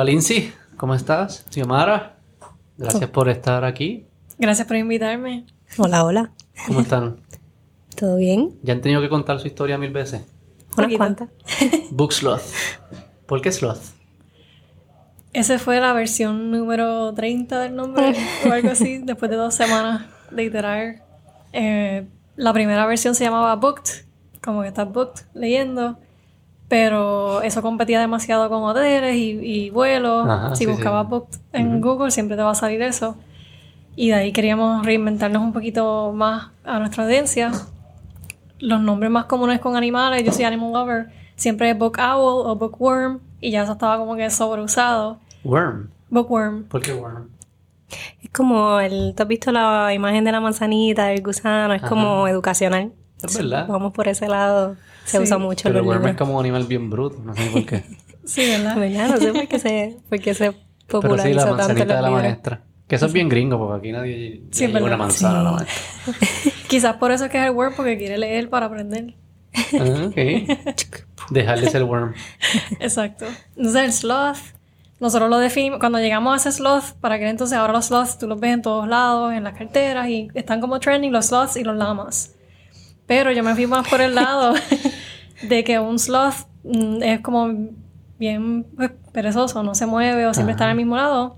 Hola Lindsay, ¿cómo estás? Xiomara, gracias por estar aquí. Gracias por invitarme. Hola, hola. ¿Cómo están? ¿Todo bien? ¿Ya han tenido que contar su historia mil veces? Unas cuantas. Book Sloth. ¿Por qué Sloth? Esa fue la versión número 30 del nombre o algo así, después de dos semanas de iterar. Eh, la primera versión se llamaba Booked, como que estás booked leyendo, pero eso competía demasiado con hoteles y, y vuelos. Ajá, si sí, buscabas sí. En Google siempre te va a salir eso. Y de ahí queríamos reinventarnos un poquito más a nuestra audiencia. Los nombres más comunes con animales, yo soy animal lover, siempre es book owl o bookworm, y ya eso estaba como que sobreusado. Worm. Bookworm. ¿Por qué Worm? Es como el. ¿Tú has visto la imagen de la manzanita, del gusano? Es como educacional. Es verdad. Vamos por ese lado. Se Sí. usa mucho Pero los Worm es como un animal bien bruto, no sé por qué. Sí, ¿verdad? ¿Verdad? No sé por qué se, por qué se Pero sí, la manzanita de la maestra. Que eso es bien gringo, porque aquí nadie Sí, lleva una manzana a la maestra. Quizás por eso es que es el word, porque quiere leer para aprender. Ah, ok. Dejarle ser Worm. Exacto. Entonces el sloth, nosotros lo definimos, cuando llegamos a ese sloth, para que entonces ahora los sloths tú los ves en todos lados, en las carteras, y están como trending los sloths y los lamas. Pero yo me fui más por el lado de que un sloth mm, es como bien pues, perezoso, no se mueve o siempre está en el mismo lado.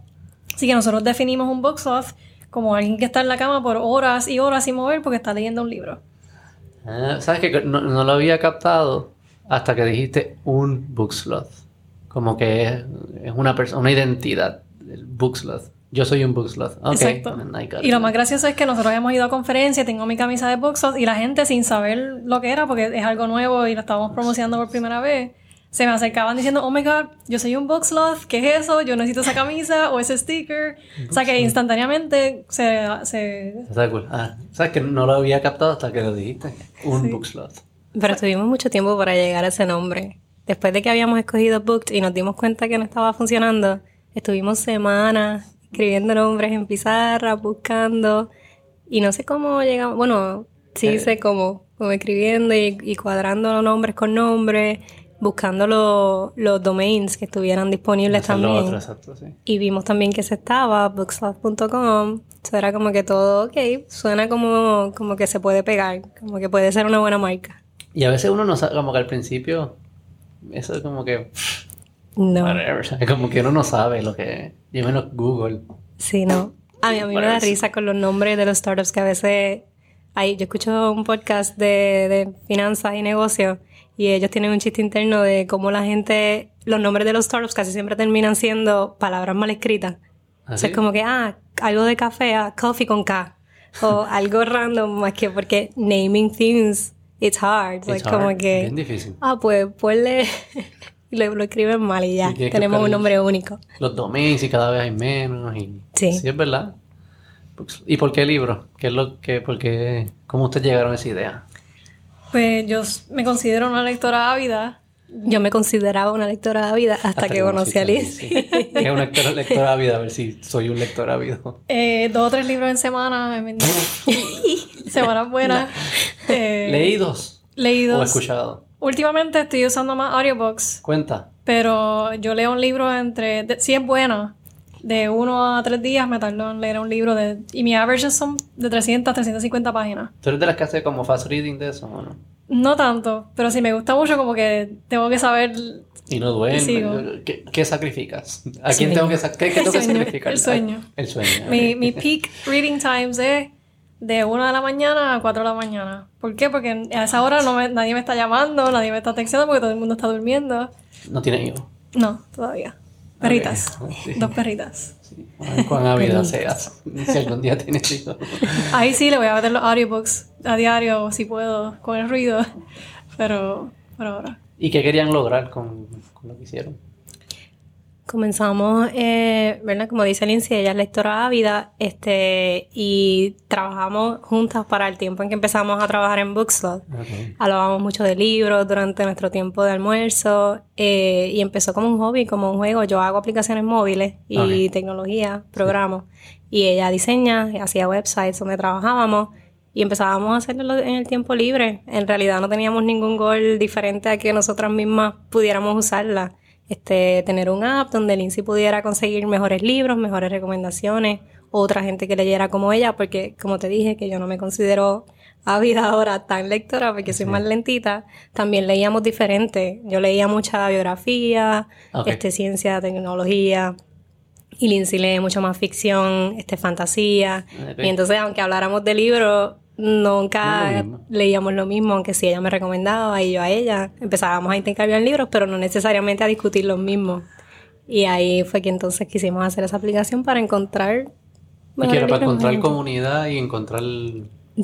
Así que nosotros definimos un book sloth como alguien que está en la cama por horas y horas sin mover porque está leyendo un libro. Ah, ¿Sabes que no, no lo había captado hasta que dijiste un book sloth? Como que es, es una persona, una identidad, el book sloth. Yo soy un book sloth. Ok, Exacto. Y lo más gracioso es que nosotros hemos ido a conferencias, tengo mi camisa de boxos y la gente sin saber lo que era, porque es algo nuevo y lo estábamos promocionando por primera vez, se me acercaban diciendo, oh my god, yo soy un box sloth, ¿qué es eso? Yo necesito esa camisa o ese sticker. O sea que instantáneamente se... se Está cool. Ah, ¿Sabes que no lo había captado hasta que lo dijiste? Un Sí. book. Pero estuvimos mucho tiempo para llegar a ese nombre. Después de que habíamos escogido Booked y nos dimos cuenta que no estaba funcionando, estuvimos semanas escribiendo nombres en pizarra, buscando. Y no sé cómo llegamos. Bueno, sí Eh. sé cómo. Como escribiendo y, y cuadrando los nombres con nombres, buscando lo- los domains que estuvieran disponibles también. otro, exacto, sí. Y vimos también que se estaba, bookslot.com. Eso era como que todo, ok, suena como, como que se puede pegar, como que puede ser una buena marca. Y a veces uno no sabe, como que al principio, eso es como que, No, whatever, como que uno no sabe lo que es. Y menos Google. sí, no. A mí, a mí me da risa con los nombres de los startups que a veces hay. Yo escucho un podcast de, de finanzas y negocios y ellos tienen un chiste interno de cómo la gente, los nombres de los startups casi siempre terminan siendo palabras mal escritas. O sea, ¿Así? es como que, ah, algo de café, ah, coffee con K. O algo random, más que porque naming things, it's hard. It's Like, hard, como que, Bien difícil. ah, pues ponle, y lo, lo escriben mal y ya. Y Tenemos un nombre único. Los domains y cada vez hay menos. Y... Sí. es verdad. ¿Y por qué libro? ¿Qué es lo que, por qué, cómo ustedes llegaron a esa idea? pues yo me considero una lectora ávida. Yo me consideraba una lectora de vida hasta, que conocí a Liz. Sí. Es una lectora, lectora ávida, a ver si soy un lector ávido. Eh, dos o tres libros en semana. me- Semanas buenas. Eh, ¿Leídos o Leídos. Últimamente estoy usando más audiobooks. Cuenta. Pero yo leo un libro entre, de- si es bueno, de uno a tres días me tardo en leer un libro de, y mi average son de 300 a 350 páginas. ¿Tú eres de las que hace como fast reading de eso o no? No tanto, pero si me gusta mucho como que tengo que saber Y no duerme. ¿Qué, qué sacrificas? ¿A quién tengo que, qué, qué tengo que El sueño, sacrificar? el sueño. El sueño. mi, mi peak reading times es de 1 de la mañana a 4 de la mañana. ¿Por qué? Porque a esa hora no me- nadie me está llamando, nadie me está texteando porque todo el mundo está durmiendo. No tiene hijos. No, todavía. Perritas. Ok, sí. Dos perritas. Sí. Cuán ávida seas. Si algún día tienes hijos. Ahí sí le voy a meter los audiobooks a diario si puedo con el ruido. Pero por ahora. ¿Y qué querían lograr con, con lo que hicieron? Comenzamos, eh, ¿verdad? Como dice Lindsay, ella es lectora ávida, este, y trabajamos juntas para el tiempo en que empezamos a trabajar en Bookslot. Ok. Hablábamos mucho de libros durante nuestro tiempo de almuerzo eh, y empezó como un hobby, como un juego. Yo hago aplicaciones móviles y Ok. tecnología, programo. Y ella diseña, hacía websites donde trabajábamos y empezábamos a hacerlo en el tiempo libre. En realidad no teníamos ningún gol diferente a que nosotras mismas pudiéramos usarla. Este, tener un app donde Lindsay pudiera conseguir mejores libros, mejores recomendaciones, otra gente que leyera como ella, porque como te dije que yo no me considero ávida ahora tan lectora porque soy más lentita, también leíamos diferente. Yo leía mucha biografía, este, ciencia, tecnología, y Lindsay lee mucho más ficción, este, fantasía. Y entonces, aunque habláramos de libros, nunca No lo leíamos lo mismo, aunque si ella me recomendaba y yo a ella, empezábamos a intercambiar libros, pero no necesariamente a discutir los mismos. Y ahí fue que entonces quisimos hacer esa aplicación para encontrar... Mejores era para encontrar comunidad y encontrar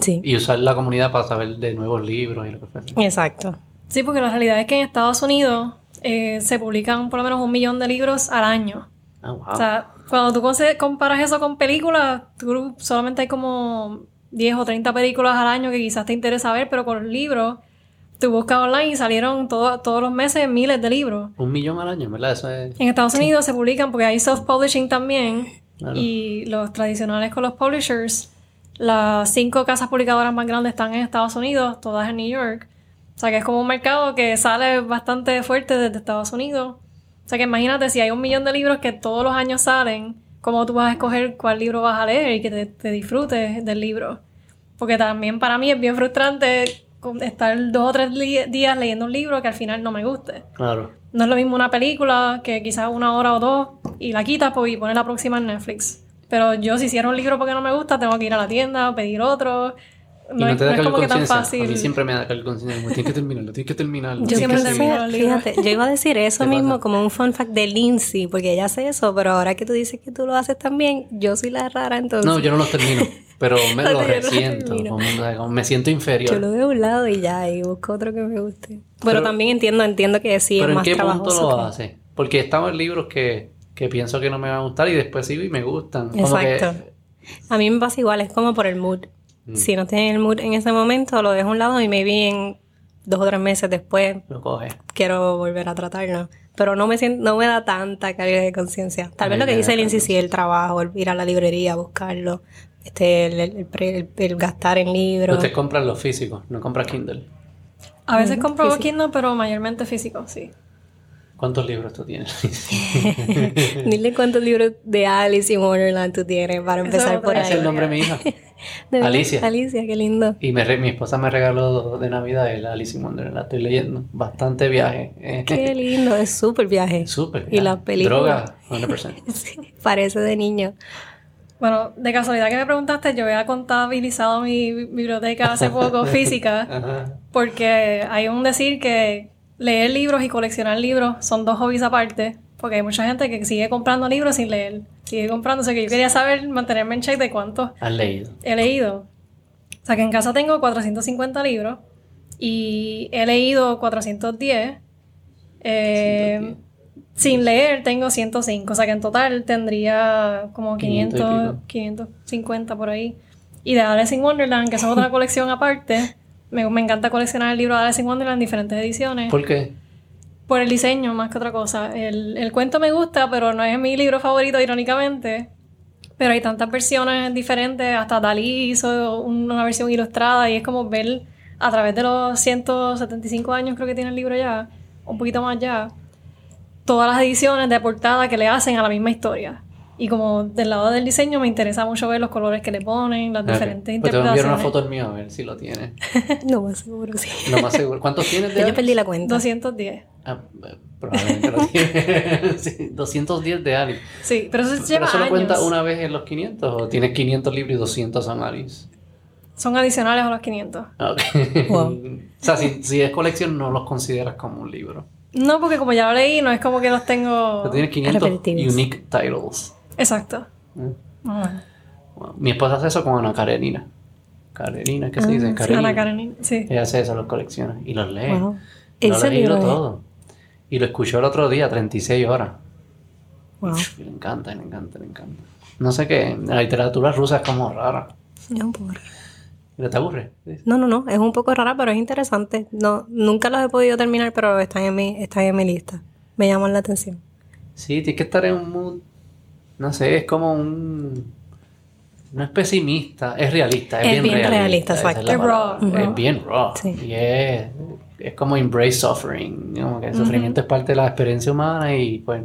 Sí, y usar la comunidad para saber de nuevos libros y lo que fuese. exacto. Sí, porque la realidad es que en Estados Unidos eh, se publican por lo menos un millón de libros al año. Ah, wow. O sea, cuando tú comparas eso con películas, tú solamente hay como 10 o 30 películas al año que quizás te interesa ver, pero con los libros, tú buscas online y salieron todo- todos los meses miles de libros. Un millón al año, ¿verdad? Eso es. En Estados Unidos se publican porque hay self-publishing también Claro. y los tradicionales con los publishers. Las cinco casas publicadoras más grandes están en Estados Unidos, todas en New York. O sea que es como un mercado que sale bastante fuerte desde Estados Unidos. O sea que imagínate si hay un millón de libros que todos los años salen, ¿cómo tú vas a escoger cuál libro vas a leer y que te, te disfrutes del libro? Porque también para mí es bien frustrante estar dos o tres días leyendo un libro que al final no me guste. Claro. No es lo mismo una película que quizás una hora o dos y la quitas pues, y pones la próxima en Netflix. Pero yo si hiciera un libro porque no me gusta, tengo que ir a la tienda, pedir otro. Y No, no, es, te no da es cargo como que tan conciencia. fácil. A mí siempre me da cargo conciencia. como, Tienes que terminarlo, tienes que terminarlo. Yo siempre termino fíjate, yo iba a decir eso ¿Qué mismo pasa? como un fun fact de Lindsay, porque ella hace eso, pero ahora que tú dices que tú lo haces también, yo soy la rara entonces. No, yo no los termino, pero me No, lo no resiento. como- como me siento inferior. Yo lo veo a un lado y ya, y busco otro que me guste. Pero, Pero- también entiendo, entiendo que sí pero es ¿en más qué punto trabajoso. lo que- hace? Porque estamos en libros que, que pienso que no me van a gustar y después sigo y me gustan. Como que- Exacto. A mí me pasa igual, es como por el mood. Mm. Si no tienes el mood en ese momento, lo dejo a un lado y maybe en dos o tres meses después lo coge. quiero volver a tratarlo. Pero no me siento, no me da tanta carga de conciencia. Tal A vez lo que dice tanta sí, el trabajo, el ir a la librería, buscarlo, este, el, el- el el- el gastar en libros. Usted compra los físicos, no compra Kindle. A veces compro físico. Kindle, pero mayormente físico, sí. ¿Cuántos libros tú tienes? Dile cuántos libros de Alice in Wonderland tú tienes para empezar por Ese es el ahí. nombre de mi hija. De Alicia. Alicia, qué lindo. Y me re- mi esposa me regaló de Navidad el Alice in Wonderland. La estoy leyendo. Bastante viaje. Eh, Qué lindo, es súper viaje. Súper. Y la película. Droga, 100%. Sí, parece de niño. Bueno, de casualidad que me preguntaste, yo había contabilizado mi bi- biblioteca hace poco física, porque hay un decir que leer libros y coleccionar libros son dos hobbies aparte, porque hay mucha gente que sigue comprando libros sin leer, sigue comprando, o sea que yo quería saber, mantenerme en check de cuántos Has leído. he leído. O sea que en casa tengo 450 libros y he leído 410. Eh, 410. sin leer tengo 105, o sea que en total tendría como 500 y 500, pico. 550 por ahí. Y de Alice in Wonderland, que es otra colección aparte, me, me encanta coleccionar el libro de Alice in Wonderland en diferentes ediciones. ¿Por qué? Por el diseño, más que otra cosa. El, el cuento me gusta, pero no es mi libro favorito, irónicamente. Pero hay tantas versiones diferentes. Hasta Dalí hizo una versión ilustrada y es como ver a través de los 175 años, creo que tiene el libro ya, un poquito más ya, todas las ediciones de portada que le hacen a la misma historia. Y como del lado del diseño me interesa mucho ver los colores que le ponen, las diferentes. Pues te voy a enviar una interpretaciones. foto del mío a ver si lo tienes. No, más seguro, sí. Lo más seguro. ¿Cuántos tienes de Yo perdí la cuenta. 210. Ah, eh, probablemente lo tienes. sí, 210 de Alice. Sí, pero eso ¿Pero lleva eso lo años. cuenta una vez en los 500 o tienes 500 libros y 200 son Alice? Son adicionales a los 500. Ah, ok. Wow. o sea, si, si es colección no los consideras como un libro. No, porque como ya lo leí, no es como que los tengo... Pero tienes 500 Repetitivos. unique titles. Exacto. Mm. Ah. Mi esposa hace eso con Ana Karenina. Karenina, ¿qué se dice? sí. Karenina. Ana Karenina, sí. Ella hace eso, los colecciona y los lee. Wow. Lo he leído libro todo. Y lo escuchó el otro día, 36 horas. Wow. Uf, le encanta, le encanta, le encanta. No sé qué, la literatura rusa es como rara. Es un poco raro. ¿No te aburre? Sí. No, no, no, es un poco rara, pero es interesante. No, nunca los he podido terminar, pero están en mi, están en mi lista. Me llaman la atención. Sí, tienes que estar en un mood. No sé, es como un. No es pesimista, es realista. Es, Es bien, bien realista. es exacto. la Es raw. Ujú. Es bien raw. Sí. Y es. es como embrace suffering, que el sufrimiento es parte de la experiencia humana y pues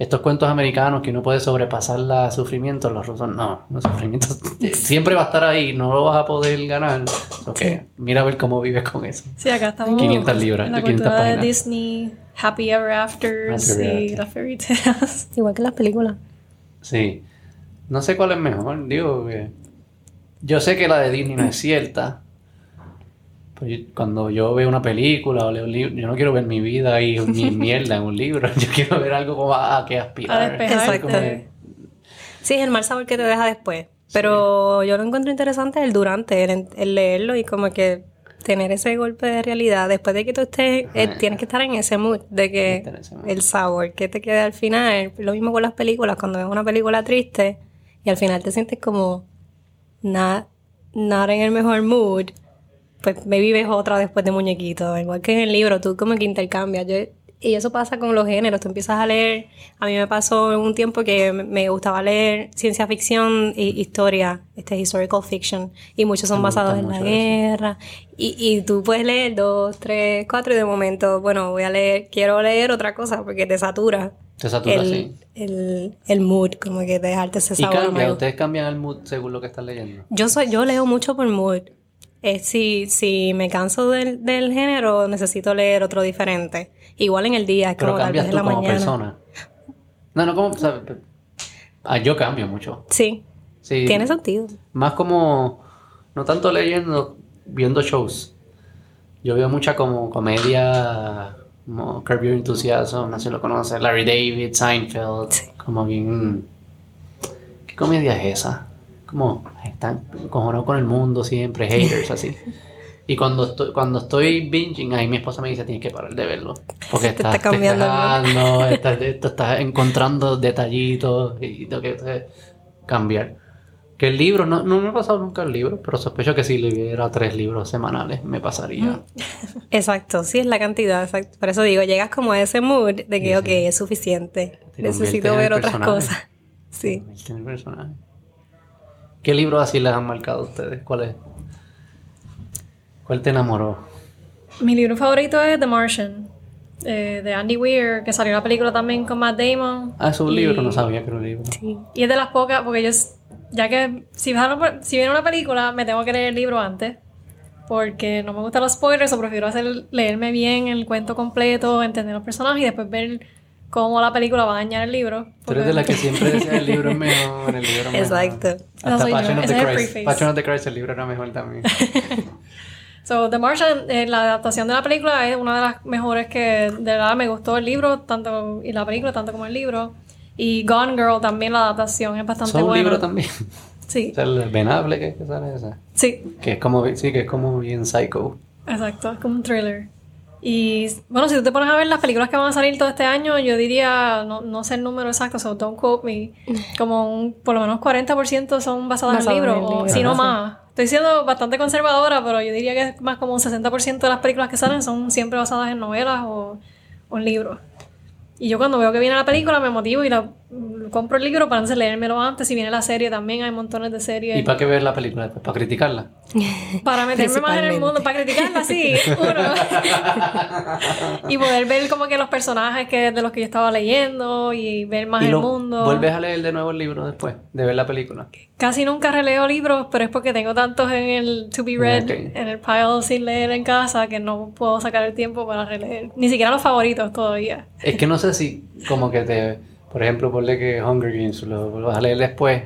estos cuentos americanos que uno puede sobrepasar el sufrimiento, los rusos no, el sufrimiento siempre va a estar ahí, no lo vas a poder ganar. Ok, mira a ver cómo vives con eso. Sí, acá estamos 500 libras, en la 500 cultura de páginas. Disney, Happy Ever Afters Ever y After. las fairy tales. Igual que las películas. Sí. No sé cuál es mejor, digo que... Yo sé que la de Disney no es cierta. Pero yo- cuando yo veo una película o leo un libro, yo no quiero ver mi vida y mi mierda en un libro. Yo quiero ver algo como a, que aspirar. A. Como que- Sí, es el mal sabor que te deja después. Pero yo lo encuentro interesante el durante, el, el leerlo y como que tener ese golpe de realidad. Después de que tú estés, eh, tienes que estar en ese mood de que el sabor que te queda al final. Lo mismo con las películas, cuando ves una película triste y al final te sientes como not, not en el mejor mood, pues me vives otra después de muñequito. Igual que en el libro, tú como que intercambias. Yo, y eso pasa con los géneros. Tú empiezas a leer. A mí me pasó un tiempo que me- gustaba leer ciencia ficción y historia, este historical fiction. Y muchos son Me basados en la guerra. Y, y tú puedes leer dos, tres, cuatro y de momento, bueno, voy a leer, quiero leer otra cosa porque te satura. Te satura, el, sí. el, el mood, como que dejarte ese Y sabor cambia, amargo. ustedes cambian el mood según lo que están leyendo. Yo soy, yo leo mucho por mood. Eh, si, si me canso del, del género, necesito leer otro diferente. Igual en el día, es Pero como tal vez cambias en tú la como mañana. persona. No, no, como... ¿sabes? Ah, yo cambio mucho. Sí, Sí. tiene sentido. Más como, no tanto leyendo, viendo shows. Yo veo mucha como comedia, como Curb Your Enthusiasm, no sé si lo conoces, Larry David, Seinfeld, como bien... ¿Qué comedia es esa? Como están cojonados con el mundo siempre, haters, así. Y cuando estoy, cuando estoy binging, ahí mi esposa me dice, tienes que parar de verlo. Porque Te estás está cambiando el mood". despejando, estás, encontrando detallitos y tengo que cambiar. Que el libro, no, no me ha pasado nunca el libro, pero sospecho que si leyera tres libros semanales me pasaría. Exacto, sí es la cantidad, exacto. Por eso digo, llegas como a ese mood de que, ok, es suficiente. Te Necesito ver otras cosas. Sí. Personaje. ¿Qué libros así les han marcado a ustedes? ¿Cuál es? ¿Cuál te enamoró? Mi libro favorito es The Martian, eh, de Andy Weir, que salió la película también con Matt Damon. Ah, es un Y- libro, no sabía que era un libro. Sí. Y es de las pocas, porque yo, ya que si, una- si viene una película, me tengo que leer el libro antes. Porque no me gustan los spoilers, o prefiero hacer, leerme bien el cuento completo, entender los personajes y después ver cómo la película va a dañar el libro. Tú eres de la que siempre decía el libro es mejor, el libro es mejor. Exacto. No Hasta yo, Passion of the es Christ. Passion of the Christ, el libro era mejor también. So, The Martian, eh, la adaptación de la película es una de las mejores que de verdad me gustó el libro, tanto y la película, tanto como el libro. Y Gone Girl también, la adaptación es bastante Son un buena. libro también. Sí, O sea, el venable que, que sale esa. sí, Que es como, sí, que es como bien psycho. exacto, es como un thriller. Y bueno, si tú te pones a ver las películas que van a salir todo este año, yo diría, no, no sé el número exacto, so don't quote me, como un, por lo menos 40% son basadas Basado en libros, o libro, si no más. Estoy siendo bastante conservadora, pero yo diría que es más como un 60% de las películas que salen son siempre basadas en novelas o, o en libros. Y yo cuando veo que viene la película me motivo y la, mm, compro el libro para entonces leérmelo antes. Si viene la serie también, hay montones de series. ¿Y para qué ver la película después? ¿Para criticarla? Para meterme más en el mundo, para criticarla, sí, uno. y poder ver como que los personajes que de los que yo estaba leyendo y ver más ¿Y el lo- mundo. vuelves a leer de nuevo el libro después de ver la película? Casi nunca releo libros, pero es porque tengo tantos en el to be read, en el pile sin leer en casa, que no puedo sacar el tiempo para releer. Ni siquiera los favoritos todavía. Es que no sé si como que te... Por ejemplo, ponle que Hunger Games lo vas a leer después.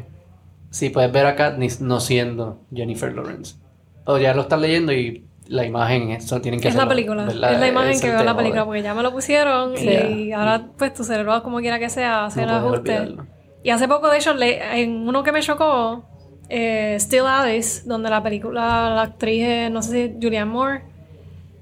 Si puedes ver a Katniss no siendo Jennifer Lawrence. O ya lo estás leyendo y la imagen eso tienen que Es la película, ¿verdad? es la imagen que veo en la película, porque ya me lo pusieron y ahora pues tu cerebro como quiera que sea hace No el ajuste. olvidarlo. Y hace poco, de hecho, le- en uno que me chocó, eh, Still Alice, donde la película, la actriz no sé si Julianne Moore,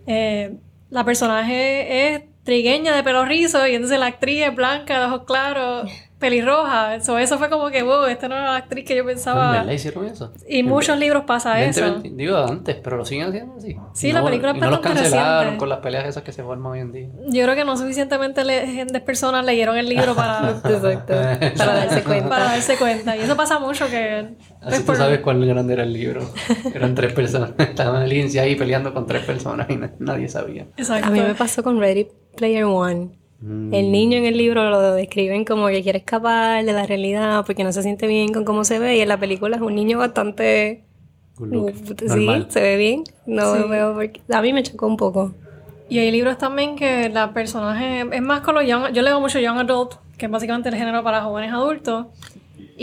eh, la personaje es trigueña de pelo rizo y entonces la actriz es blanca, de ojos claros, pelirroja. So, eso fue como que, wow, esta no era la actriz que yo ¿En pensaba. verdad hicieron eso? Y muchos libros pasa 20, eso. 20, digo antes, pero lo siguen haciendo así. Sí, Y la no- película es y no los bastante cancelaron reciente. con las peleas esas que se forman hoy en día. Yo creo que no suficientemente de personas leyeron el libro para, Exacto. Para darse cuenta. para darse cuenta. Y eso pasa mucho que... pues, Así tú por- sabes cuál grande era el libro. Eran tres personas. Estaba Alicia ahí peleando con tres personas y na- nadie sabía. Exacto. A mí me pasó con Ready Player One. El niño en el libro lo describen como que quiere escapar de la realidad porque no se siente bien con cómo se ve y en la película es un niño bastante... Look. Sí, Normal. se ve bien. No Sí. veo porque... A mí me chocó un poco. Y hay libros también que la personaje es más con los young, yo leo mucho young adult, que es básicamente el género para jóvenes adultos.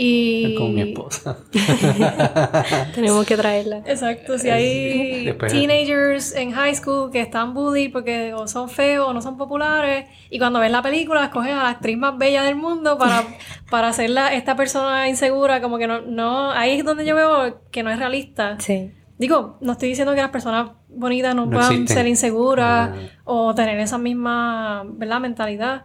Y Es con mi esposa. Tenemos que traerla. Exacto, si hay Después- teenagers en high school que están bully porque o son feos o no son populares y cuando ven la película escogen a la actriz más bella del mundo para, para hacerla esta persona insegura, como que no, no, ahí es donde yo veo que no es realista. Sí. Digo, no estoy diciendo que las personas bonitas no, No puedan existen. ser inseguras Ah. o tener esa misma, ¿verdad? mentalidad.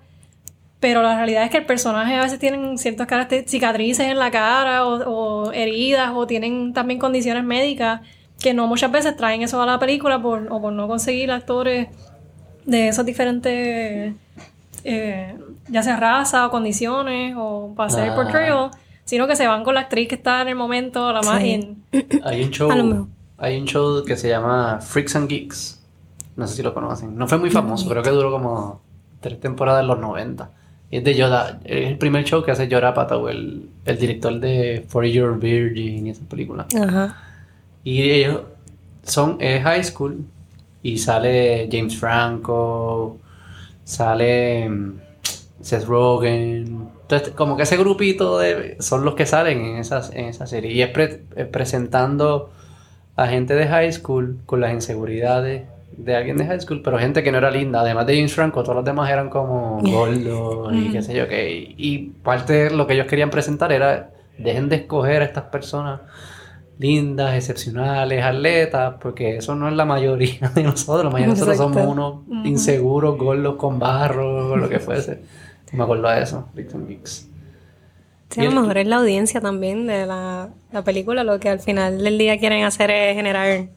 Pero la realidad es que el personaje a veces tienen ciertas cicatrices en la cara o, o heridas o tienen también condiciones médicas que no muchas veces traen eso a la película por, o por no conseguir actores de esos diferentes, eh, ya sea raza o condiciones o para hacer el portrayal, sino que se van con la actriz que está en el momento, la más Sí. Hay un show. Hay un show que se llama Freaks and Geeks. No sé si lo conocen. No fue muy famoso, creo que duró como tres temporadas en los 90. Es de Yoda. Es el primer show que hace Yoda Apatow, el, el director de For Your Virgin y esa película. Ajá. Y ellos son es high school y sale James Franco, sale mm, Seth Rogen. Entonces, como que ese grupito de, son los que salen en, esas, en esa serie. Y es, pre- es presentando a gente de high school con las inseguridades de alguien de high school, pero gente que no era linda. Además de James Franco, todos los demás eran como gordos y qué sé yo qué. Y parte de lo que ellos querían presentar era, dejen de escoger a estas personas lindas, excepcionales, atletas, porque eso no es la mayoría de nosotros. La mayoría de nosotros somos unos inseguros, gordos con barro, o lo que fuese. Me acuerdo de eso, and Geeks. Sí, a lo mejor es la audiencia también de la, la película. Lo que al final del día quieren hacer es generar.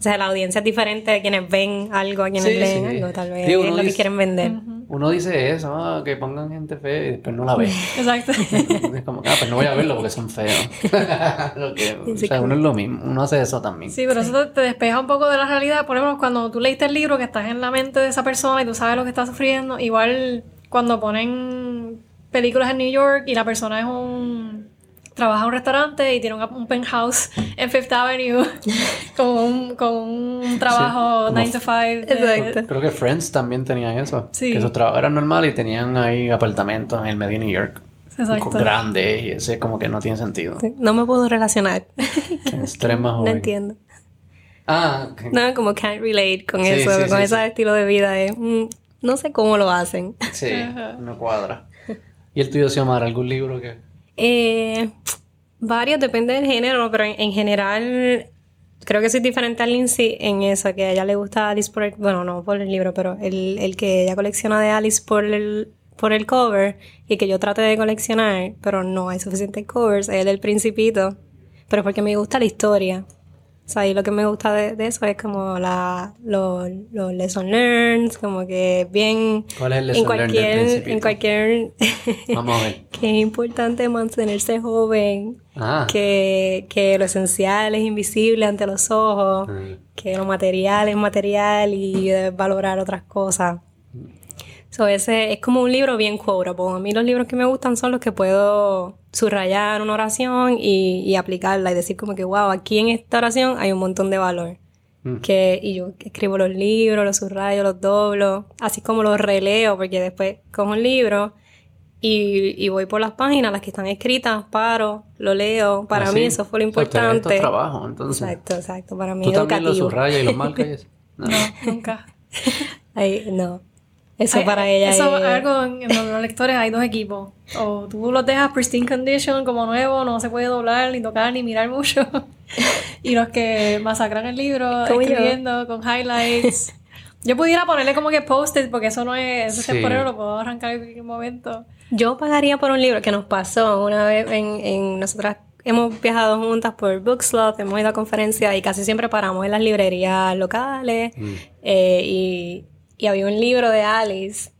O sea, la audiencia es diferente de quienes ven algo a quienes Sí, leen sí. algo. Tal vez es uno lo que dice- quieren vender. Uno dice eso, ah, que pongan gente fea y después no la ve. Exacto. es como, ah, pues no voy a verlo porque son feos. Lo que- o sea, uno es lo mismo, uno hace eso también. Sí, pero eso te, te despeja un poco de la realidad. Por ejemplo, cuando tú leíste el libro que estás en la mente de esa persona y tú sabes lo que está sufriendo, igual cuando ponen películas en New York y la persona es un trabaja en un restaurante y tiene un, un penthouse en Fifth Avenue con un, con un trabajo como 9 to 5. de- Exacto. Creo que Friends también tenían eso. Sí. Que sus trabajos eran normales y tenían ahí apartamentos en el medio de New York. Exacto. Grandes y ese como que no tiene sentido. Sí, No me puedo relacionar. Tres más no joven. entiendo. Ah, ok. No, como can't relate con Sí, eso, sí, con sí, ese sí. estilo de vida. Es, mm, no sé cómo lo hacen. Sí, no cuadra. ¿Y el tuyo, Xiomara? ¿Algún libro que...? Eh, varios, depende del género, pero en, en general creo que soy diferente a Lindsay en eso, que a ella le gusta Alice por el, bueno, no por el libro, pero el, el que ella colecciona de Alice por el, por el cover y que yo trate de coleccionar, pero no hay suficientes covers, es el del Principito, pero porque me gusta la historia. O sea, y lo que me gusta de, de eso es como la, los, los lesson learned, como que bien... ¿Cuál es el en lesson learned del cualquier, en cualquier... Vamos a ver. que es importante mantenerse joven, Ah. que, que lo esencial es invisible ante los ojos, Mm. que lo material es material y valorar otras cosas. So, ese es como un libro bien quotable. A mí los libros que me gustan son los que puedo subrayar una oración y, y aplicarla y decir como que, wow, aquí en esta oración hay un montón de valor. Mm. Que, y yo escribo los libros, los subrayo, los doblo, así como los releo, porque después cojo un libro y, y voy por las páginas, las que están escritas, paro, lo leo. Para Ah, mí sí. eso fue lo O sea, ustedes importante. estos trabajos, entonces. Exacto, exacto. Para mí ¿Tú también los educativo. subrayas y los marcas? No. No, nunca. Ay, no. Eso Ay, para ella Eso es... algo en, en los lectores hay dos equipos. O tú los dejas pristine condition como nuevo, no se puede doblar, ni tocar, ni mirar mucho. y los que masacran el libro, Como yo. escribiendo con highlights. Yo pudiera ponerle como que post-it porque eso no es, eso es Sí. temporero, lo puedo arrancar en cualquier momento. Yo pagaría por un libro que nos pasó una vez en, en nosotras hemos viajado juntas por Bookslot, hemos ido a conferencias y casi siempre paramos en las librerías locales Mm. eh, y, y había un libro de Alice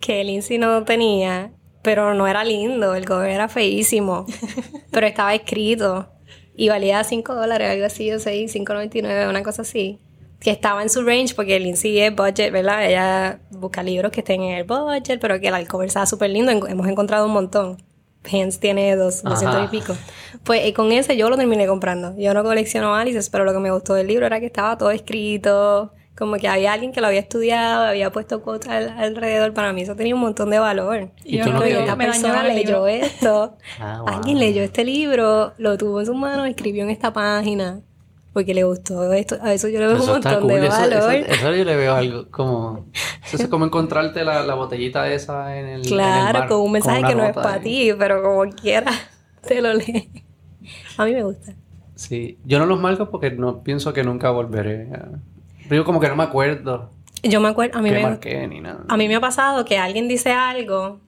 que Lindsay no tenía, pero no era lindo, el cover era feísimo, pero estaba escrito y valía 5 dólares, algo así, o 6, 5.99, una cosa así. Que estaba en su range porque Lindsay es budget, ¿verdad? Ella busca libros que estén en el budget, pero que el cover estaba súper lindo. Hemos encontrado un montón. Pence tiene dos, 200 y pico. Pues y con ese yo lo terminé comprando. Yo no colecciono Alice, pero lo que me gustó del libro era que estaba todo escrito, como que había alguien que lo había estudiado, había puesto quotes al- alrededor. Para mí eso tenía un montón de valor. ¿Y Yo no esta persona leyó esto. Ah, wow. Alguien leyó este libro, lo tuvo en sus manos, escribió en esta página. Porque le gustó esto. A eso yo le veo un Eso montón cool. de Eso, valor. eso- eso yo le veo algo como... Eso es como encontrarte la, la botellita esa en el en el claro, mar, con un mensaje que no es para ti, pero como quiera te lo lee. A mí me gusta. Sí, yo no los marco porque no pienso que nunca volveré. a- Digo como que no me acuerdo Yo me acuerdo, a mí me, marqué ni nada. a mí me ha pasado que alguien dice algo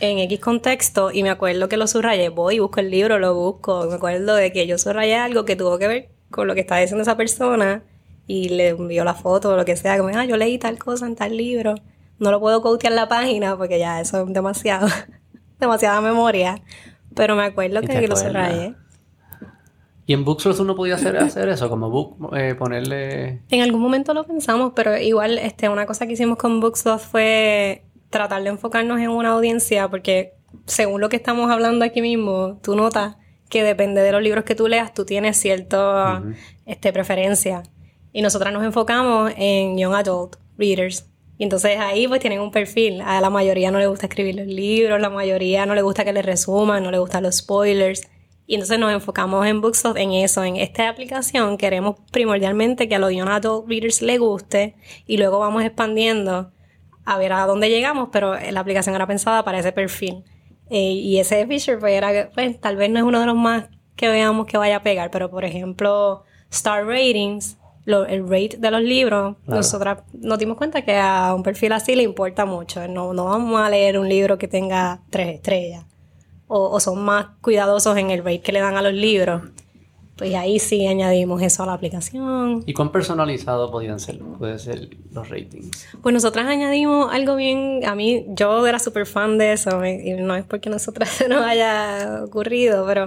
en X contexto y me acuerdo que lo subrayé, voy busco el libro, lo busco, me acuerdo de que yo subrayé algo que tuvo que ver con lo que estaba diciendo esa persona y le envió la foto o lo que sea, como, ah, yo leí tal cosa en tal libro, no lo puedo cotear la página porque ya eso es demasiado, demasiada memoria, pero me acuerdo que, que lo subrayé. Y en Booksource uno podía hacer, hacer eso, como book, eh, ponerle... En algún momento lo pensamos, pero igual este, una cosa que hicimos con Bookslot fue tratar de enfocarnos en una audiencia, porque según lo que estamos hablando aquí mismo, tú notas que depende de los libros que tú leas, tú tienes cierta este, preferencia. Y nosotras nos enfocamos en Young Adult Readers. Y entonces ahí pues tienen un perfil. A la mayoría no le gusta escribir los libros, la mayoría no le gusta que le resuman, no le gustan los spoilers. Y entonces nos enfocamos en Booksoft en eso, en esta aplicación queremos primordialmente que a los Young Adult Readers le guste y luego vamos expandiendo a ver a dónde llegamos, pero la aplicación era pensada para ese perfil. Eh, y ese feature pues era, pues tal vez no es uno de los más que veamos que vaya a pegar, pero por ejemplo, Star Ratings, lo- el rate de los libros, Claro. nosotras nos dimos cuenta que a un perfil así le importa mucho. No, no vamos a leer un libro que tenga tres estrellas. O, o son más cuidadosos en el rate que le dan a los libros. Pues ahí sí añadimos eso a la aplicación. ¿Y cuán personalizado podían ser, puede ser los ratings? Pues nosotras añadimos algo bien, a mí, yo era súper fan de eso, y no es porque nosotras se nos haya ocurrido, pero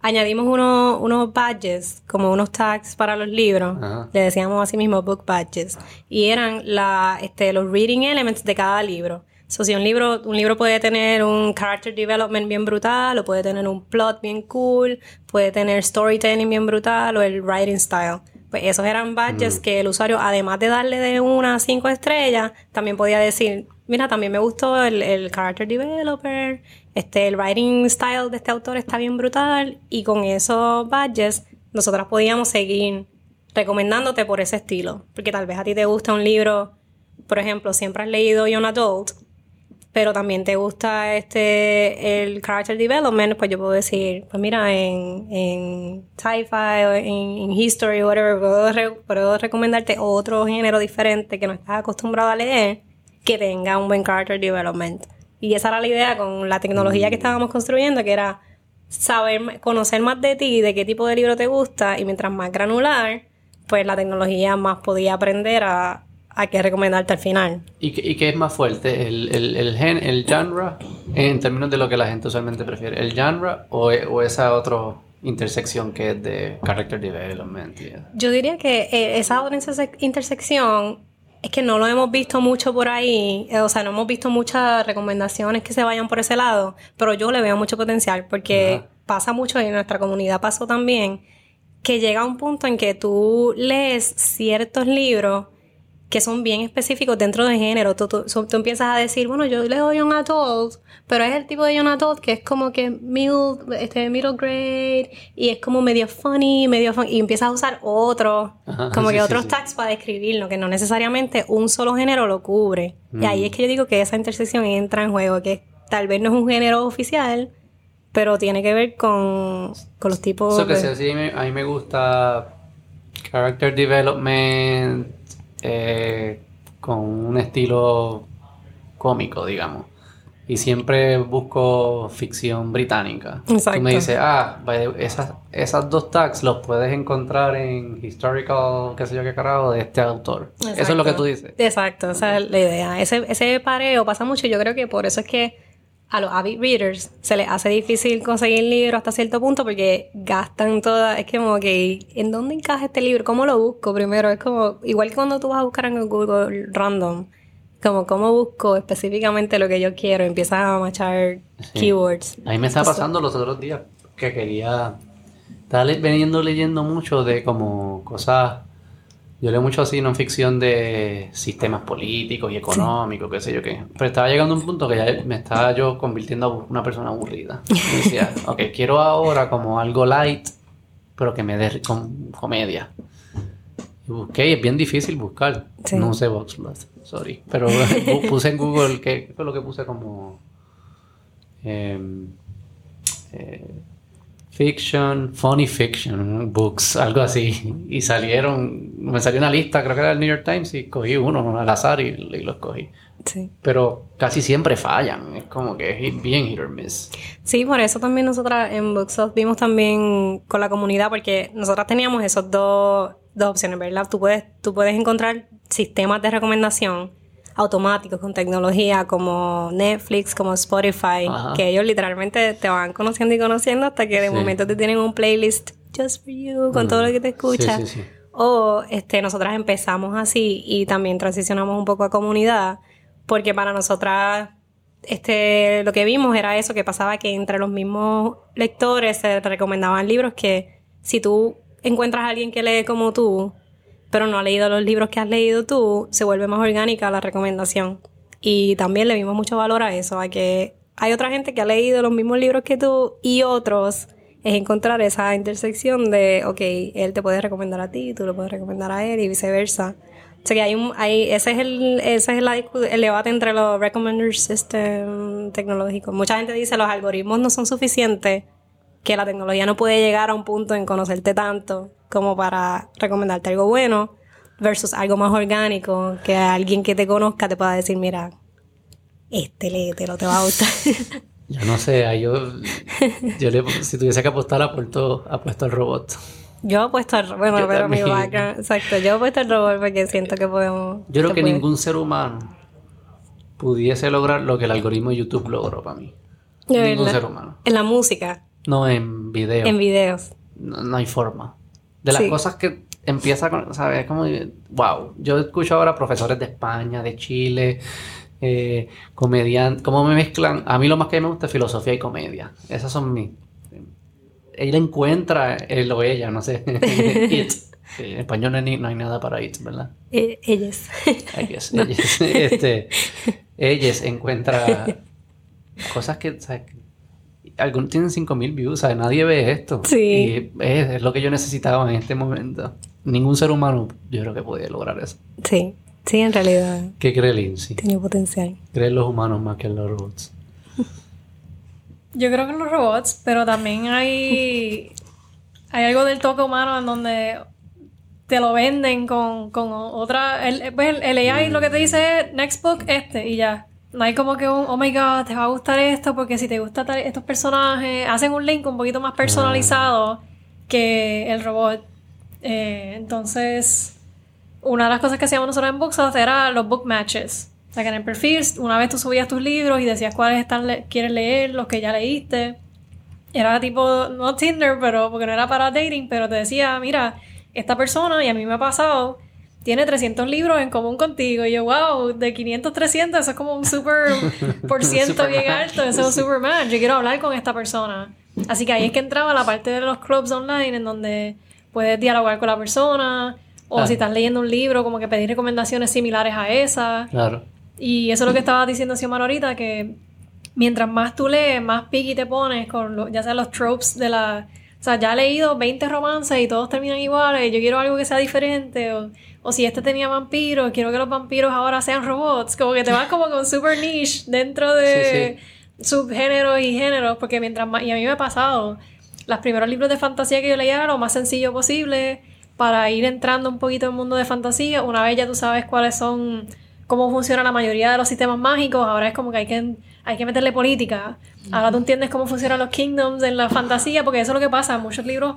añadimos unos, unos badges, como unos tags para los libros, Ajá. le decíamos así mismo book badges, y eran la, este, los reading elements de cada libro. So, si un libro, un libro puede tener un character development bien brutal, o puede tener un plot bien cool, puede tener storytelling bien brutal, o el writing style. Pues esos eran badges que el usuario, además de darle de una a cinco estrellas, también podía decir, mira, también me gustó el, el character developer, este, el writing style de este autor está bien brutal, y con esos badges nosotras podíamos seguir recomendándote por ese estilo. Porque tal vez a ti te gusta un libro, por ejemplo, siempre has leído Young Adult, pero también te gusta este el character development, pues yo puedo decir, pues mira, en, en sci-fi o en, en history, whatever, puedo, re- puedo recomendarte otro género diferente que no estás acostumbrado a leer, que tenga un buen character development. Y esa era la idea con la tecnología que estábamos construyendo, que era saber, conocer más de ti, de qué tipo de libro te gusta, y mientras más granular, pues la tecnología más podía aprender a, a qué recomendarte al final. ¿Y qué, y qué es más fuerte? ¿El, el, el, gen, el genre en términos de lo que la gente usualmente prefiere? ¿El genre o, o esa otra intersección que es de character development? y eso? Yo diría que eh, esa otra interse- intersección es que no lo hemos visto mucho por ahí, eh, o sea, no hemos visto muchas recomendaciones que se vayan por ese lado, pero yo le veo mucho potencial porque Ajá. pasa mucho y en nuestra comunidad pasó también que llega un punto en que tú lees ciertos libros que son bien específicos dentro del género. Tú, tú- tú empiezas a decir, bueno, yo leo Young Adult, pero es el tipo de Young Adult que es como que middle, este, middle grade y es como medio funny, medio fun y empiezas a usar otros, Ajá, como sí, que otros sí. tags para describirlo, que no necesariamente un solo género lo cubre. Y ahí es que yo digo que esa intersección entra en juego, que tal vez no es un género oficial, pero tiene que ver con, con los tipos Eso que de- sea así, a mí me gusta character development, eh, con un estilo cómico, digamos. Y siempre busco ficción británica. Exacto. Tú me dices, ah, esas, esas dos tags los puedes encontrar en historical, qué sé yo qué carajo, de este autor. Eso es lo que tú dices. Exacto, esa es la idea. Ese, ese pareo pasa mucho. Yo creo que por eso es que a los avid readers se les hace difícil conseguir libros hasta cierto punto porque gastan toda. Es como que, ¿en dónde encaja este libro? ¿Cómo lo busco primero? Es como, igual que cuando tú vas a buscar en Google random, como, ¿cómo busco específicamente lo que yo quiero? Empiezas a machar Sí. keywords. A mí me está pasando los otros días que quería. Estaba veniendo leyendo mucho de como cosas. Yo leo mucho así no ficción de sistemas políticos y económicos, qué sé yo qué. Pero estaba llegando a un punto que ya me estaba yo convirtiendo a una persona aburrida. Y decía, ok, quiero ahora como algo light, pero que me dé com- comedia. Y busqué, y es bien difícil buscar. Sí. No usé Voxplot, sorry. Pero puse en Google, ¿qué fue lo que puse como? em, eh, fiction, funny fiction books, algo así. Y salieron, me salió una lista, creo que era el New York Times, y cogí uno al azar y, y los cogí. Sí. Pero casi siempre fallan, es como que es bien hit or miss. Sí, por eso también nosotras en Booksoft vimos también con la comunidad, porque nosotras teníamos esos dos, dos opciones, ¿verdad? Tú puedes, tú puedes encontrar sistemas de recomendación automáticos con tecnología como Netflix, como Spotify, Ajá. que ellos literalmente te van conociendo y conociendo hasta que de Sí. momento te tienen un playlist just for you, con Mm. todo lo que te Sí, escucha. sí, sí. O este, nosotras empezamos así y también transicionamos un poco a comunidad, porque para nosotras este, lo que vimos era eso, que pasaba que entre los mismos lectores se recomendaban libros que si tú encuentras a alguien que lee como tú, pero no ha leído los libros que has leído tú, se vuelve más orgánica la recomendación. Y también le vimos mucho valor a eso, a que hay otra gente que ha leído los mismos libros que tú y otros es encontrar esa intersección de, ok, él te puede recomendar a ti, tú lo puedes recomendar a él y viceversa. O sea que hay un, hay, ese es el, ese es el debate entre los recommender system tecnológicos. Mucha gente dice los algoritmos no son suficientes, que la tecnología no puede llegar a un punto en conocerte tanto como para recomendarte algo bueno versus algo más orgánico que alguien que te conozca te pueda decir, mira, este léetelo, te va a gustar. Yo no sé, yo, yo le, si tuviese que apostar, apuesto, apuesto al robot. Yo apuesto al bueno, Yo pero mi background, exacto, yo apuesto al robot porque siento que podemos. Yo creo que puede. ningún ser humano pudiese lograr lo que el algoritmo de YouTube logró para mí. Ningún ser humano. En la música, No en video. en videos. no, no hay forma. De las Sí. cosas que empieza con, ¿sabes? Es como, wow. Yo escucho ahora profesores de España, de Chile, eh, comediantes, cómo me mezclan. A mí lo más que me gusta es filosofía y comedia. Esas son mis. Ella encuentra, él o ella, no sé. it. En español no hay, no hay nada para it, ¿verdad? Eh, ellas. Guess. Ellas, este, ellas encuentra cosas que, ¿sabes? Algunos tienen 5000 views, ¿sabes? Nadie ve esto. Sí. Y es, es lo que yo necesitaba en este momento. Ningún ser humano, yo creo que podía lograr eso. Sí, sí, en realidad ¿Qué cree Lindsay? tiene potencial. ¿Cree en los humanos más que en los robots? Yo creo que en los robots, pero también hay, hay algo del toque humano en donde te lo venden con, con otra... El, pues el, el AI lo que te dice es, next book, este, y ya. No hay como que un, oh my god, te va a gustar esto, porque si te gustan estos personajes, hacen un link un poquito más personalizado que el robot. Eh, entonces, una de las cosas que hacíamos nosotros en Booksoft era los book matches. O sea, que en el perfil, una vez tú subías tus libros y decías cuáles están le- quieres leer, los que ya leíste. Era tipo, no Tinder, pero porque no era para dating, pero te decía, mira, esta persona, y a mí me ha pasado, tiene 300 libros en común contigo. Y yo, wow, de 500 300, eso es como un super por ciento bien alto, eso es un super match. Yo quiero hablar con esta persona. Así que ahí es que entraba la parte de los clubs online en donde puedes dialogar con la persona, o Ah. si estás leyendo un libro, como que pedir recomendaciones similares a esa. Claro. Y eso es lo que estaba diciendo Xiomara ahorita, que mientras más tú lees, más piqui te pones con lo- ya sea los tropes de la... O sea, ya he leído 20 romances y todos terminan iguales, yo quiero algo que sea diferente, o, o si este tenía vampiros, quiero que los vampiros ahora sean robots, como que te vas como con super niche dentro de subgéneros y géneros, porque mientras más... Y a mí me ha pasado, los primeros libros de fantasía que yo leía era lo más sencillo posible para ir entrando un poquito en el mundo de fantasía, una vez ya tú sabes cuáles son cómo funciona la mayoría de los sistemas mágicos, ahora es como que hay que, hay que meterle política. Ahora tú entiendes cómo funcionan los kingdoms en la fantasía, porque eso es lo que pasa, muchos libros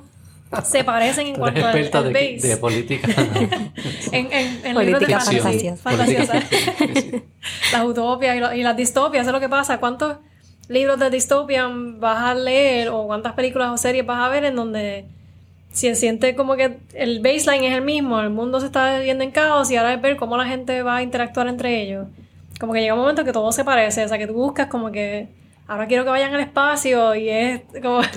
se parecen en Tú cuanto al, al de, base. de política. en, en, en libros de Política fantasía. fantasiosas. fantasiosas. Política, sí. las utopias y, lo- y las distopias, eso es lo que pasa. ¿Cuántos libros de distopian vas a leer o cuántas películas o series vas a ver en donde se siente como que el baseline es el mismo, el mundo se está viviendo en caos y ahora es ver cómo la gente va a interactuar entre ellos? Como que llega un momento que todo se parece, o sea, que tú buscas como que ahora quiero que vayan al espacio y es como...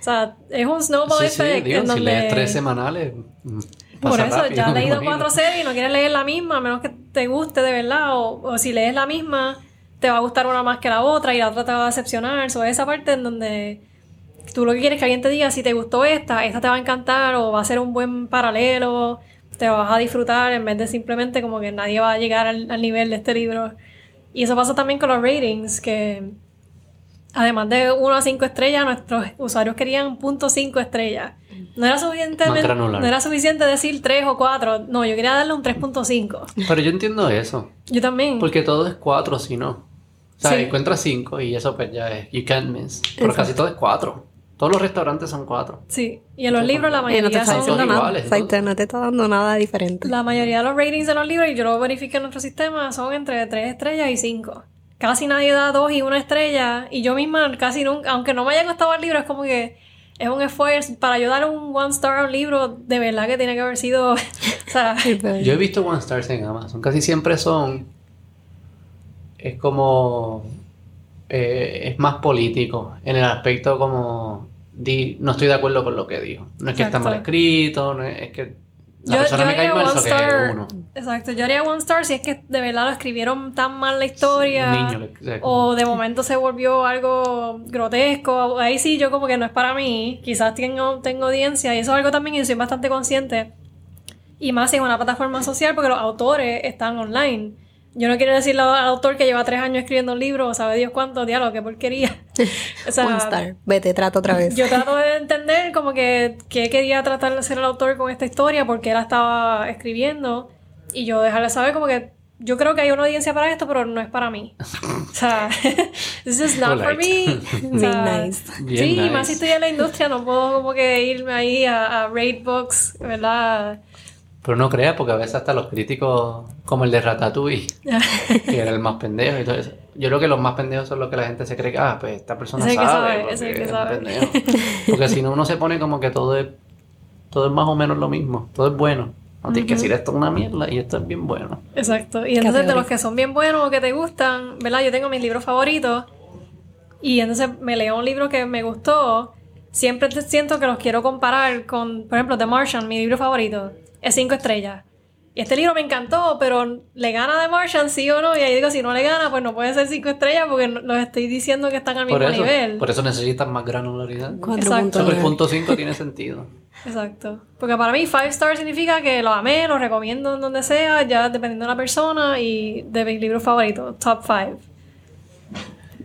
O sea, es un snowball Sí, sí, effect digo, en si donde... lees tres semanales, mm, Por eso, rápido, ya has leído imagino. cuatro series y no quieres leer la misma, a menos que te guste de verdad. O, o si lees la misma, te va a gustar una más que la otra y la otra te va a decepcionar. So, esa parte en donde tú lo que quieres es que alguien te diga si te gustó esta, esta te va a encantar o va a ser un buen paralelo, te vas a disfrutar en vez de simplemente como que nadie va a llegar al, al nivel de este libro. Y eso pasa también con los ratings, que además de 1 a 5 estrellas, nuestros usuarios querían .5 estrellas. No era, granular. no era suficiente decir 3 o 4, no, yo quería darle un 3.5. Pero yo entiendo eso. Yo también. Porque todo es cuatro, si no. O sea, Sí. encuentras cinco y eso pues ya es you can't miss. Pero casi todo es cuatro. Todos los restaurantes son cuatro. Sí, y en los libros la Y no te mayoría está son... diciendo nada. iguales, Exacto, no te está dando nada diferente. La mayoría de los ratings de los libros, y yo lo verifiqué en nuestro sistema, son entre 3 estrellas y 5. Casi nadie da 2 y 1 estrella. Y yo misma casi nunca, aunque no me haya gustado el libro, es como que es un esfuerzo. Para yo dar un one star a un libro, de verdad que tiene que haber sido... o sea, Yo he visto one stars en Amazon. Casi siempre son. Es como. eh, es más político. En el aspecto como. Di- no estoy de acuerdo con lo que dijo. No es que está mal escrito. No es, es que. La yo, persona yo me cae mal, eso que star. uno. Exacto, yo haría one star si es que de verdad lo escribieron tan mal la historia. Un niño le- o de momento se volvió algo grotesco. Ahí sí, yo como que no es para mí. Quizás tengo, tengo audiencia. Y eso es algo también que soy bastante consciente. Y más si es una plataforma social porque los autores están online. Yo no quiero decirle al autor que lleva tres años escribiendo un libro, sabe Dios cuánto, diálogo, qué porquería. O sea, One star. Vete, trato otra vez. yo trato de entender como que qué quería tratar de hacer el autor con esta historia, porque él la estaba escribiendo, y yo dejarle saber como que yo creo que hay una audiencia para esto, pero no es para mí. O sea, this is not for me. O sea, Bien nice. Bien sí, nice. más si estoy en la industria, no puedo como que irme ahí a, a rate books, ¿verdad? Pero no creas, porque a veces hasta los críticos, como el de Ratatouille, que era el más pendejo y todo eso. Yo creo que los más pendejos son los que la gente se cree que, ah, pues esta persona Ese que sabe. sabe, que sabe. pendejo. Porque si no, uno se pone como que todo es, todo es más o menos lo mismo, todo es bueno. No tienes que decir esto es una mierda y esto es bien bueno. Exacto. Y entonces de los que son bien buenos o que te gustan, ¿verdad? Yo tengo mis libros favoritos y entonces me leo un libro que me gustó. Siempre te- siento que los quiero comparar con, por ejemplo, The Martian, mi libro favorito. Es cinco estrellas. Y este libro me encantó, pero ¿le gana The Martian sí o no? Y ahí digo, si no le gana, pues no puede ser cinco estrellas porque no- los estoy diciendo que están al mismo Por eso, nivel. por eso necesitas más granularidad. Cuatro Exacto. puntos Sobre el nueve. punto 5 tiene sentido. Exacto. Porque para mí five stars significa que lo amé, lo recomiendo en donde sea, ya dependiendo de la persona y de mis libros favoritos, top five.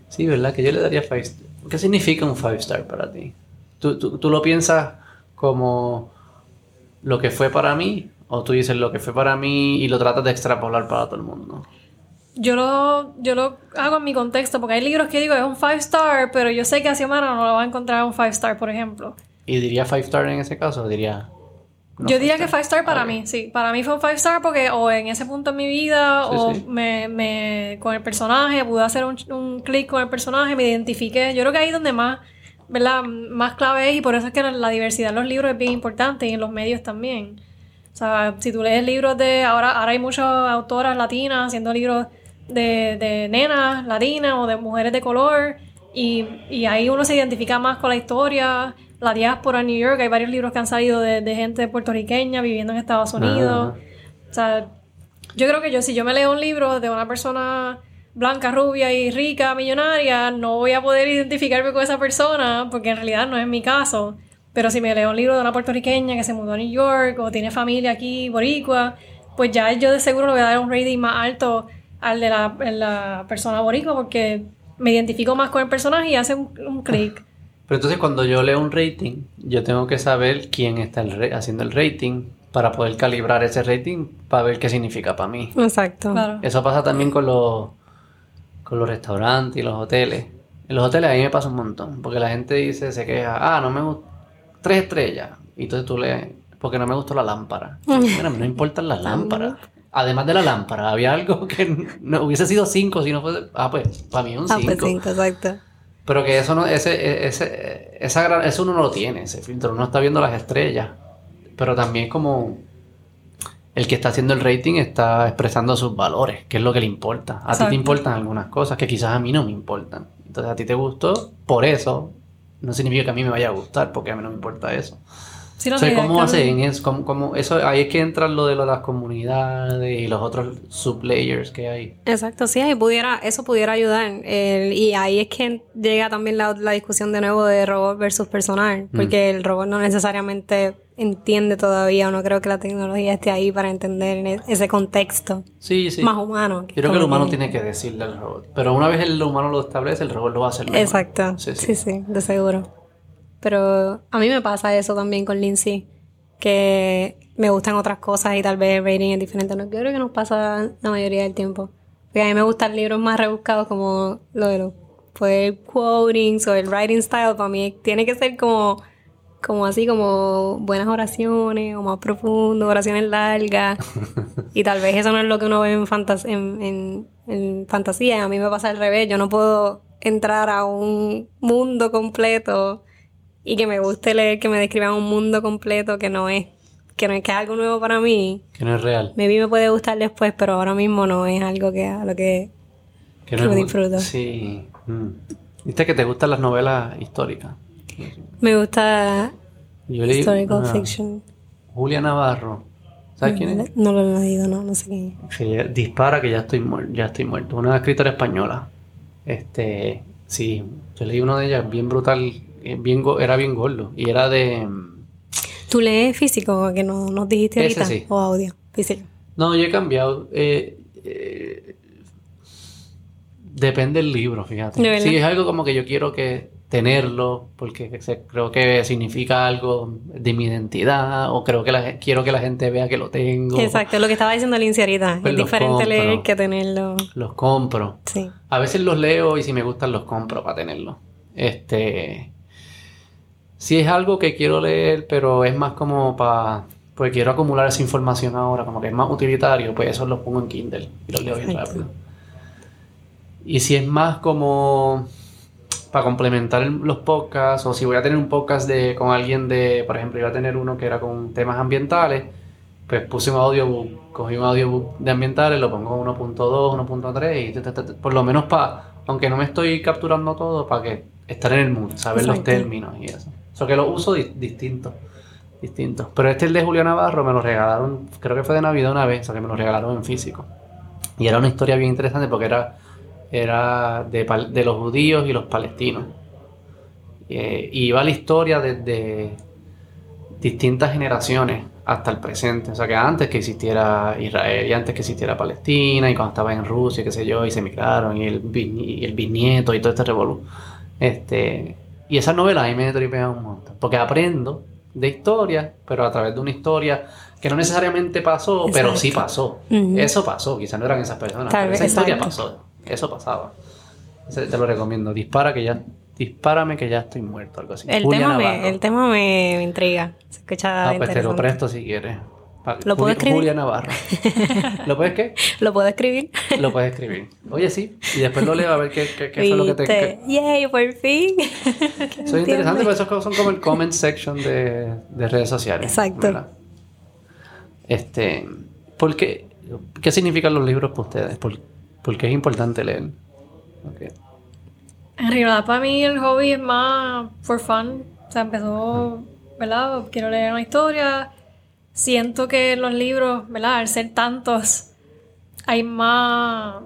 Sí, ¿verdad? Que yo le daría 5 star. ¿Qué significa un 5 star para ti? ¿Tú, tú, tú lo piensas como lo que fue para mí? ¿O tú dices lo que fue para mí y lo tratas de extrapolar para todo el mundo? Yo lo, yo lo hago en mi contexto, porque hay libros que digo es un five star, pero yo sé que a Xiomara no lo va a encontrar un five star, por ejemplo. ¿Y diría 5 star en ese caso? ¿O diría.? no yo five diría que five star para mí, sí. Para mí fue un five star porque o en ese punto en mi vida, Sí, o sí. Me, me, con el personaje, pude hacer un, un clic con el personaje, me identifiqué. Yo creo que ahí es donde más, ¿verdad? Más clave es, y por eso es que la, diversidad en los libros es bien importante y en los medios también. O sea, si tú lees libros de. Ahora, ahora hay muchas autoras latinas haciendo libros de, de nenas latinas o de mujeres de color. Y, y ahí uno se identifica más con la historia, la diáspora en New York. Hay varios libros que han salido de, de gente puertorriqueña viviendo en Estados Unidos. O sea, yo creo que yo, si yo me leo un libro de una persona blanca, rubia y rica, millonaria, no voy a poder identificarme con esa persona porque en realidad no es mi caso. Pero si me leo un libro de una puertorriqueña que se mudó a New York o tiene familia aquí, boricua, pues ya yo de seguro le voy a dar un rating más alto al de la, la persona boricua porque me identifico más con el personaje y hace un, un clic. Pero entonces cuando yo leo un rating, yo tengo que saber quién está el haciendo el rating para poder calibrar ese rating para ver qué significa para mí. Exacto. Claro. Eso pasa también con los, con los restaurantes y los hoteles. En los hoteles a mí me pasa un montón, porque la gente dice, se queja, ah, no me gusta, tres estrellas. Y entonces tú lees, porque no me gustó la lámpara. Mira, no importan las lámparas. Además de la lámpara, había algo que no hubiese sido cinco si no fuese, ah, pues, para mí un Ah, pues cinco. cinco, exacto. Pero que eso no, ese, ese, esa gran- eso uno no lo tiene, ese filtro, uno está viendo las estrellas. Pero también como el que está haciendo el rating está expresando sus valores, que es lo que le importa. A ti te importan algunas cosas que quizás a mí no me importan. Entonces a ti te gustó, por eso no significa que a mí me vaya a gustar, porque a mí no me importa eso. Sí, O sea, ¿cómo hacen eso? ¿Cómo, cómo- eso? Ahí es que entran lo de las comunidades y los otros sublayers que hay. Exacto, sí, ahí pudiera, eso pudiera ayudar. Y ahí es que llega también la, la discusión de nuevo de robot versus personal, porque el robot no necesariamente entiende todavía, o no creo que la tecnología esté ahí para entender e- ese contexto Sí, sí. más humano. Yo creo que el humano tiene que decirle al robot. Pero una vez el humano lo establece, el robot lo va a hacer mejor. Exacto, Sí, sí, sí. sí, de seguro. Pero a mí me pasa eso también con Lindsay, que me gustan otras cosas y tal vez el rating es diferente. Yo creo que nos pasa la mayoría del tiempo. Porque a mí me gustan libros más rebuscados como lo de los pues, quotings o el writing style. Para mí tiene que ser como, como así, como buenas oraciones o más profundo, oraciones largas. y tal vez eso no es lo que uno ve en, fantas en, en, en fantasía. A mí me pasa al revés. Yo no puedo entrar a un mundo completo y que me guste leer que me describan un mundo completo que no es que no es que es algo nuevo para mí. Que no es real. Maybe me puede gustar después, pero ahora mismo no es algo que a lo que Que no es- disfruto. Sí. Mm. Viste que te gustan las novelas históricas. Me gusta Yo leí historical ah, fiction. Julia Navarro. ¿Sabes quién es? No lo he leído, no, no sé quién es. Dispara que ya estoy muerto. Ya estoy muerto. Una escritora española. Este, sí, yo leí uno de ellas bien brutal, eh, bien era bien gordo y era de mm, ¿Tú lees físico que no nos dijiste Ese ahorita? sí. O audio, físico. No, yo he cambiado. eh, eh, depende del libro, fíjate. Si es algo como que yo quiero que tenerlo, porque creo que significa algo de mi identidad, o creo que la, quiero que la gente vea que lo tengo. Exacto, lo que estaba diciendo Lindsay ahorita. Pues es los diferente compro. leer que tenerlo. Los compro. Sí. A veces los leo y si me gustan los compro para tenerlos. Este. Si es algo que quiero leer, pero es más como para. Pues quiero acumular esa información ahora, como que es más utilitario, pues eso los pongo en Kindle y los leo bien rápido. Y si es más como para complementar los podcasts, o si voy a tener un podcast de, con alguien de, por ejemplo, iba a tener uno que era con temas ambientales, pues puse un audiobook, cogí un audiobook de ambientales, lo pongo 1.2, 1.3 y ta, ta, ta, por lo menos para, aunque no me estoy capturando todo, para que estar en el mood, saber los términos y eso. O sea que lo uso di- distinto, distinto. Pero este el de Julio Navarro me lo regalaron, creo que fue de Navidad una vez, o sea que me lo regalaron en físico. Y era una historia bien interesante porque era, era de, los judíos y los palestinos. Eh, y iba la historia desde distintas generaciones hasta el presente. O sea, que antes que existiera Israel y antes que existiera Palestina y cuando estaba en Rusia, qué sé yo, y se emigraron y el, bisni- y el bisnieto y todo este revolú. Este, y esas novelas a mí me tripean un montón. Porque aprendo de historia, pero a través de una historia que no necesariamente pasó, pero sí pasó. Eso pasó, quizás no eran esas personas, Tal pero esa historia pasó. Eso pasaba. Ese te lo recomiendo. Dispara que ya, dispárame que ya estoy muerto, algo así. El Julia tema, Navarro. me, el tema me, intriga. Se escucha Ah, pues te lo presto si quieres. ¿Lo puedo escribir? Julia Navarro. ¿Lo puedes qué? ¿Lo puedo escribir? Lo puedes escribir. Oye, sí. Y después lo leo a ver qué, qué, qué fue lo que te... Qué- ¡Yay! ¡Por fin! Eso es interesante, pero esos son como el comment section de, de redes sociales. Exacto. ¿verdad? Este, ¿por qué, ¿Qué significan los libros para ustedes? ¿Por, por qué es importante leer? En realidad, para mí el hobby es más for fun. O sea, empezó, ¿verdad? Quiero leer una historia. Siento que los libros, ¿verdad? Al ser tantos, hay más.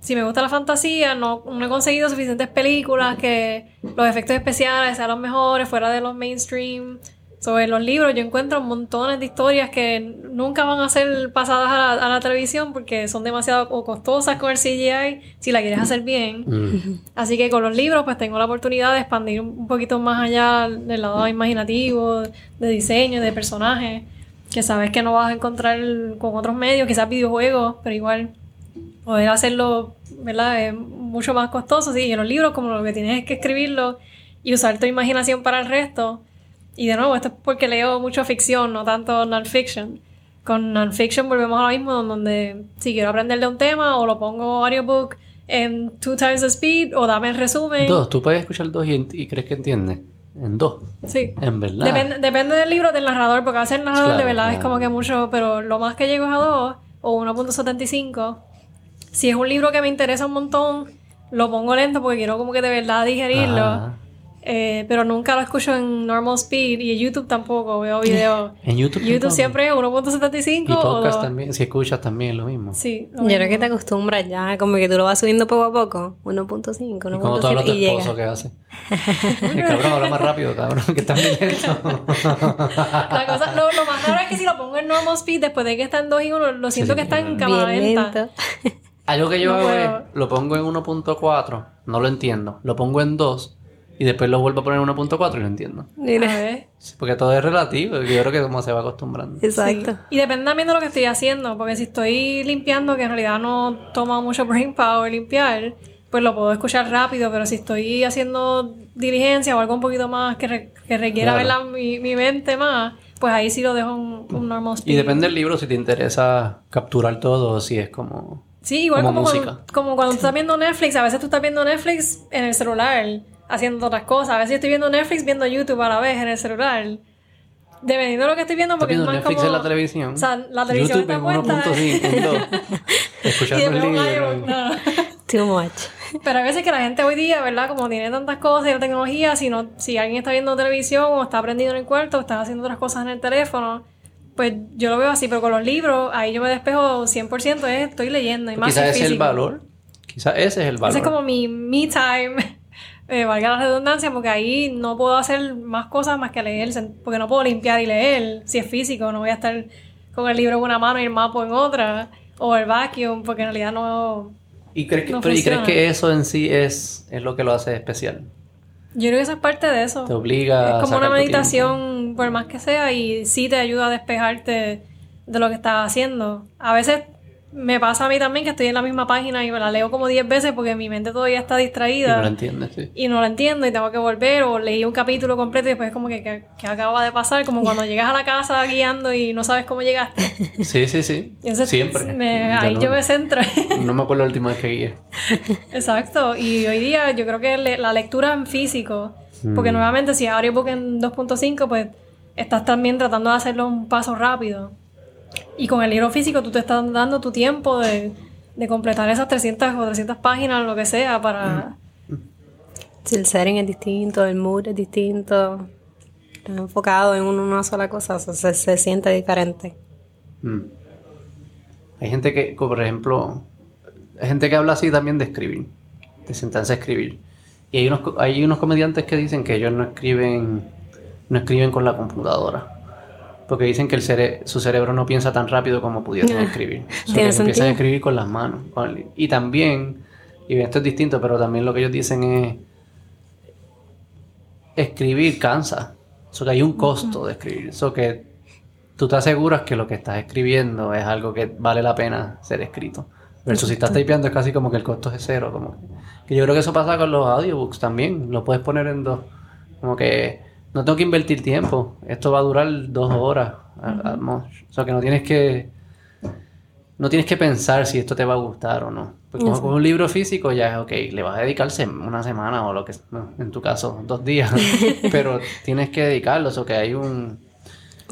Si me gusta la fantasía, no, no he conseguido suficientes películas que los efectos especiales sean los mejores, fuera de los mainstream. Sobre los libros, yo encuentro montones de historias que nunca van a ser pasadas a la, a la televisión porque son demasiado o costosas con el CGI si la quieres hacer bien. Mm. Así que con los libros pues tengo la oportunidad de expandir un poquito más allá del lado imaginativo, de diseño, de personajes. que sabes que no vas a encontrar con otros medios, quizás videojuegos, pero igual poder hacerlo, ¿verdad? Es mucho más costoso, sí, y en los libros como lo que tienes es que escribirlo y usar tu imaginación para el resto. Y de nuevo, esto es porque leo mucho ficción, no tanto non-fiction. Con non-fiction volvemos a lo mismo, donde si quiero aprender de un tema, o lo pongo audiobook en two times the speed, o dame el resumen. Dos, tú puedes escuchar dos y, y crees que entiendes. En dos. Sí. En verdad. Depende, depende del libro del narrador, porque a veces el narrador de Claro, verdad es como que mucho, pero lo más que llego es a 2 o 1.75. Si es un libro que me interesa un montón, lo pongo lento porque quiero como que de verdad digerirlo. Ajá. Eh, pero nunca lo escucho en normal speed y en YouTube tampoco veo videos. En YouTube. YouTube tampoco. siempre es 1.75 Y o podcast 2. también. Si escuchas también lo mismo. Sí, lo Yo creo que te acostumbras ya, como que tú lo vas subiendo poco a poco. 1.5, Y como tú hablas 1.7 de y llega. esposo, ¿qué hace? El cabrón habla más rápido, cabrón, que está muy lento. La cosa, lo, lo más raro es que si lo pongo en normal speed, después de que está en 2 y 1, lo siento sí, que está en cámara lenta. Algo que yo No hago puedo. es, lo pongo en 1.4, no lo entiendo. Lo pongo en 2 y después lo vuelvo a poner en 1.4 y lo entiendo. Mira. Sí, porque todo es relativo, y yo creo que como se va acostumbrando. exacto. Sí. Y depende también de lo que estoy haciendo, porque si estoy limpiando, que en realidad no toma mucho brain power limpiar, pues lo puedo escuchar rápido, pero si estoy haciendo diligencia o algo un poquito más que, re- que requiera Claro. ver la- mi, mi mente más, pues ahí sí lo dejo un, un normal speed. Y depende del libro si te interesa capturar todo o si es como... Sí, igual como como, música. cuando, como cuando tú estás viendo Netflix, a veces tú estás viendo Netflix en el celular, haciendo otras cosas. A veces yo estoy viendo Netflix viendo YouTube a la vez en el celular. Dependiendo de lo que estoy viendo, ¿Estás porque es más Netflix como... en la televisión? O sea, la televisión YouTube está en puesta. 1.5, en 2. Y Escuchando el libro. no. Too much. Pero hay veces que la gente hoy día, ¿verdad? Como tiene tantas cosas y la tecnología, si, no, si alguien está viendo televisión o está aprendiendo en el cuarto o está haciendo otras cosas en el teléfono, pues yo lo veo así. Pero con los libros, ahí yo me despejo 100%, es estoy leyendo y más Quizás ese es el valor. Quizás ese es el valor. Ese es como mi me time, eh, valga la redundancia, porque ahí no puedo hacer más cosas más que leer, porque no puedo limpiar y leer si es físico, no voy a estar con el libro en una mano y el mapa en otra, o el vacuum, porque en realidad no... ¿Y crees, que, no pero, ¿y crees que eso en sí es, es lo que lo hace especial? Yo creo que eso es parte de eso. Te obliga Es a como una meditación, por más que sea, y sí te ayuda a despejarte de lo que estás haciendo. A veces me pasa a mí también que estoy en la misma página y me la leo como 10 veces porque mi mente todavía está Y distraída. no lo entiendes, sí. y no lo entiendo y tengo que volver o leí un capítulo completo y después como que, que, que acaba de pasar, como cuando llegas a la casa guiando y no sabes cómo llegaste. Sí, sí, sí. Y entonces, Siempre. me- ahí no, yo me centro. no me acuerdo la última vez que guié. Exacto. Y hoy día yo creo que le- la lectura en físico, porque Mm. nuevamente si es audiobook en 2.5, pues estás también tratando de hacerlo un paso rápido. Y con el libro físico tú te estás dando tu tiempo de, de completar esas 300 o 300 páginas, lo que sea, para... Si el setting es distinto, el mood es distinto, estás enfocado en una sola cosa, o sea, se, se siente diferente. Mm. Hay gente que, como por ejemplo, hay gente que habla así también de escribir, de sentarse a escribir. Y hay unos, hay unos comediantes que dicen que ellos no escriben, no escriben con la computadora. Porque dicen que el cere- su cerebro no piensa tan rápido como pudiesen Ah, escribir. So, tiene que empiezan a escribir con las manos. con y también, y esto es distinto, pero también lo que ellos dicen es escribir cansa. So, que hay un costo de escribir. So, que tú te aseguras que lo que estás escribiendo es algo que vale la pena ser escrito. Versus si estás typeando es casi como que el costo es cero. Como que, que yo creo que eso pasa con los audiobooks también. Lo puedes poner en dos. Como que no tengo que invertir tiempo. Esto va a durar dos horas. most. O sea que no tienes que. No tienes que pensar si esto te va a gustar o no. Porque como con un libro físico ya es ok, le vas a dedicar sem- una semana o lo que no, en tu caso, dos días. Pero tienes que dedicarlo, o sea que hay un,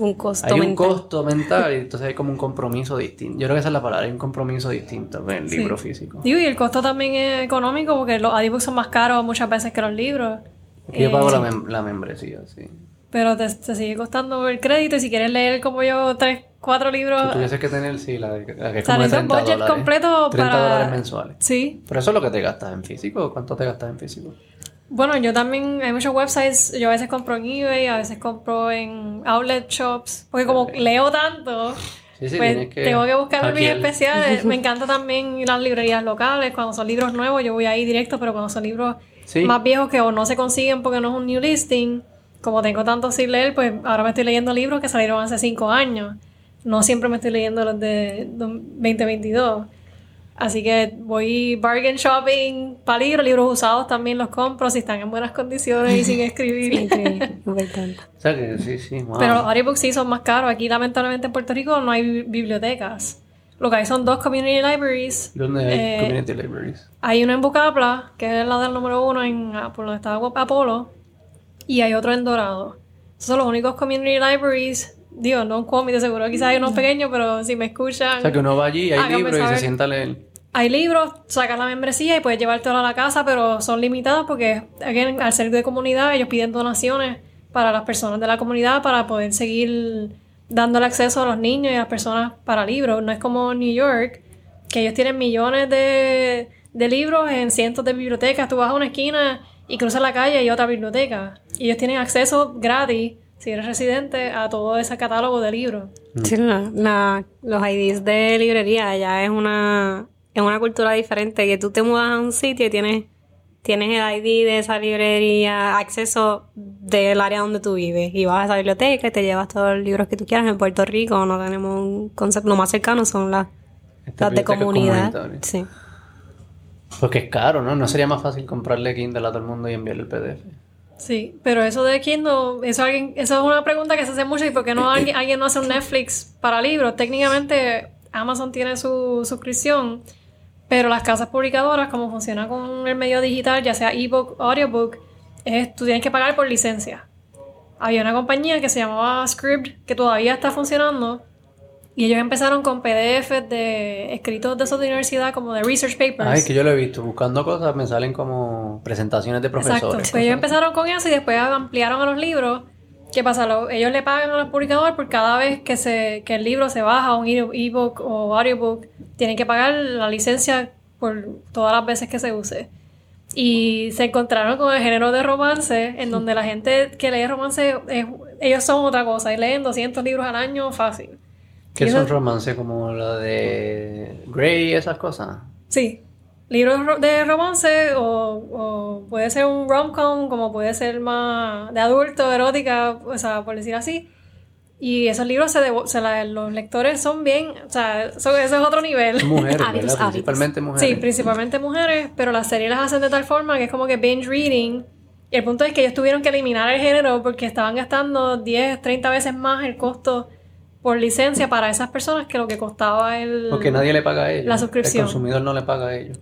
Un costo hay un mental. costo mental y entonces hay como un compromiso distinto. Yo creo que esa es la palabra, hay un compromiso distinto en el Sí. libro físico. Digo, y el costo también es económico porque los audiobooks son más caros muchas veces que los libros. Yo Eh, pago la, mem- la membresía, sí. Pero te, te sigue costando el crédito y si quieres leer como yo tres, cuatro libros... Tú tuvieses que tener, sí, la, de- la que es como de necesitas 30 budget dólares. completo 30 para- dólares mensuales. Sí. Pero eso es lo que te gastas en físico. ¿Cuánto te gastas en físico? Bueno, yo también, hay muchos websites, yo a veces compro en eBay, a veces compro en outlet shops, porque como leo tanto, Sí, sí, pues que tengo que buscar mis hackear. especiales. Me encanta también ir a las librerías locales, cuando son libros nuevos yo voy ahí directo, pero cuando son libros Sí. más viejos que o no se consiguen porque no es un new listing, como tengo tanto sin leer, pues ahora me estoy leyendo libros que salieron hace cinco años. no siempre me estoy leyendo los de 2022. Así que voy bargain shopping para libros, libros usados también los compro si están en buenas condiciones y sin escribir. o sea que sí, sí, Pero los audiobooks sí son más caros. Aquí lamentablemente en Puerto Rico no hay bibliotecas. Lo que hay son dos community libraries. ¿Dónde hay eh, community libraries? Hay uno en Bucapla, que es la del número uno en ah, por donde estaba Apolo, y hay otro en Dorado. Esos son los únicos community libraries Dios, no un cómic de seguro, quizás hay unos pequeños, pero si me escuchan. O sea, que uno va allí, hay libros y se sienta a leer. Hay libros, sacas la membresía y puedes llevártelo a la casa, pero son limitados porque al ser de comunidad ellos piden donaciones para las personas de la comunidad para poder seguir dándole acceso a los niños y a las personas para libros. No es como New York, que ellos tienen millones de, de libros en cientos de bibliotecas. Tú vas a una esquina y cruzas la calle y otra biblioteca. Y ellos tienen acceso gratis si eres residente, a todo ese catálogo de libros. Sí, la, los IDs de librería ya es una, es una cultura diferente, que tú te mudas a un sitio y tienes, tienes el ID de esa librería, acceso del área donde tú vives, y vas a esa biblioteca y te llevas todos los libros que tú quieras. En Puerto Rico no tenemos un concepto, lo más cercano son las, las de comunidad. Sí. Porque es caro, ¿no? ¿No sería más fácil comprarle Kindle a todo el mundo y enviarle el PDF? Sí, pero eso de Kindle, eso, alguien, eso es una pregunta que se hace mucho y por qué no alguien, alguien no hace un Netflix para libros. Técnicamente Amazon tiene su suscripción, pero las casas publicadoras, como funciona con el medio digital, ya sea ebook o audiobook, es, tú tienes que pagar por licencia. Había una compañía que se llamaba Script que todavía está funcionando, y ellos empezaron con PDFs de escritos de su universidad, como de research papers. Ay, que yo lo he visto. Buscando cosas me salen como presentaciones de profesores. Exacto. Pues ellos empezaron con eso y después ampliaron a los libros. ¿Qué pasa? ellos le pagan a los publicadores por cada vez que, se, que el libro se baja, un ebook o audiobook, tienen que pagar la licencia por todas las veces que se use. Y se encontraron con el género de romance, en donde la gente que lee romance, ellos son otra cosa, y leen 200 libros al año fácil. ¿Qué es un romance como lo de Grey y esas cosas? Sí. Libros de romance o, puede ser un rom-com, como puede ser más de adulto, erótica, o sea, por decir así. Y esos libros, se los lectores son bien, o sea, eso, es otro nivel. Mujeres, Principalmente mujeres. Sí, principalmente mujeres, pero las series las hacen de tal forma que es como que binge reading. Y el punto es que ellos tuvieron que eliminar el género porque estaban gastando 10, 30 veces más el costo por licencia para esas personas que lo que costaba el... Porque nadie le paga a ellos. La suscripción. El consumidor no le paga a ellos.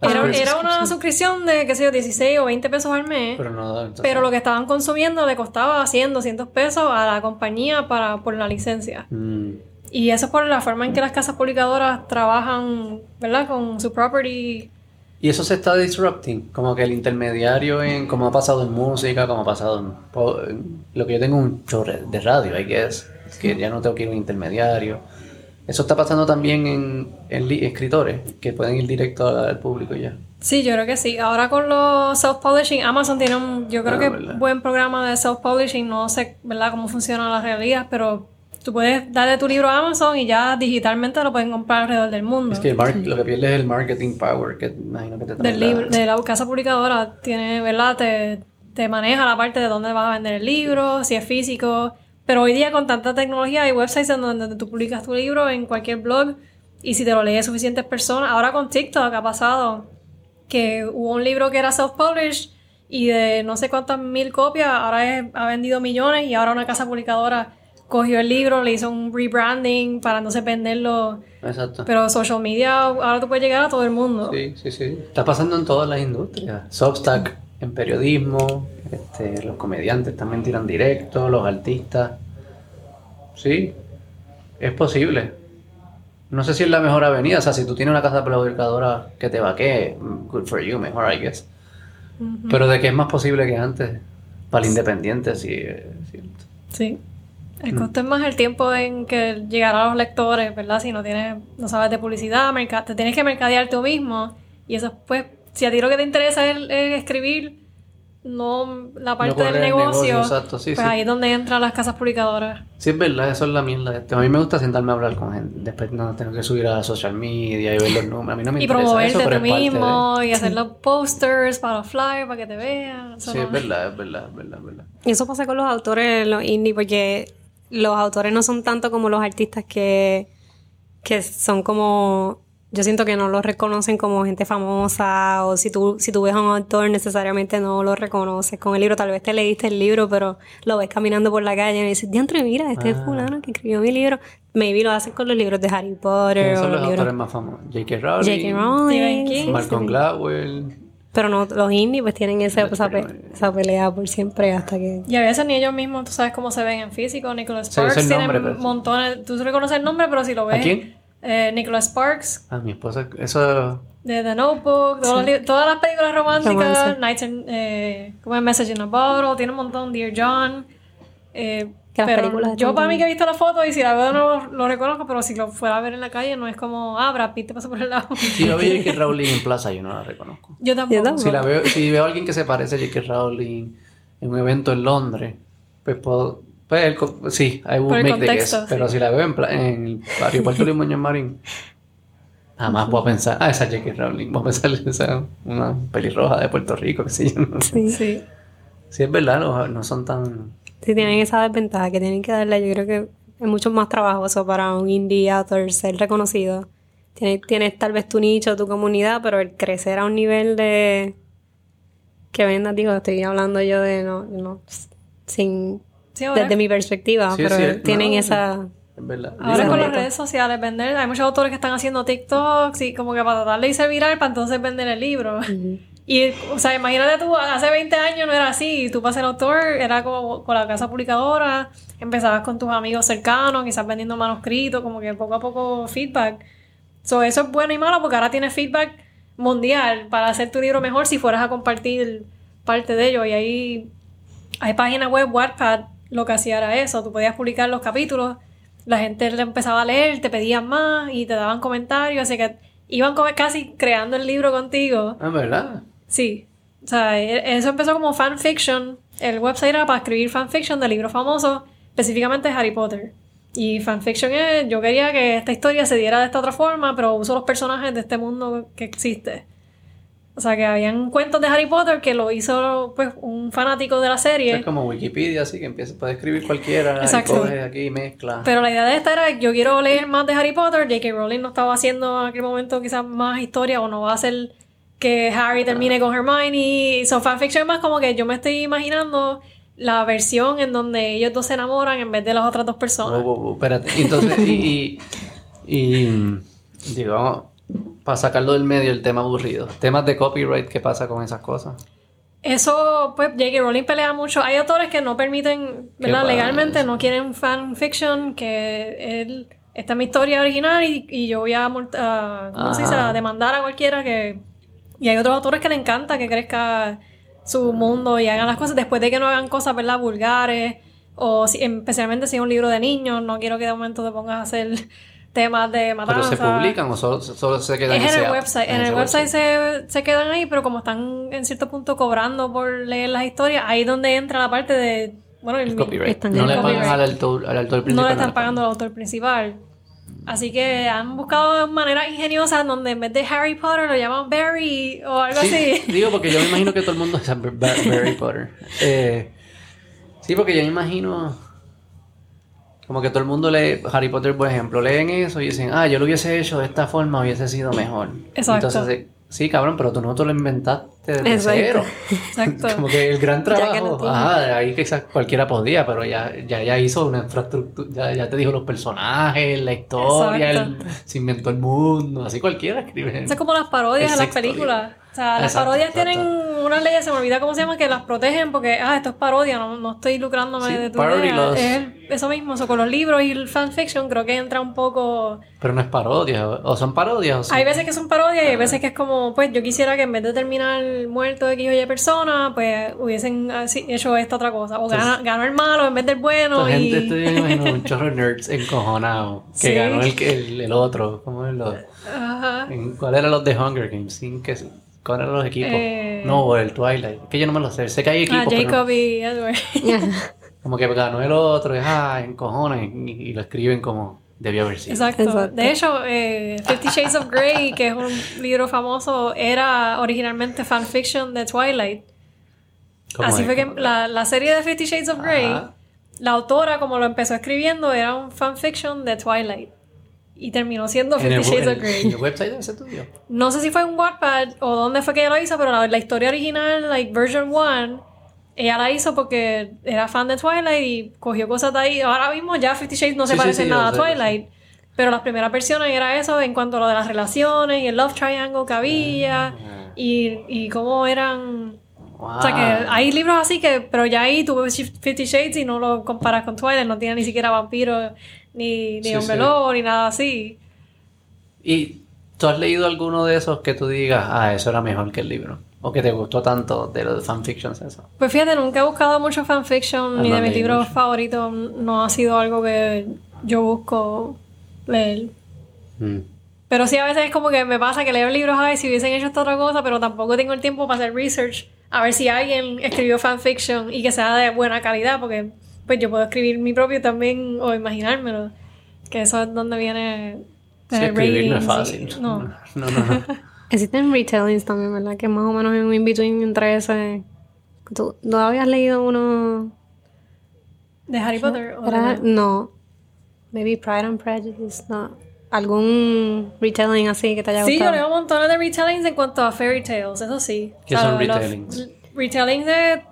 Era, una suscripción de, qué sé yo, 16 o 20 pesos al mes. Pero, no, pero lo que estaban consumiendo le costaba 100, 200 pesos a la compañía para, por la licencia. Mm. Y eso es por la forma en que las casas publicadoras trabajan, ¿verdad? Con su property. Y eso se está disrupting, como que el intermediario en, como ha pasado en música, como ha pasado en, lo que yo tengo un show de radio, I guess que ya no tengo que ir a un intermediario. Eso está pasando también en, escritores, que pueden ir directo al público ya. Sí, yo creo que sí. Ahora con los self-publishing, Amazon tiene un, yo creo ah, que buen programa de self-publishing. No sé, ¿verdad?, cómo funciona la realidad, pero tú puedes darle tu libro a Amazon y ya digitalmente lo pueden comprar alrededor del mundo. Es que lo que pierde es el marketing power, que imagino que te Del libro, de la casa publicadora, tiene, ¿verdad?, te, te maneja la parte de dónde vas a vender el libro, si es físico pero hoy día con tanta tecnología hay websites en donde tú publicas tu libro en cualquier blog y si te lo lee suficientes personas, ahora con TikTok ha pasado que hubo un libro que era self-published y de no sé cuántas mil copias, ahora ha vendido millones y ahora una casa publicadora cogió el libro, le hizo un rebranding para no se venderlo. Exacto. Pero social media ahora tú puedes llegar a todo el mundo. Sí, sí, sí. Está pasando en todas las industrias. Substack en periodismo, este, los comediantes también tiran directo, los artistas. Sí, es posible. No sé si es la mejor avenida, o sea, si tú tienes una casa publicadora que te vaquee, good for you, mejor, I guess. Pero de que es más posible que antes, para el independiente, sí es cierto. Sí. El mm. costo es más el tiempo en que llegar a los lectores, ¿verdad? Si no tienes, no sabes de publicidad, te tienes que mercadear tú mismo. Y eso pues si a ti lo que te interesa es, escribir, no la parte del negocio, pues ahí es donde entran las casas publicadoras. Sí, es verdad, eso es la mierda. A mí me gusta sentarme a hablar con gente. Después no tengo que subir a social media y ver los números. A mí no me y interesa promoverte eso, tú mismo y hacer los posters para los flyers para que te vean. sí, es verdad, es verdad, es verdad, es verdad. Y eso pasa con los autores, los indie, porque los autores no son tanto como los artistas que, que son como yo siento que no lo reconocen como gente famosa o si tú, si tú ves a un autor necesariamente no lo reconoces con el libro. Tal vez te leíste el libro, pero lo ves caminando por la calle y dices, diantre, mira, este es Ah. fulano que escribió mi libro. Maybe lo hacen con los libros de Harry Potter ¿Quiénes o son los los libros autores más famosos? J.K. Rowling. Rowling. Malcolm Gladwell. Pero no, los indie pues tienen ese- esa, pe- esa pelea por siempre hasta que... Y a veces ni ellos mismos, tú sabes cómo se ven en físico. Nicholas Sí, Sparks el tiene pero- montones. Tú reconoces el nombre, pero si lo ves. ¿A quién? Eh, Nicholas Sparks, Ah, mi esposa, eso... de The Notebook, los todas las películas románticas. Nights in, eh, como es Message in a Bottle, tiene un montón, Dear John. eh, Que las pero películas yo para mí que he visto la foto y si la veo no lo, lo reconozco, pero si lo fuera a ver en la calle no es como, ah, Brad Pitt te pasa por el lado. Si yo veo a J.K. Rowling en plaza, yo no la reconozco. yo tampoco. Yo tampoco. Si, la veo, si veo a alguien que se parece a J.K. Rowling en un evento en Londres, pues puedo... Pues el co- sí, I will Por make the contexto, guess. Pero sí. si la veo en, pla- en el aeropuerto de Muñoz Marín, jamás voy a pensar, ah, esa es J.K. Rowling. Voy a pensar, esa una pelirroja de Puerto Rico, qué sé yo. No sé. Sí. Sí. Sí, es verdad, no, no son tan... Sí, tienen esa desventaja que tienen que darle. Yo creo que es mucho más trabajoso para un indie author ser reconocido. Tienes, tienes tal vez tu nicho, tu comunidad, pero el crecer a un nivel de que vendas, digo, estoy hablando yo de no, no sin Sí, ahora- desde mi perspectiva, Sí, pero sí, tienen no, esa Es verdad. Ahora con las redes sociales, vender, hay muchos autores que están haciendo TikToks y como que para tratar de irse viral para entonces vender el libro. Y, o sea, imagínate tú, hace 20 años no era así, tú para ser autor era como con la casa publicadora, empezabas con tus amigos cercanos, quizás vendiendo manuscritos, como que poco a poco feedback. So, eso es bueno y malo porque ahora tienes feedback mundial para hacer tu libro mejor si fueras a compartir parte de ello. Y ahí hay páginas web, Wattpad, lo que hacía era eso. Tú podías publicar los capítulos, la gente le empezaba a leer, te pedían más y te daban comentarios, así que iban casi creando el libro contigo. Es verdad. Sí. O sea, e- eso empezó como fanfiction. El website era para escribir fanfiction de libros famosos, específicamente Harry Potter. Y fanfiction es, yo quería que esta historia se diera de esta otra forma, pero uso los personajes de este mundo que existe. O sea, que habían cuentos de Harry Potter que lo hizo pues un fanático de la serie. Es como Wikipedia, así que empieza, puede escribir cualquiera, Exacto. y coge aquí y mezcla. Pero la idea de esta era, yo quiero leer más de Harry Potter, J.K. Rowling no estaba haciendo en aquel momento quizás más historia o no va a hacer que Harry termine con Hermione. So fanfiction más como que yo me estoy imaginando la versión en donde ellos dos se enamoran en vez de las otras dos Oh, personas. oh, oh, espérate. Entonces, y, y, y, digamos, para sacarlo del medio el tema aburrido. Temas de copyright, ¿qué pasa con esas cosas? Eso, pues, J.K. Rowling pelea mucho. Hay autores que no permiten, ¿verdad? Legalmente no quieren fanfiction, que él, esta es mi historia original y, y yo voy a, a- ¿cómo se dice? Ajá. A demandar a cualquiera que... Y hay otros autores que le encanta que crezca su mundo y hagan las cosas después de que no hagan cosas, ¿verdad? Vulgares o si- especialmente si es un libro de niños, no quiero que de momento te pongas a hacer temas de ¿Pero matanza. se publican o solo, solo se quedan Es en el website. En el website se, se quedan ahí, pero como están en cierto punto cobrando por leer las historias, ahí es donde entra la parte de. Bueno, el, El copyright. Están No le pagan al autor, al autor no principal. le están pagando al autor principal. Así que han buscado maneras ingeniosas donde en vez de Harry Potter lo llaman Barry o algo Sí, así. digo porque yo me imagino que todo el mundo es Harry Potter. Eh, sí, porque yo me imagino como que todo el mundo lee Harry Potter, por ejemplo, leen eso y dicen, ah, yo lo hubiese hecho de esta forma, hubiese sido mejor. Exacto. Entonces, eh, sí, cabrón, pero tú no te lo inventaste desde Exacto. cero. Exacto. Como que el gran trabajo, tienes. ajá, de ahí quizás cualquiera podía, pero ya, ya, ya hizo una infraestructura, ya, ya te dijo los personajes, la historia, el- se inventó el mundo, así cualquiera escribe. Eso es como las parodias en las películas. O sea, las Exacto, parodias exacto. tienen unas leyes, se me olvida cómo se llama, que las protegen porque, ah, esto es parodia, no, no estoy lucrándome Sí, de tu parody idea. Es eso mismo, eso con los libros y el fanfiction creo que entra un poco... Pero no es parodia, o son parodias o son... Hay veces que son parodias y hay veces que es como, pues yo quisiera que en vez de terminar muerto de X o Y persona, pues hubiesen así hecho esta otra cosa. O gana- ganó el malo en vez del bueno Esta y... gente, esto yo me imagino un chorro de nerds encojonados que Sí. ganó el, el, el otro. ¿Cómo es lo? Ajá. en- ¿Cuál eran los de Hunger Games? Sin que, ¿Cuáles eran los equipos? Eh. No, el Twilight. Que yo no me lo sé. Sé que hay Ah, equipos, pero Jacob y Edward. como que ganó el otro. Y, ah, encojones. Y, y lo escriben como debió haber sido. Exacto. Exacto. De hecho, eh, Fifty Shades of Grey, que es un libro famoso, era originalmente fanfiction de Twilight. ¿Cómo Así es? fue que la, la serie de Fifty Shades of Grey Ajá. la autora, como lo empezó escribiendo, era un fanfiction de Twilight. Y terminó siendo Fifty Shades of Grey. en el website de ese estudio. No sé si fue en Wattpad o dónde fue que ella lo hizo, pero la, la historia original, like version 1, ella la hizo porque era fan de Twilight y cogió cosas de ahí. Ahora mismo ya Fifty Shades no se Sí, parece sí, nada a. Twilight. Pero las primeras versiones era eso en cuanto a lo de las relaciones y el love triangle que había Ah. y, y cómo eran... Wow. O sea que hay libros así que, pero ya ahí tú ves Fifty Shades y no lo comparas con Twilight, no tiene ni siquiera vampiro, ni, ni Sí, hombre sí. lobo, ni nada así. ¿Y tú has leído alguno de esos que tú digas, ah, eso era mejor que el libro? ¿O que te gustó tanto de los fanfictions eso? Pues fíjate, nunca he buscado mucho fanfiction, Ah, ni no de mis libros mucho. favoritos no ha sido algo que yo busco leer. Mm. Pero sí a veces es como que me pasa que leo libros, ay, si hubiesen hecho esta otra cosa, pero tampoco tengo el tiempo para hacer research, a ver si alguien escribió fanfiction y que sea de buena calidad, porque pues yo puedo escribir mi propio también o imaginármelo, que eso es donde viene Sí, escribir no es ratings y- fácil. No. no, no. no. Existen retellings también, ¿verdad? Que más o menos es un in-between entre ese... ¿Tú no habías leído uno? ¿De Harry Potter? o de- Era- no. Maybe Pride and Prejudice, no. ¿Algún retelling así que te haya Sí, yo gustado? leo montones de retellings en cuanto a fairy tales, eso sí. ¿Qué son los- retellings? retellings de.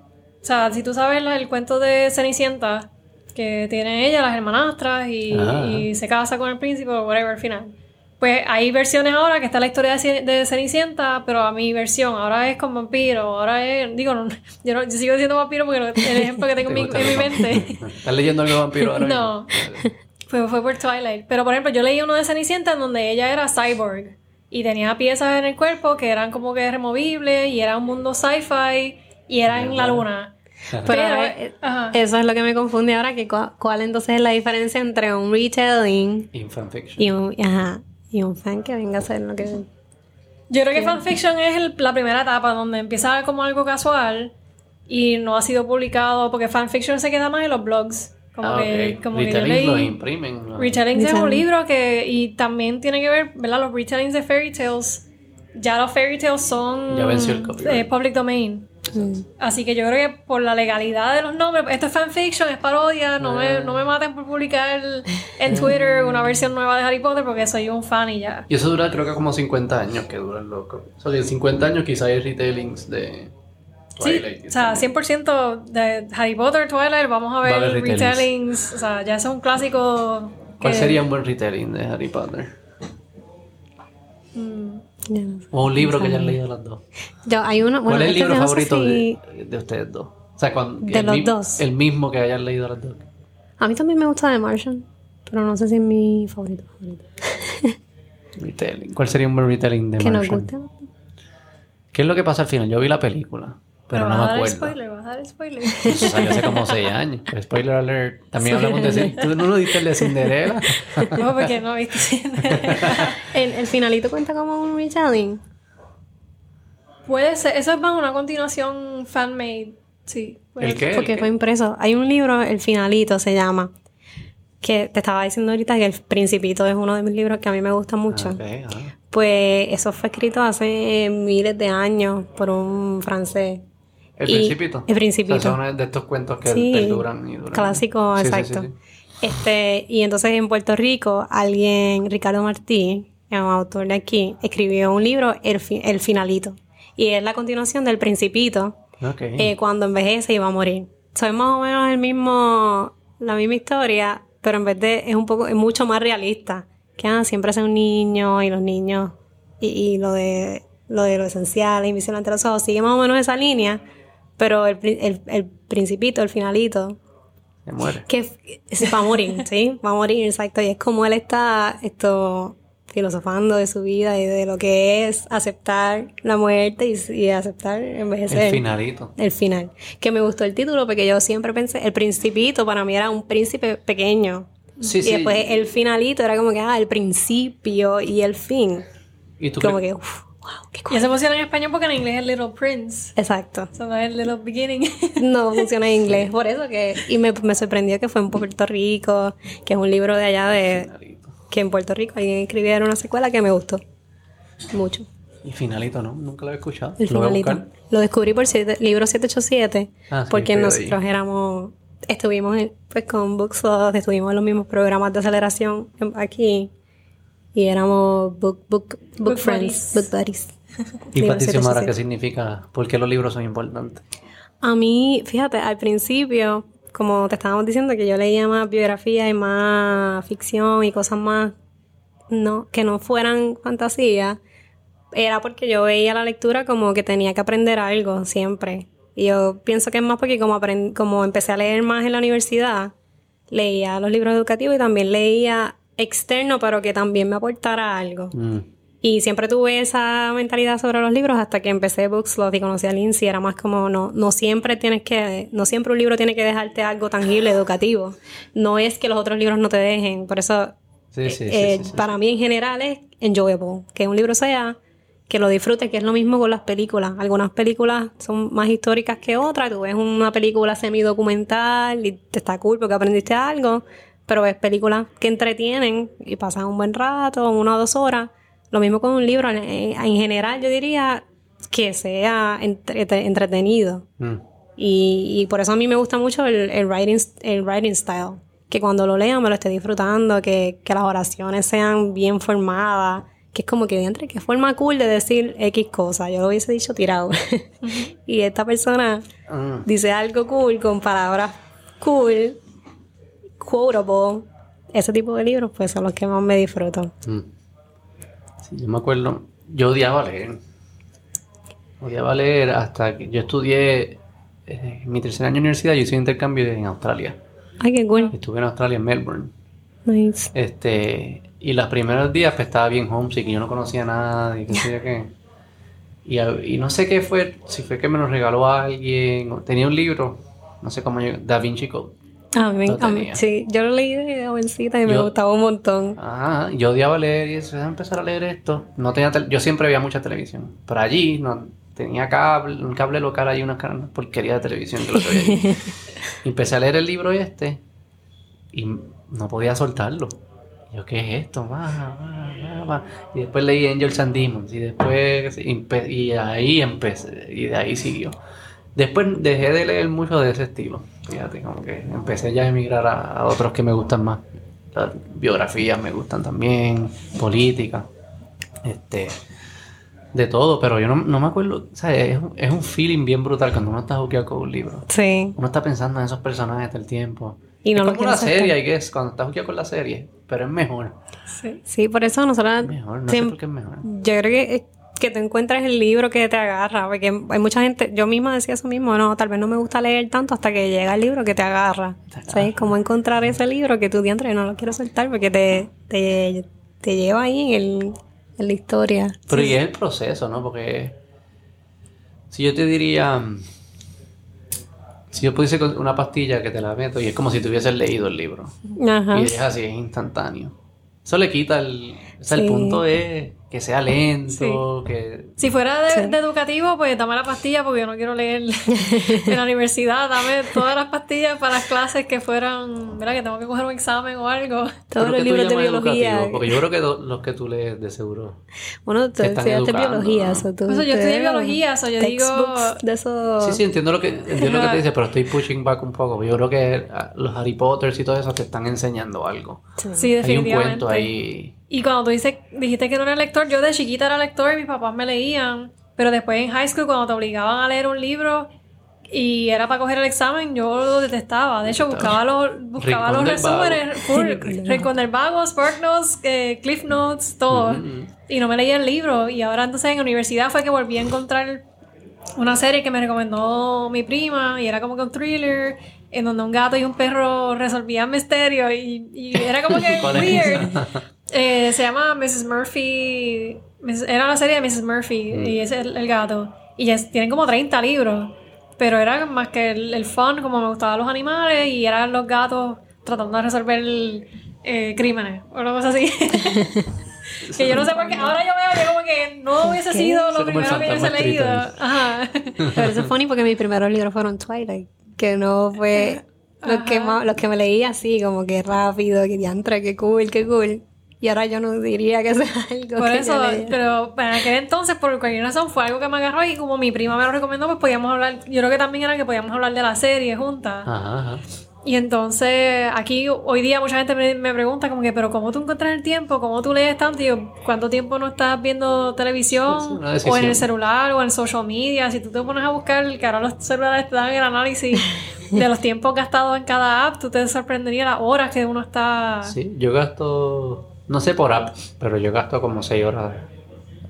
O sea, si tú sabes el cuento de Cenicienta, que tiene ella, las hermanastras, y, Ah. y se casa con el príncipe o whatever al final. Pues hay versiones ahora que está la historia de, Ce- de Cenicienta, pero a mi versión ahora es con vampiro, ahora es. Digo, no, yo, no- yo sigo diciendo vampiro porque el ejemplo que tengo en mi, ¿Te en mi gusta el mente. ¿Estás leyendo algo vampiro ahora? No. mismo? Fue, fue por Twilight. Pero por ejemplo, yo leí uno de Cenicienta en donde ella era cyborg. Y tenía piezas en el cuerpo que eran como que removibles. Y era un mundo sci-fi. Y era en la luna. Pero, Pero, eh, eso es lo que me confunde ahora, que cu- cuál entonces es la diferencia entre un retelling fanfiction. y un, ajá, y un fan que venga a hacer lo que... Yo creo que fanfiction es el- la primera etapa donde empieza como algo casual. Y no ha sido publicado. Porque fanfiction se queda más en los blogs. Como Ah, que, ok. como que yo Retellings leí. los imprimen. los- Retellings es un libro que, y también tiene que ver, ¿verdad? Los retellings de fairy tales, ya los fairy tales son Ya venció el copyright. eh, public domain. Mm. Así que yo creo que por la legalidad de los nombres, esto es fanfiction, es parodia, no, me, no me maten por publicar en Twitter una versión nueva de Harry Potter porque soy un fan y ya. Y eso dura creo que como 50 años que duran los. O sea, en 50 años quizá hay retellings de Sí, Twilight. o sea, 100% de Harry Potter, Twilight, vamos a ver Va a haber retellings. retellings, o sea, ya es un clásico. ¿Cuál que- sería un buen retelling de Harry Potter? Mm, Ya no sé. O un libro que hayan leído las dos. Yo, hay uno, bueno, ¿Cuál es el este libro yo no sé favorito si- de, de ustedes dos? O sea, cuando, De el los mi- dos. El mismo que hayan leído las dos. A mí también me gusta The Martian, pero no sé si es mi favorito. favorito. Retelling. ¿Cuál sería un buen retelling de Que nos Martian? guste. ¿Qué es lo que pasa al final? Yo vi la película, pero no vas me a dar acuerdo. spoiler, vas a dar spoiler. Eso salió hace como 6 años. Pero spoiler alert. También hablamos de... ¿Tú no lo diste el de Cinderella? no, porque no viste. El, el finalito cuenta como un retelling. Puede ser, eso es más una continuación fan-made. Sí. ¿El qué? Porque ¿El fue qué? impreso. Hay un libro, El Finalito se llama, que te estaba diciendo ahorita que El Principito es uno de mis libros que a mí me gusta mucho. Ok, ah. Pues eso fue escrito hace miles de años por un francés. El Y- Principito. El Principito. O sea, son de estos cuentos que Sí, perduran y duran. Clásico, Sí, exacto. sí. Este, y entonces en Puerto Rico, alguien, Ricardo Martí, un autor de aquí, escribió un libro, El, Fi- El Finalito. Y es la continuación del Principito, Ok. eh, cuando envejece y va a morir. So, es más o menos el mismo, la misma historia, pero en vez de, es un poco, es mucho más realista. Que ah, siempre es un niño y los niños, y, y lo de lo de lo esencial, la invisión ante los ojos, sigue más o menos esa línea, pero el, el, el principito, el finalito, Se muere. que va a morir, ¿sí? Va a morir, exacto. Y es como él está esto filosofando de su vida y de lo que es aceptar la muerte y, y aceptar envejecer. El finalito. El final. Que me gustó el título porque yo siempre pensé, el principito para mí era un príncipe pequeño. Sí, y sí. después el finalito era como que, ah, el principio y el fin. ¿Y tú Como que, uff, wow, qué Y eso funciona en español porque en inglés es Little Prince. Exacto. Eso no es Little Beginning. No funciona en inglés. Por eso que. Y me, me sorprendió que fue en Puerto Rico, que es un libro de allá de. Finalito. Que en Puerto Rico alguien escribiera una secuela que me gustó. Mucho. Y finalito, ¿no? Nunca lo he escuchado. El lo voy a finalito. Lo descubrí por siete- libro 787, Ah, sí, porque nosotros ahí. éramos estuvimos en- pues con Bookslot, estuvimos en los mismos programas de aceleración aquí y éramos book, book, book, Book friends, buddies. book buddies. ¿Y Libro Patricio Mara 787. qué significa? ¿Por qué los libros son importantes? A mí, fíjate, al principio, como te estábamos diciendo, que yo leía más biografía y más ficción y cosas más no, que no fueran fantasía, era porque yo veía la lectura como que tenía que aprender algo siempre. Y yo pienso que es más porque como, aprend- como empecé a leer más en la universidad, leía los libros educativos y también leía externo, pero que también me aportara algo. Mm. Y siempre tuve esa mentalidad sobre los libros hasta que empecé Bookslot y conocí a Lindsay. Era más como, no, no siempre tienes que, no siempre un libro tiene que dejarte algo tangible, educativo. No es que los otros libros no te dejen. Por eso, Sí, sí, sí, eh, sí. para mí en general es enjoyable. Que un libro sea, que lo disfrutes, que es lo mismo con las películas. Algunas películas son más históricas que otras. Tú ves una película semi-documental y te está cool porque aprendiste algo. Pero ves películas que entretienen y pasas un buen rato, una o dos horas. Lo mismo con un libro. En, en general, yo diría que sea entrete- entretenido. Mm. Y, y por eso a mí me gusta mucho el, el, writing, el writing style. Que cuando lo lea me lo esté disfrutando, que, que las oraciones sean bien formadas. Que es como que entre qué forma cool de decir X cosa. Yo lo hubiese dicho tirado. y esta persona Mm. dice algo cool con palabras cool, quotable. Ese tipo de libros, pues son los que más me disfruto. Mm. Sí, yo me acuerdo, yo odiaba leer. Odiaba leer hasta que yo estudié eh, en mi tercer año de universidad, yo hice intercambio en Australia. Ay, qué cool. Estuve en Australia, en Melbourne. Nice. Este, y los primeros días pues, estaba bien homesick y yo no conocía nada y qué sé qué. Y, no sé qué fue, si fue que me lo regaló alguien, o tenía un libro, no sé cómo yo, Da Vinci Code. A mí, me- Lo a mí- sí, yo lo leí de jovencita y me gustaba un montón. Ajá, yo odiaba leer y eso, empezar a leer esto. No tenía yo siempre veía mucha televisión, pero allí no tenía cable, un cable local ahí, una una porquería de televisión que lo que allí. Empecé a leer el libro este y no podía soltarlo. Yo, ¿qué es esto? Va, va, va. Y después leí Angels and Demons y después y ahí empecé y de ahí siguió. Después dejé de leer mucho de ese estilo. Fíjate, como que empecé ya a emigrar a, a otros que me gustan más. Las biografías me gustan también, política, este, de todo, pero yo no, no me acuerdo, ¿sabes? Es, un- es un feeling bien brutal cuando uno está juqueado con un libro. Sí. Uno está pensando en esos personajes todo el tiempo. Y no es como una serie, I guess, cuando estás juqueado con la serie, pero es mejor. Sí, sí, por eso nosotros Es mejor, no sé por qué es mejor. Yo creo que, que tú encuentres el libro que te agarra, porque hay mucha gente, yo misma decía eso mismo, no, tal vez no me gusta leer tanto hasta que llega el libro que te agarra. Te agarra. ¿Sabes? Cómo encontrar ese libro que tú diantre no lo quiero soltar porque te, te, te lleva ahí en, el, en la historia. Pero y es el proceso, ¿no? Porque si yo te diría, si yo pudiese una pastilla que te la meto y es como si te hubieses leído el libro. Ajá. Y es así, es instantáneo. Eso le quita el... O sea, el Sí. punto es que sea lento, que... Si fuera de, Sí. de educativo, pues dame la pastilla porque yo no quiero leer en la universidad. Dame todas las pastillas para las clases que fueran, mira, que tengo que coger un examen o algo. Todos ¿Pero los libros de biología. educativo? Porque yo creo que los que tú lees de seguro... Bueno, tú estudiaste biología. ¿no? tú- Pues yo estudié biología, so yo digo- textbooks De eso. Sí, sí, entiendo lo que entiendo lo que te dices, pero estoy pushing back un poco. Yo creo que ah, los Harry Potter y todo eso te están enseñando algo. Sí, Hay un definitivamente. cuento ahí... Y cuando tú dices, dijiste que no eras lector, yo de chiquita era lector y mis papás me leían. Pero después en high school, cuando te obligaban a leer un libro y era para coger el examen, yo lo detestaba. De hecho, buscaba los, buscaba Rincón los resúmenes. full, Rincón del Vago, Spark Notes, eh, Cliff Notes, todo. Y no me leía el libro. Y ahora entonces en universidad fue que volví a encontrar una serie que me recomendó mi prima y era como que un thriller en donde un gato y un perro resolvían misterios y, y era como que ¿Cuál es weird. Eh, se llama Mrs. Murphy. Era una serie de Mrs. Murphy Mm. y es el, el gato. Y ya tienen como 30 libros. Pero era más que el, el fun, como me gustaban los animales y eran los gatos tratando de resolver eh, crímenes o una cosa así. que yo no sé por qué. Ahora yo veo que como que no hubiese ¿Qué? sido lo primero que hubiese leído. Ajá. Pero eso es funny porque mis primeros libros fueron Twilight, que no fue los que, más, los que me leí así, como que rápido, que diantre, que cool, que cool. Y ahora yo no diría que sea algo Por que eso, yo pero para aquel entonces, por cualquier razón, fue algo que me agarró y como mi prima me lo recomendó, pues podíamos hablar, yo creo que también era que podíamos hablar de la serie juntas. Ajá, ajá. Y entonces aquí hoy día mucha gente me, me pregunta como que, pero ¿cómo tú encuentras el tiempo? ¿Cómo tú lees tanto? Y yo, ¿cuánto tiempo no estás viendo televisión? O en el celular o en social media. Si tú te pones a buscar, que ahora los celulares te dan el análisis de los tiempos gastados en cada app, tú te sorprendería las horas que uno está... Sí, yo gasto, no sé por app, pero yo gasto como 6 horas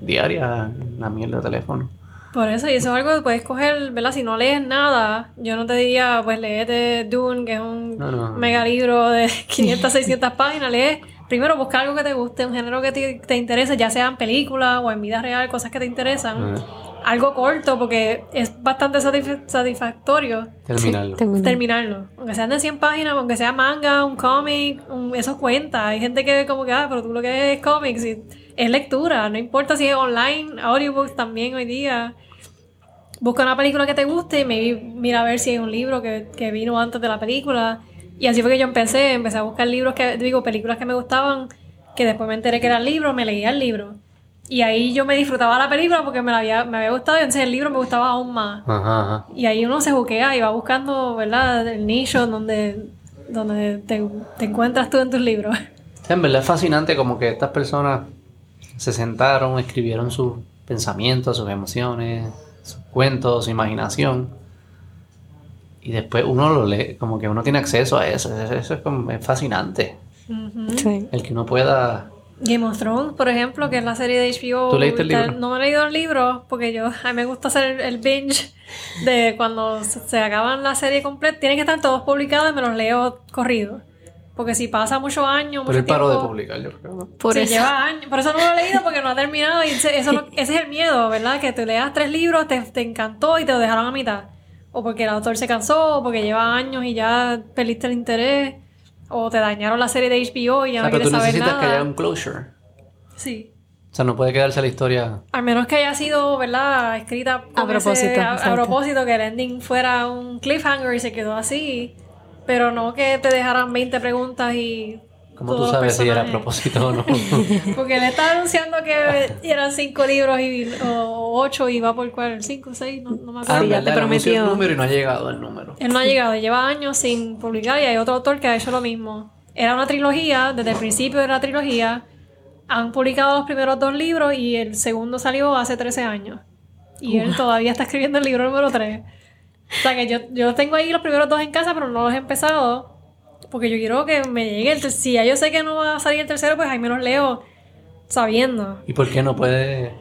diarias en la mierda de teléfono. Por eso, y eso es algo que puedes coger, ¿verdad? Si no lees nada, yo no te diría, pues leete Dune, que es un No, no. mega libro de 500, 600 páginas, lees. Primero busca algo que te guste, un género que te, te interese, ya sea en película o en vida real, cosas que te interesan. Eh, Algo corto, porque es bastante satisf- satisfactorio terminarlo. Terminar. terminarlo. Aunque sean de 100 páginas, aunque sea manga, un cómic, un- eso cuenta. Hay gente que como que, ah, pero tú lo que es cómics y es lectura. No importa si es online, audiobooks también hoy día. Busca una película que te guste y maybe mira a ver si hay un libro que, que vino antes de la película. Y así fue que yo empecé. Empecé a buscar libros que, digo, películas que me gustaban, que después me enteré que eran libros, me leía el libro. Y ahí yo me disfrutaba la película porque me, la había, me había gustado y entonces el libro me gustaba aún más. Ajá, ajá. Y ahí uno se juquea y va buscando, ¿verdad? El nicho donde, donde te, te encuentras tú en tus libros. Sí, en verdad es fascinante como que estas personas se sentaron, escribieron sus pensamientos, sus emociones, sus cuentos, su imaginación. Y después uno lo lee, como que uno tiene acceso a eso. Eso es, como, es fascinante. Sí. El que uno pueda... Game of Thrones, por ejemplo, que es la serie de HBO. ¿Tú leíste el libro? No me he leído el libro porque yo, a mí me gusta hacer el, el binge de cuando se, acaban la serie completa. Tienen que estar todos publicados y me los leo corridos. Porque si pasa muchos años, mucho Pero él paró de publicar, yo creo. ¿no? Por Sí, eso. lleva años. Por eso no lo he leído porque no ha terminado. Y ese, eso no- ese es el miedo, ¿verdad? Que te leas tres libros, te, te encantó y te lo dejaron a mitad. O porque el autor se cansó, o porque lleva años y ya perdiste el interés. O te dañaron la serie de HBO y ya O sea, no pero quieres tú saber necesitas nada. que haya un closure. Sí. O sea, no puede quedarse la historia... Al menos que haya sido, ¿verdad? Escrita A propósito, ese- a, a propósito, que el ending fuera un cliffhanger y se quedó así. Pero no que te dejaran 20 preguntas y. ¿Cómo tú sabes si era a propósito o no? Porque él está anunciando que eran cinco libros y, o ocho y va por cuál, cinco, seis, no, no me Ah, acuerdo. Sí, ya te prometió. el número y no ha llegado el número. Él no ha llegado, lleva años sin publicar y hay otro autor que ha hecho lo mismo. Era una trilogía, desde el principio de la trilogía. Han publicado los primeros dos libros y el segundo salió hace 13 años. Y él todavía está escribiendo el libro número 3. O sea que yo, yo tengo ahí los primeros dos en casa, pero no los he empezado. Porque yo quiero que me llegue el ter- Si ya yo sé que no va a salir el tercero, pues ahí me los leo sabiendo. ¿Y por qué no puede,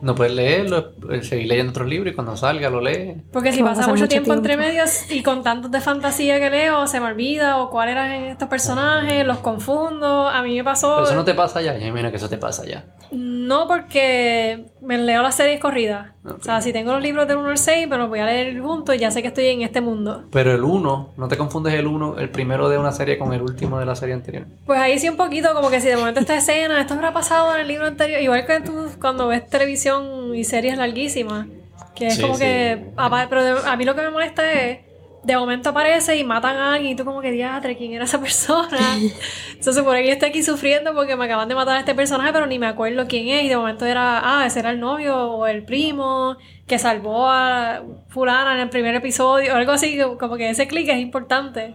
no puede leerlo, eh, seguir leyendo otros libros y cuando salga lo lee? Porque si pasa mucho, mucho tiempo, tiempo. entre medios y con tantos de fantasía que leo, se me olvida o cuáles eran estos personajes, los confundo. A mí me pasó. Pero eso no te pasa ya, ya mira que eso te pasa ya. No, porque me leo las series corridas. O sea, si tengo los libros del 1 al 6, me los voy a leer juntos y ya sé que estoy en este mundo. Pero el 1, no te confundes el 1, el primero de una serie con el último de la serie anterior. Pues ahí sí un poquito, como que si de momento esta escena, esto habrá pasado en el libro anterior, igual que tú cuando ves televisión y series larguísimas, que es Sí, como sí. que, pero a mí lo que me molesta es, de momento aparece y matan a alguien y tú como que diatre, ¿quién era esa persona? Se supone que yo estoy aquí sufriendo porque me acaban de matar a este personaje, pero ni me acuerdo quién es y de momento era, ah, ese era el novio o el primo que salvó a fulana en el primer episodio o algo así, como que ese clic es importante.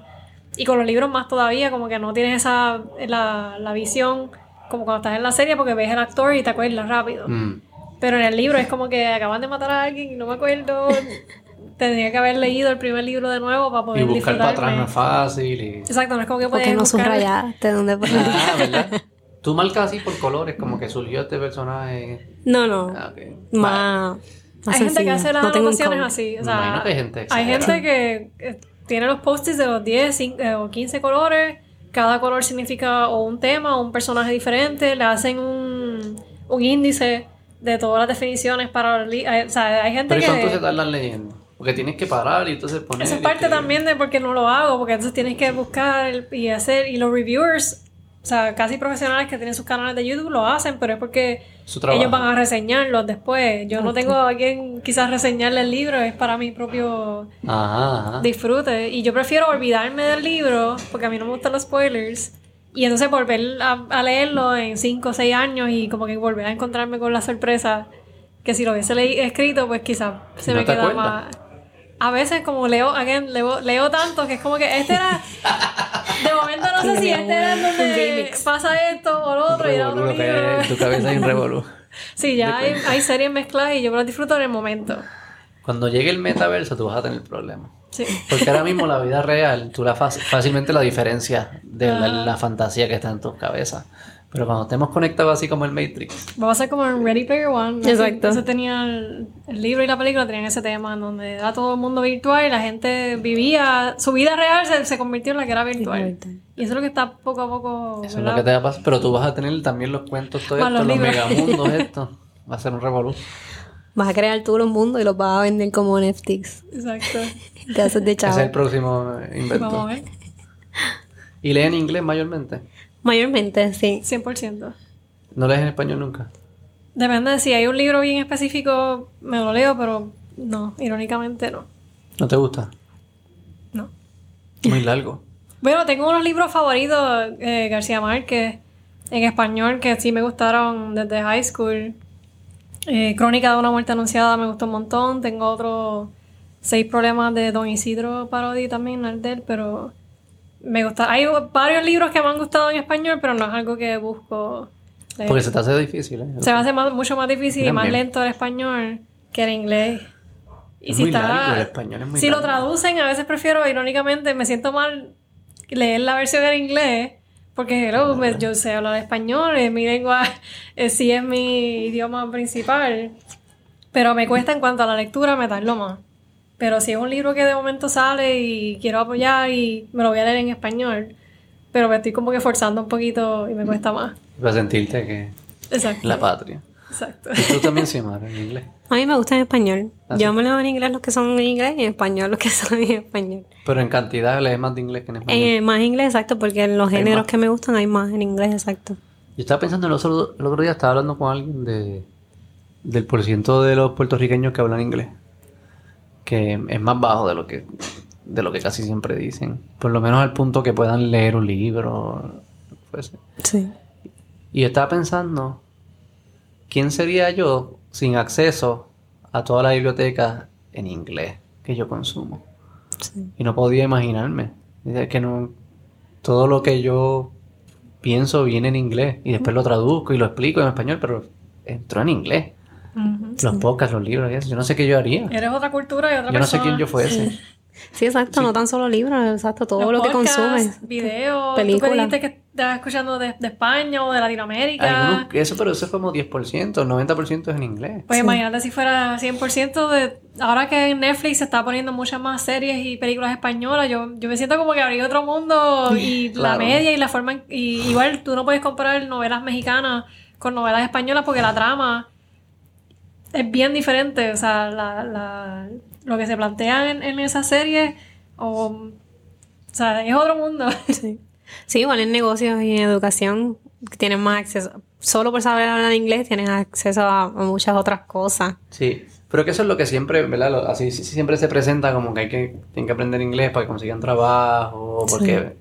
Y con los libros más todavía, como que no tienes esa la, la visión como cuando estás en la serie porque ves el actor y te acuerdas rápido. Mm. Pero en el libro es como que acaban de matar a alguien y no me acuerdo. Tendría que haber leído el primer libro de nuevo para Y poder buscar para atrás no es fácil. Y... Exacto, no es como que puedes Porque no buscar... subrayaste dónde. Ah, ¿verdad? Tú marcas así por colores, como que surgió este personaje. No, no. Ah. Más. Hay gente que hace las No anotaciones así. O sea, que hay gente hay exagerada. gente que eh, tiene los post-its de los 10 cin- eh, o 15 colores. Cada color significa o un tema o un personaje diferente. Le hacen un, un índice de todas las definiciones para los li- eh, O sea, hay gente Pero ¿y cuánto se que... tardan leyendo? Porque tienes que parar y entonces poner. Eso es parte también de porque no lo hago, porque entonces tienes que buscar y hacer, y los reviewers, o sea, casi profesionales que tienen sus canales de YouTube lo hacen, pero es porque ellos van a reseñarlos después. Yo no tengo a quien quizás reseñarle el libro, es para mi propio Ajá, ajá. disfrute. Y yo prefiero olvidarme del libro, porque a mí no me gustan los spoilers, y entonces volver a, a leerlo en 5 o 6 años y como que volver a encontrarme con la sorpresa que si lo hubiese escrito, pues quizás se ¿No me quedaba acuerdas? A veces como leo, again, leo, leo tanto que es como que este era, de momento no sé si este era donde pasa esto o lo otro y era otro que libro. en tu cabeza hay un revolú. Sí, ya hay, hay series mezcladas y yo me las disfruto en el momento. Cuando llegue el metaverso, tú vas a tener problemas. Sí. Porque ahora mismo la vida real, tú la fácil- fácilmente la diferencias de la, la fantasía que está en tus cabezas. Pero cuando estemos conectados así como el Matrix, Va a ser como en Ready Player One. ¿no? Exacto. Ese tenía el, el libro y la película tenían ese tema en donde era todo el mundo virtual y la gente vivía, su vida real se, se convirtió en la que era virtual. Y eso es lo que está poco a poco. eso es lo que te va a pasar. Pero tú vas a tener también los cuentos, todo Más esto, los los, libros. megamundos, esto. Va a ser un revolú. Vas a crear tú los mundos y los vas a vender como NFTs. Exacto. Te haces de Ese chavo. es el próximo invento. Vamos a ver. ¿Y leen inglés mayormente? Mayormente, sí. 100%. ¿No lees en español nunca? Depende de si hay un libro bien específico, me lo leo, pero no, irónicamente no. ¿No te gusta? No. Muy largo. Bueno, tengo unos libros favoritos, eh, García Márquez, en español, que sí me gustaron desde high school. Eh, Crónica de una muerte anunciada me gustó un montón. Tengo otros seis problemas de Don Isidro Parodi también, el de él, pero me gusta. Hay varios libros que me han gustado en español, pero no es algo que busco. leer. Porque se te hace difícil, ¿eh? Se me hace más- mucho más difícil y más lento el español que el inglés. Y Es si muy está, largo, el español es muy si lo traducen, a veces prefiero, irónicamente, me siento mal leer la versión en inglés, porque hello, me- yo sé hablar español, es mi lengua, eh, sí es mi idioma principal, pero me cuesta en cuanto a la lectura, me tardo más. Pero si es un libro que de momento sale y quiero apoyar y me lo voy a leer en español, pero me estoy como que forzando un poquito y me cuesta más. Para sentirte que Exacto. la patria. Exacto. Y tú también sí, en inglés. A mí me gusta en español. ¿Ah, Yo me leo en inglés los que son en inglés y en español los que son en español. Pero en cantidad lees más de inglés que en español. Eh, más inglés, exacto, porque en los géneros que me gustan hay más en inglés, exacto. Yo estaba pensando el otro, el otro día, estaba hablando con alguien de, del porciento de los puertorriqueños que hablan inglés. Que es más bajo de lo que, de lo que casi siempre dicen. Por lo menos al punto que puedan leer un libro. lo que fuese. Sí. Y estaba pensando, ¿quién sería yo sin acceso a toda la biblioteca en inglés que yo consumo? sí. Y no podía imaginarme. Es que no. Todo lo que yo pienso viene en inglés. Y después lo traduzco y lo explico en español, pero entró en inglés. Los podcasts, los libros y eso. Yo no sé qué yo haría. Eres otra cultura y otra Yo no sé persona. quién yo fuese. Sí, exacto, no tan solo libros, exacto, todo Los lo que consumes. videos, películas. tú que estabas escuchando de, de España o de Latinoamérica. Algunos- eso, pero eso es como 10%, 90% es en inglés. Pues imagínate si fuera 100% de... Ahora que en Netflix se está poniendo muchas más series y películas españolas, yo, yo me siento como que abrí otro mundo y la media y la forma... en- y igual tú no puedes comparar novelas mexicanas con novelas españolas porque la trama es bien diferente. O sea, la, la- lo que se plantea en, en esas series o... O sea, es otro mundo. Sí. Sí, igual en negocios y en educación tienes más acceso. Solo por saber hablar inglés tienes acceso a, a muchas otras cosas. Sí, pero que eso es lo que siempre, ¿verdad? Así sí- sí siempre se presenta como que hay que, tienen que aprender inglés para que consigan trabajo, porque...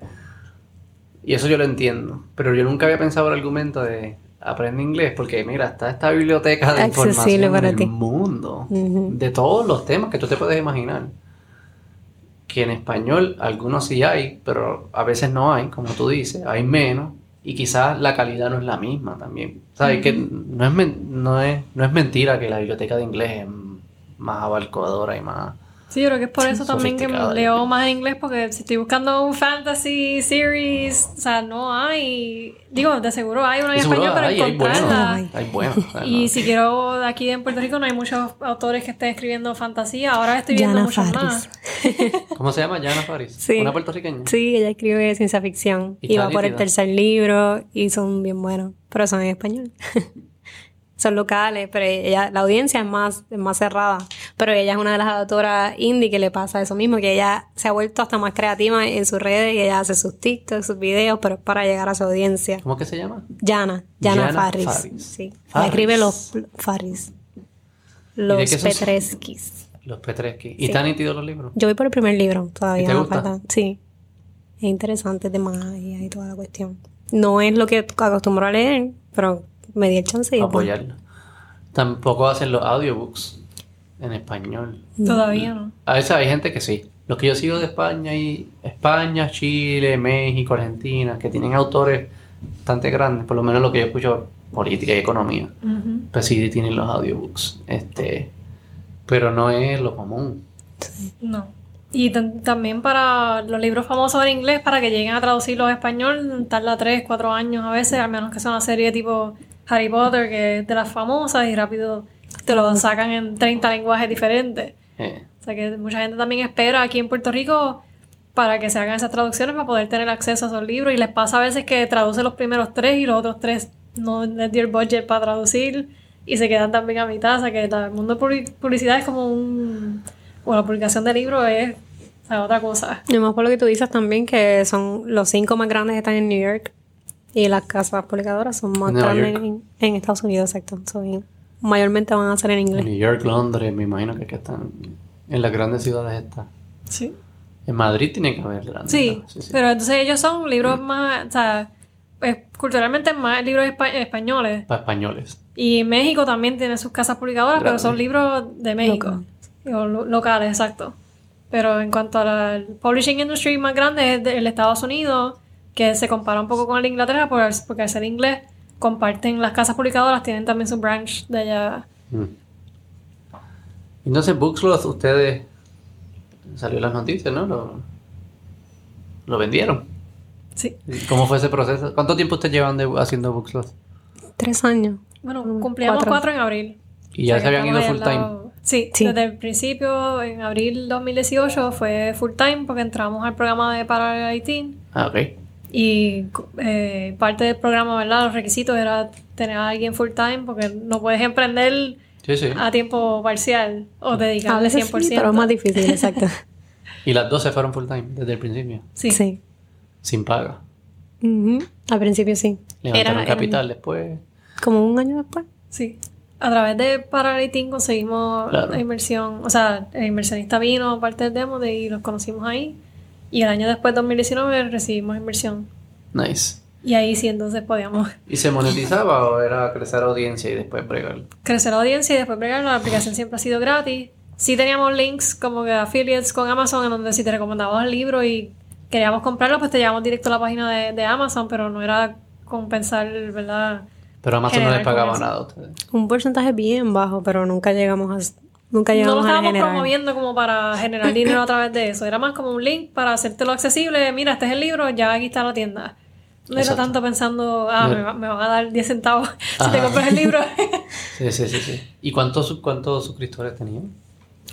Y eso yo lo entiendo, pero yo nunca había pensado el argumento de aprende inglés, porque mira, está esta biblioteca de Accesible información para en ti. el mundo, de todos los temas que tú te puedes imaginar. Que en español algunos sí hay, pero a veces no hay, como tú dices, hay menos, y quizás la calidad no es la misma también. ¿Sabes? Que no es, no, es, no es mentira que la biblioteca de inglés es más abarcadora y más... Sí, yo creo que es por eso también que leo más en inglés, porque si estoy buscando un fantasy series, o sea, no hay. Digo, de seguro hay una en español, pero hay, hay buenos, encontrarla. Ay. hay buenos. Y si quiero, aquí en Puerto Rico no hay muchos autores que estén escribiendo fantasía. Ahora estoy viendo Yana muchos Faris. más. ¿Cómo se llama? Jana Faris. Sí. Una puertorriqueña. Sí, ella escribe ciencia ficción. Y va por el tercer libro y son bien buenos, pero son en español. son locales, pero ella, la audiencia es más, es más cerrada. Pero ella es una de las autoras indie que le pasa eso mismo, que ella se ha vuelto hasta más creativa en sus redes y ella hace sus TikToks, sus videos, pero es para llegar a su audiencia. ¿Cómo que se llama? Yana Faris. Faris. Sí. Escribe los Faris. de Los? Petreskis. Los Petreschi. ¿Y Sí. están nítidos los libros? Yo voy por el primer libro, todavía ¿Y te me gusta? falta. Sí. Es interesante de magia y toda la cuestión. No es lo que acostumbro a leer, pero me di el chance bueno. apoyarlo. Tampoco hacen los audiobooks. en español. Todavía no. A veces hay gente que sí. Los que yo sigo de España y España, Chile, México, Argentina, que tienen autores bastante grandes, por lo menos lo que yo escucho política y economía, Ujú. pues sí tienen los audiobooks. Este, pero no es lo común. No. Y tam- también para los libros famosos en inglés, para que lleguen a traducirlos a español, tarda 3, 4 años a veces, al menos que sea una serie tipo Harry Potter, que es de las famosas, y rápido te lo sacan en 30 lenguajes diferentes. Eh, O sea que mucha gente también espera aquí en Puerto Rico para que se hagan esas traducciones para poder tener acceso a esos libros. Y les pasa a veces que traduce los primeros tres y los otros tres no les dio el budget para traducir y se quedan también a mitad. O sea que el mundo de publi- publicidad es como un... O la publicación de libros es o sea, otra cosa. Y más por lo que tú dices también, que son los cinco más grandes están en New York y las casas publicadoras son más grandes en, en Estados Unidos, exacto. So, mayormente van a ser en en inglés. New York, Londres, me imagino que, que están en las grandes ciudades estas. Sí. En Madrid tiene que haber grandes. Sí, sí, sí. pero entonces ellos son libros más... O sea, pues, culturalmente más libros espa- españoles. Para españoles. Y México también tiene sus casas publicadoras, pero son libros de México. O lo- locales, exacto. Pero en cuanto al publishing industry más grande es del Estados Unidos, que se compara un poco con el de Inglaterra, por- porque al ser inglés, comparten las casas publicadoras, tienen también su branch de allá. Mm. Entonces, Booksloth, ustedes. Salió las noticias, ¿no? Lo, lo vendieron. Sí. ¿Cómo fue ese proceso? ¿Cuánto tiempo ustedes llevan de, haciendo Booksloth? Tres años. Bueno, Mm, cumplíamos cuatro. cuatro en abril. Y ya O sea, se habían ido full time. lado. Sí, Sí. desde el principio, en abril 2018, fue full time porque entramos al programa de Parallel 18 Ah, ok. Y eh, parte del programa, ¿verdad? Los requisitos era tener a alguien full time porque no puedes emprender Sí, sí. a tiempo parcial o A dedicarle veces 100%. sí, pero es más difícil, exacto. Y las dos se fueron full time desde el principio. Sí. sí. Sin paga. Ujú. Al principio sí. Levantaron Era- capital después. Como un año después. Sí. A través de Paralitin conseguimos Claro. la inversión, o sea, el inversionista vino parte del demo de, y los conocimos ahí. Y el año después, 2019, recibimos inversión. Nice. Y ahí sí, entonces podíamos ¿Y se monetizaba o era crecer audiencia y después bregar? crecer audiencia y después bregar. La aplicación siempre ha sido gratis. Sí teníamos links como que affiliates con Amazon, en donde si te recomendabas el libro y queríamos comprarlo, pues te llevamos directo a la página de, de Amazon, pero no era compensar, ¿verdad? Pero Amazon no les pagaba nada a ustedes. Un porcentaje bien bajo, pero nunca llegamos No lo a estábamos generar. promoviendo como para generar dinero a través de eso. Era más como un link para hacértelo accesible. Mira, este es el libro, ya aquí está la tienda. No era tanto pensando, ah, me, va- me van a dar 10 centavos si te compras el libro. Sí, sí, sí, sí. ¿Y cuántos, cuántos suscriptores tenían?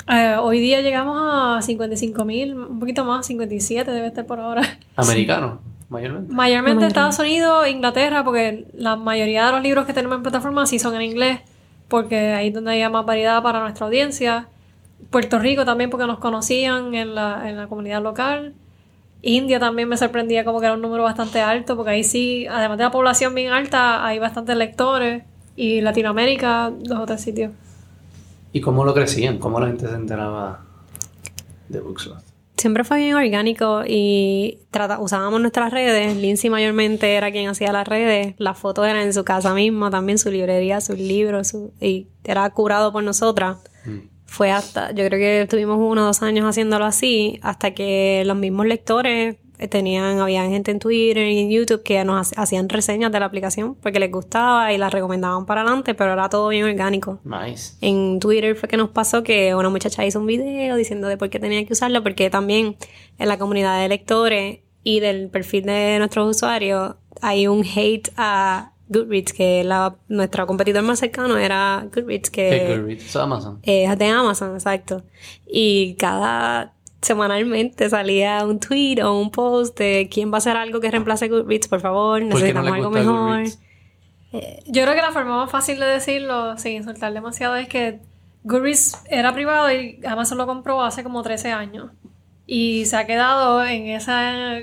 Eh, hoy día llegamos a 55 mil, un poquito más, 57 debe estar por ahora. Americanos, mayormente. Mayormente Estados Unidos, Inglaterra, porque la mayoría de los libros que tenemos en plataforma sí son en inglés, porque ahí es donde hay más variedad para nuestra audiencia. Puerto Rico también porque nos conocían en la, en la comunidad local. India también me sorprendía como que era un número bastante alto, porque ahí sí, además de la población bien alta, hay bastantes lectores. Y Latinoamérica, dos o tres sitios. ¿Y cómo lo crecían? ¿Cómo la gente se enteraba de Booksloth? Siempre fue bien orgánico y trata, usábamos nuestras redes. Lindsay mayormente era quien hacía las redes. Las fotos eran en su casa misma, también su librería, sus libros, su- y era curado por nosotras. Mm. Fue hasta, yo creo que estuvimos uno o dos años haciéndolo así, hasta que los mismos lectores tenían, había gente en Twitter y en YouTube que nos ha- hacían reseñas de la aplicación porque les gustaba y la recomendaban para adelante, pero era todo bien orgánico. Nice. En Twitter fue que nos pasó que una muchacha hizo un video diciendo de por qué tenía que usarlo, porque también en la comunidad de lectores y del perfil de nuestros usuarios hay un hate a Goodreads, que la, nuestro competidor más cercano era Goodreads, ¿Qué que Goodreads? Eso es Amazon. es de Amazon, exacto. Y cada semanalmente salía un tweet o un post de quién va a hacer algo que reemplace Goodreads, por favor, ¿Por qué no necesitamos algo mejor. Goodreads? Yo creo que la forma más fácil de decirlo, sin insultar demasiado, es que Goodreads era privado y Amazon lo compró hace como 13 años. Y se ha quedado en esa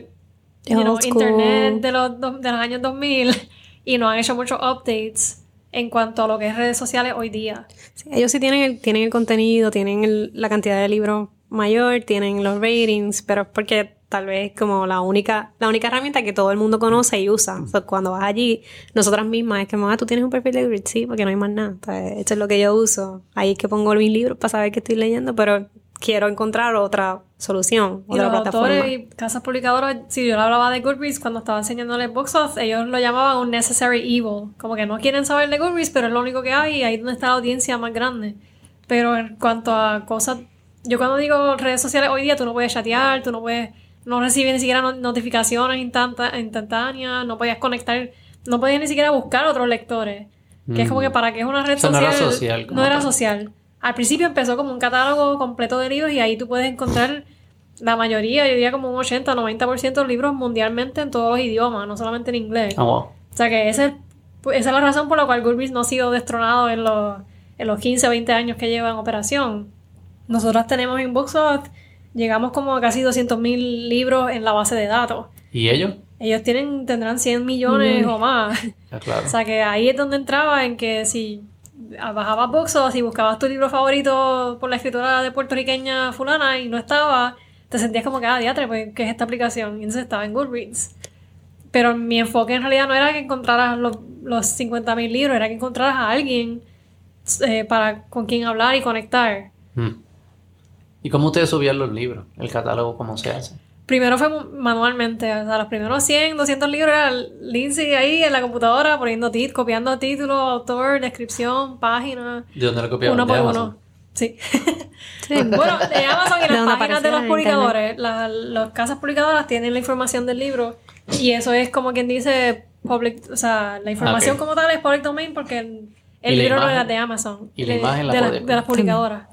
you know, internet de los, de los años 2000 y no han hecho muchos updates en cuanto a lo que es redes sociales hoy día. Sí, ellos sí tienen el, tienen el contenido, tienen el- la cantidad de libros mayor, tienen los ratings, pero es porque tal vez como la única, la única herramienta que todo el mundo conoce y usa. O sea, cuando vas allí, nosotras mismas, es que, mamá, tú tienes un perfil de Goodreads, sí, porque no hay más nada. O sea, esto es lo que yo uso. Ahí es que pongo mis libros para saber qué estoy leyendo, pero quiero encontrar otra solución, Y otra los plataforma. autores y casas publicadoras, si yo le hablaba de Goodreads cuando estaba enseñándoles Booksoft, ellos lo llamaban un necessary evil. Como que no quieren saber de Goodreads, pero es lo único que hay y ahí es donde está la audiencia más grande. Pero en cuanto a cosas, yo cuando digo redes sociales hoy día, tú no puedes chatear, tú no puedes, no recibes ni siquiera no- notificaciones instantá- instantáneas, no podías conectar, no podías ni siquiera buscar otros lectores. Que es como que para qué es una red social. era social como No era tal. social. Al principio empezó como un catálogo completo de libros y ahí tú puedes encontrar la mayoría, yo diría como un 80, 90% de libros mundialmente en todos los idiomas, no solamente en inglés. Ah, wow. O sea que ese, esa es la razón por la cual Goodreads no ha sido destronado en los, en los 15 o 20 años que lleva en operación. Nosotros tenemos en Booksoft, llegamos como a casi 200.000 libros en la base de datos. ¿Y ellos? Ellos tienen, tendrán 100 millones o más. Ya, claro. O sea que ahí es donde entraba en que si bajabas Boxos y buscabas tu libro favorito por la escritora de puertorriqueña fulana y no estaba, te sentías como que, ah, diatre, pues, ¿qué es esta aplicación? Y entonces estaba en Goodreads. Pero mi enfoque en realidad no era que encontraras los, los 50.000 libros, era que encontraras a alguien eh, para con quien hablar y conectar. Mm. ¿Y cómo ustedes subían los libros? El catálogo, ¿cómo se hace? Primero fue manualmente, o sea, los primeros 100, 200 libros era Lindsay ahí en la computadora poniendo tit, copiando título, autor, descripción, página, ¿De dónde lo copiaban? uno ¿De por uno. Sí. Sí. bueno, de Amazon y las páginas de los publicadores. Las, las casas publicadoras tienen la información del libro y eso es como quien dice public, o sea, la información como tal es public domain porque el, el ¿Y la libro no era de Amazon. ¿Y la de, imagen la de, las- podía- de las publicadoras.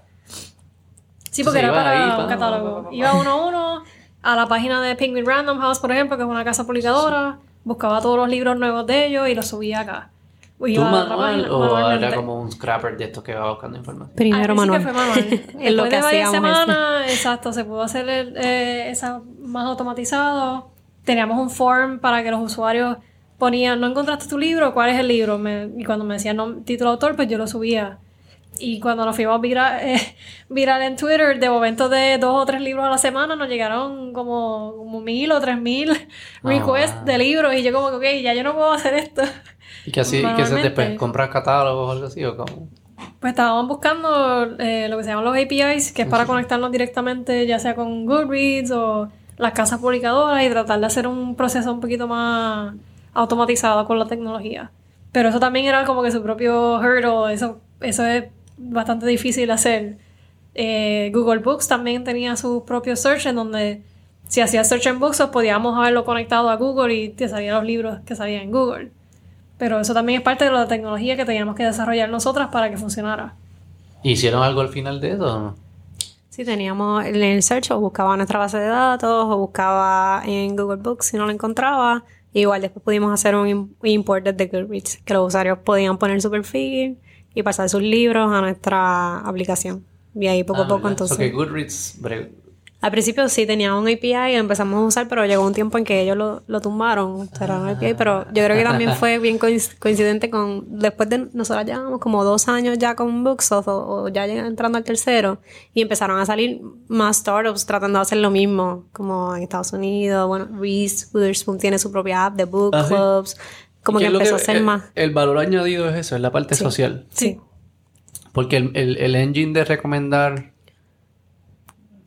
Sí, porque Entonces era para ahí, un catálogo. Iba uno a uno a la página de Penguin Random House, por ejemplo, que es una casa publicadora, buscaba todos los libros nuevos de ellos y los subía acá. O ¿Tú manual o era como un scrapper de estos que va buscando información? Primero Al manual. principio fue manual. es lo Después que de varias hacíamos. este. semanas, exacto, se pudo hacer el, eh, esa más automatizado. Teníamos un form para que los usuarios ponían, ¿no encontraste tu libro? ¿Cuál es el libro? Me- y cuando me decían no, título autor, pues yo lo subía. Y cuando nos fuimos viral, eh, viral en Twitter, de momento de dos o tres libros a la semana, nos llegaron como, como mil o tres mil requests wow. de libros. Y yo como que, ok, ya yo no puedo hacer esto. ¿Y que así, que se después compras catálogos o algo así o cómo? Pues estábamos buscando eh, lo que se llaman los APIs, que es para conectarnos directamente ya sea con Goodreads o las casas publicadoras y tratar de hacer un proceso un poquito más automatizado con la tecnología. Pero eso también era como que su propio hurdle, eso, eso es bastante difícil hacer. Eh, Google Books también tenía su propio search en donde si hacías search en Books podíamos haberlo conectado a Google y te salían los libros que salían en Google. Pero eso también es parte de la tecnología que teníamos que desarrollar nosotras para que funcionara. ¿Hicieron algo al final de eso o no? Sí, teníamos en el search o buscaba nuestra base de datos o buscaba en Google Books si no lo encontraba. Igual después pudimos hacer un im- import desde Goodreads, que los usuarios podían poner su perfil y pasar sus libros a nuestra aplicación. Y ahí poco a Ah, poco entonces... Que Goodreads Al principio sí tenía un API y lo empezamos a usar, pero llegó un tiempo en que ellos lo, lo tumbaron. Era un API, pero yo creo que también fue bien coinc- coincidente con. Después de. Nosotros llevamos como dos años ya con Booksoft o, o ya entrando al tercero y empezaron a salir más startups tratando de hacer lo mismo, como en Estados Unidos. Bueno, Reese Witherspoon tiene su propia app de book Ah, ¿sí? Como ¿Qué que empezó a hacer el, más. El valor añadido es eso, es la parte Sí. social. Sí. Porque el, el, el engine de recomendar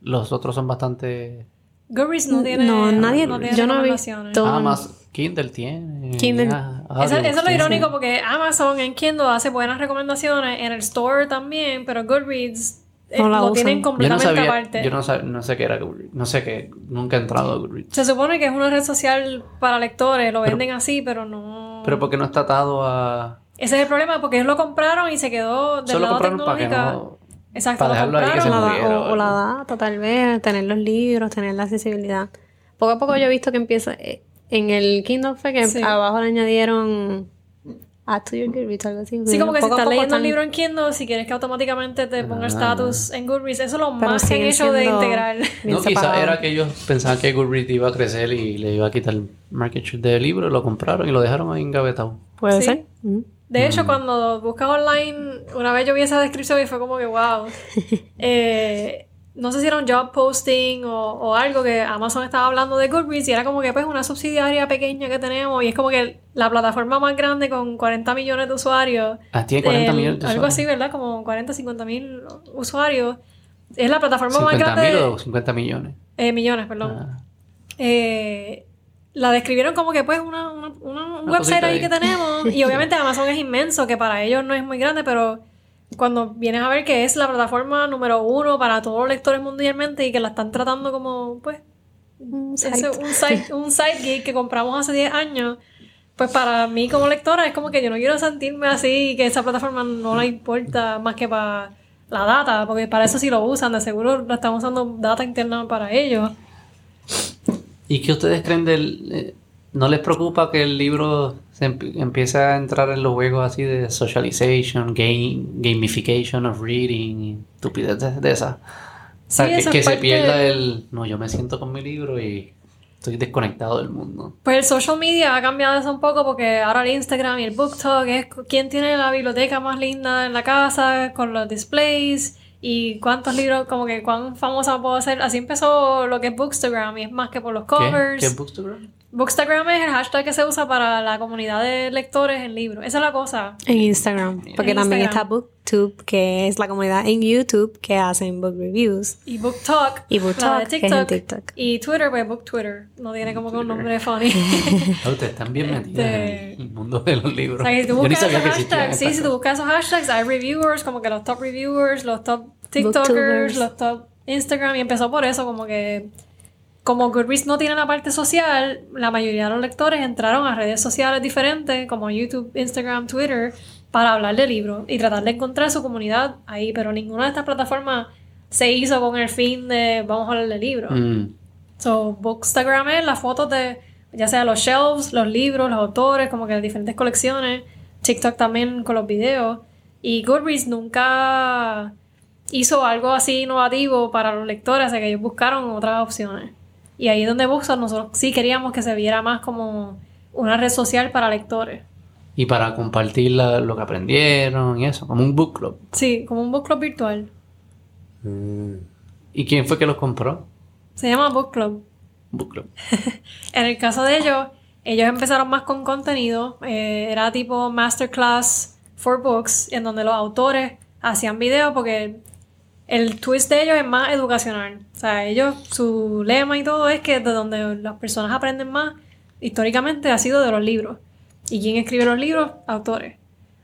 los otros son bastante... Goodreads no tiene. No, nadie. no tiene yo no he visto. Ah, más Kindle tiene. Kindle. ah, Eso, audiobooks eso es lo irónico porque Amazon en Kindle hace buenas recomendaciones, en el store también, pero Goodreads eh, No la lo usan. tienen Yo no completamente sabía, aparte. yo no, sab- no sé qué era Goodreads. No sé qué, nunca he entrado a Goodreads. Se supone que es una red social para lectores, lo Pero- venden así, pero no. Pero porque no está atado a... Ese es el problema, porque ellos lo compraron y se quedó del Solo lado compraron para que tecnológica. no... Exacto, para lo dejarlo ahí que se O compraron. la, muriera o- o o la algo. data, tal vez, tener los libros, tener la accesibilidad. Poco a poco yo he visto que empieza. eh, En el Kindle fue que Sí. abajo le añadieron. Add to your Goodreads, algo así. Sí, como que si estás leyendo están- el libro en Kindle, si quieres que automáticamente te ponga Ah. status en Goodreads, eso es lo más que han hecho de integrar. No, quizá separado. era que ellos pensaban que Goodreads iba a crecer y le iba a quitar el market share del libro, lo compraron y lo dejaron ahí engavetado. Puede Sí. ser. De hecho, cuando buscas online, una vez yo vi esa descripción y fue como que, wow. Eh, no sé si era un job posting o, o algo que Amazon estaba hablando de Goodreads y era como que pues una subsidiaria pequeña que tenemos y es como que la plataforma más grande con 40 millones de usuarios. Ah, tiene 40 el- millones de Algo usuarios. así, ¿verdad? Como 40, 50 mil usuarios. Es la plataforma más 50 grande. mil de- o 50 millones. eh, millones, perdón. Ah. Eh, la describieron como que pues una, una- una- un website ahí. que tenemos y obviamente Amazon es inmenso que para ellos no es muy grande pero cuando vienes a ver que es la plataforma número uno para todos los lectores mundialmente y que la están tratando como pues Un ese- site. un side, un que compramos hace 10 años pues para mí como lectora es como que yo no quiero sentirme así y que esa plataforma no le importa más que para la data porque para eso sí lo usan de seguro lo están usando data interna para ellos ¿Y qué ustedes creen del... eh, ¿No les preocupa que el libro se emp- empiece a entrar en los juegos así de socialization, game, gamification of reading y estupideces de esas? O sea, Sí, que, que se pierda de- el... No, yo me siento con mi libro y estoy desconectado del mundo. Pues el social media ha cambiado eso un poco porque ahora el Instagram y el BookTok es quién tiene la biblioteca más linda en la casa con los displays y cuántos libros, como que cuán famosa puedo ser. Así empezó lo que es Bookstagram y es más que por los ¿Qué? covers. ¿Qué es Bookstagram? Bookstagram es el hashtag que se usa para la comunidad de lectores en libros. Esa es la cosa. En Instagram. Porque En también Instagram. está BookTube, que es la comunidad en YouTube que hacen book reviews. Y BookTok, Y es en TikTok. Y Twitter, pues BookTwitter. No tiene como que un nombre funny. Ah, ustedes están bien metidos Este- en el mundo de los libros. O sea, si tú Yo ni buscas sabía esos hashtags, sí, si tú buscas esos hashtags, hay reviewers, como que los top reviewers, los top TikTokers, Booktubers. los top Instagram, y empezó por eso, como que como Goodreads no tiene la parte social, la mayoría de los lectores entraron a redes sociales diferentes, como YouTube, Instagram, Twitter, para hablar de libros y tratar de encontrar su comunidad ahí, pero ninguna de estas plataformas se hizo con el fin de vamos a hablar de libros. Mm. So, Bookstagram es las fotos de, ya sea los shelves, los libros, los autores, como que las diferentes colecciones. TikTok también con los videos. Y Goodreads nunca hizo algo así innovativo para los lectores, sea que ellos buscaron otras opciones. Y ahí es donde Bookstop nosotros sí queríamos que se viera más como una red social para lectores. Y para compartir la- lo que aprendieron y eso, como un book club. Sí, como un book club virtual. ¿Y quién fue que los compró? Se llama Book Club. Book club. En el caso de ellos, ellos empezaron más con contenido. eh, era tipo masterclass for books, en donde los autores hacían videos porque el twist de ellos es más educacional. O sea, ellos, su lema y todo es que de donde las personas aprenden más, históricamente ha sido de los libros. ¿Y quién escribe los libros? Autores.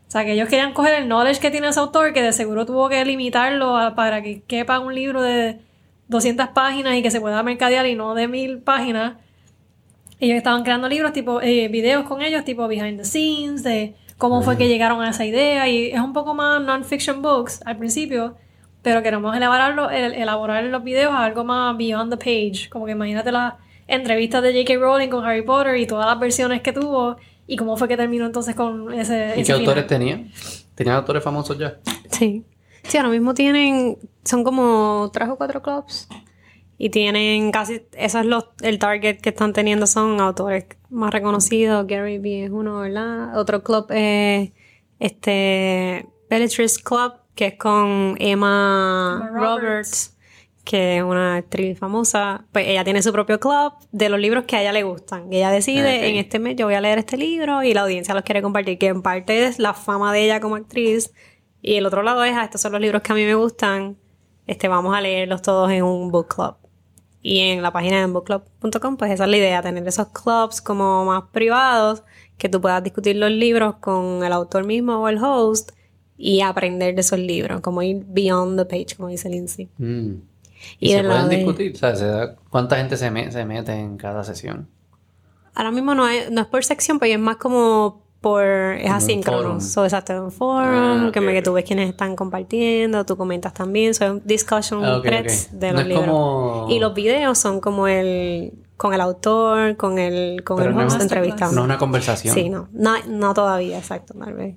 O sea, que ellos querían coger el knowledge que tiene ese autor, que de seguro tuvo que limitarlo a- para que quepa un libro de 200 páginas y que se pueda mercadear y no de mil páginas. Ellos estaban creando libros, tipo, eh, videos con ellos, tipo behind the scenes, de cómo fue que llegaron a esa idea. Y es un poco más non-fiction books al principio, pero queremos elaborarlo, el- elaborar los videos a algo más beyond the page. Como que imagínate las entrevistas de J.K. Rowling con Harry Potter y todas las versiones que tuvo y cómo fue que terminó entonces con ese. ¿Y ese qué autores tenían? ¿Tenían autores famosos ya? Sí. Sí, ahora mismo tienen, son como tres o cuatro clubs. Y tienen casi, eso es los, el target que están teniendo son autores más reconocidos. Gary Vee es uno, ¿verdad? Otro club es este Bellatrix Club, que es con Emma, Emma Roberts. Roberts. que es una actriz famosa. Pues ella tiene su propio club de los libros que a ella le gustan. Y ella decide, en este mes yo voy a leer este libro y la audiencia los quiere compartir, que en parte es la fama de ella como actriz. Y el otro lado es, ah, estos son los libros que a mí me gustan, este, vamos a leerlos todos en un book club. Y en la página de bookclub.com, pues esa es la idea, tener esos clubs como más privados, que tú puedas discutir los libros con el autor mismo o el host y aprender de esos libros, como ir beyond the page, como dice Lindsay. Mm. Y ¿Y, se pueden de- discutir? ¿cuánta gente se, me- se mete en cada sesión? Ahora mismo no es, no es por sección, pero es más como por... Es Como asíncrono. So, exacto, un forum, Ah, que, ok, me- que tú ves quienes están compartiendo, tú comentas también, son discussion Ah, ok, threads ok. de No los libros. como- Y los videos son como el... con el autor, con el, con Pero el no host entrevistando. No es una conversación. Sí, no. no. No todavía, exacto, tal vez.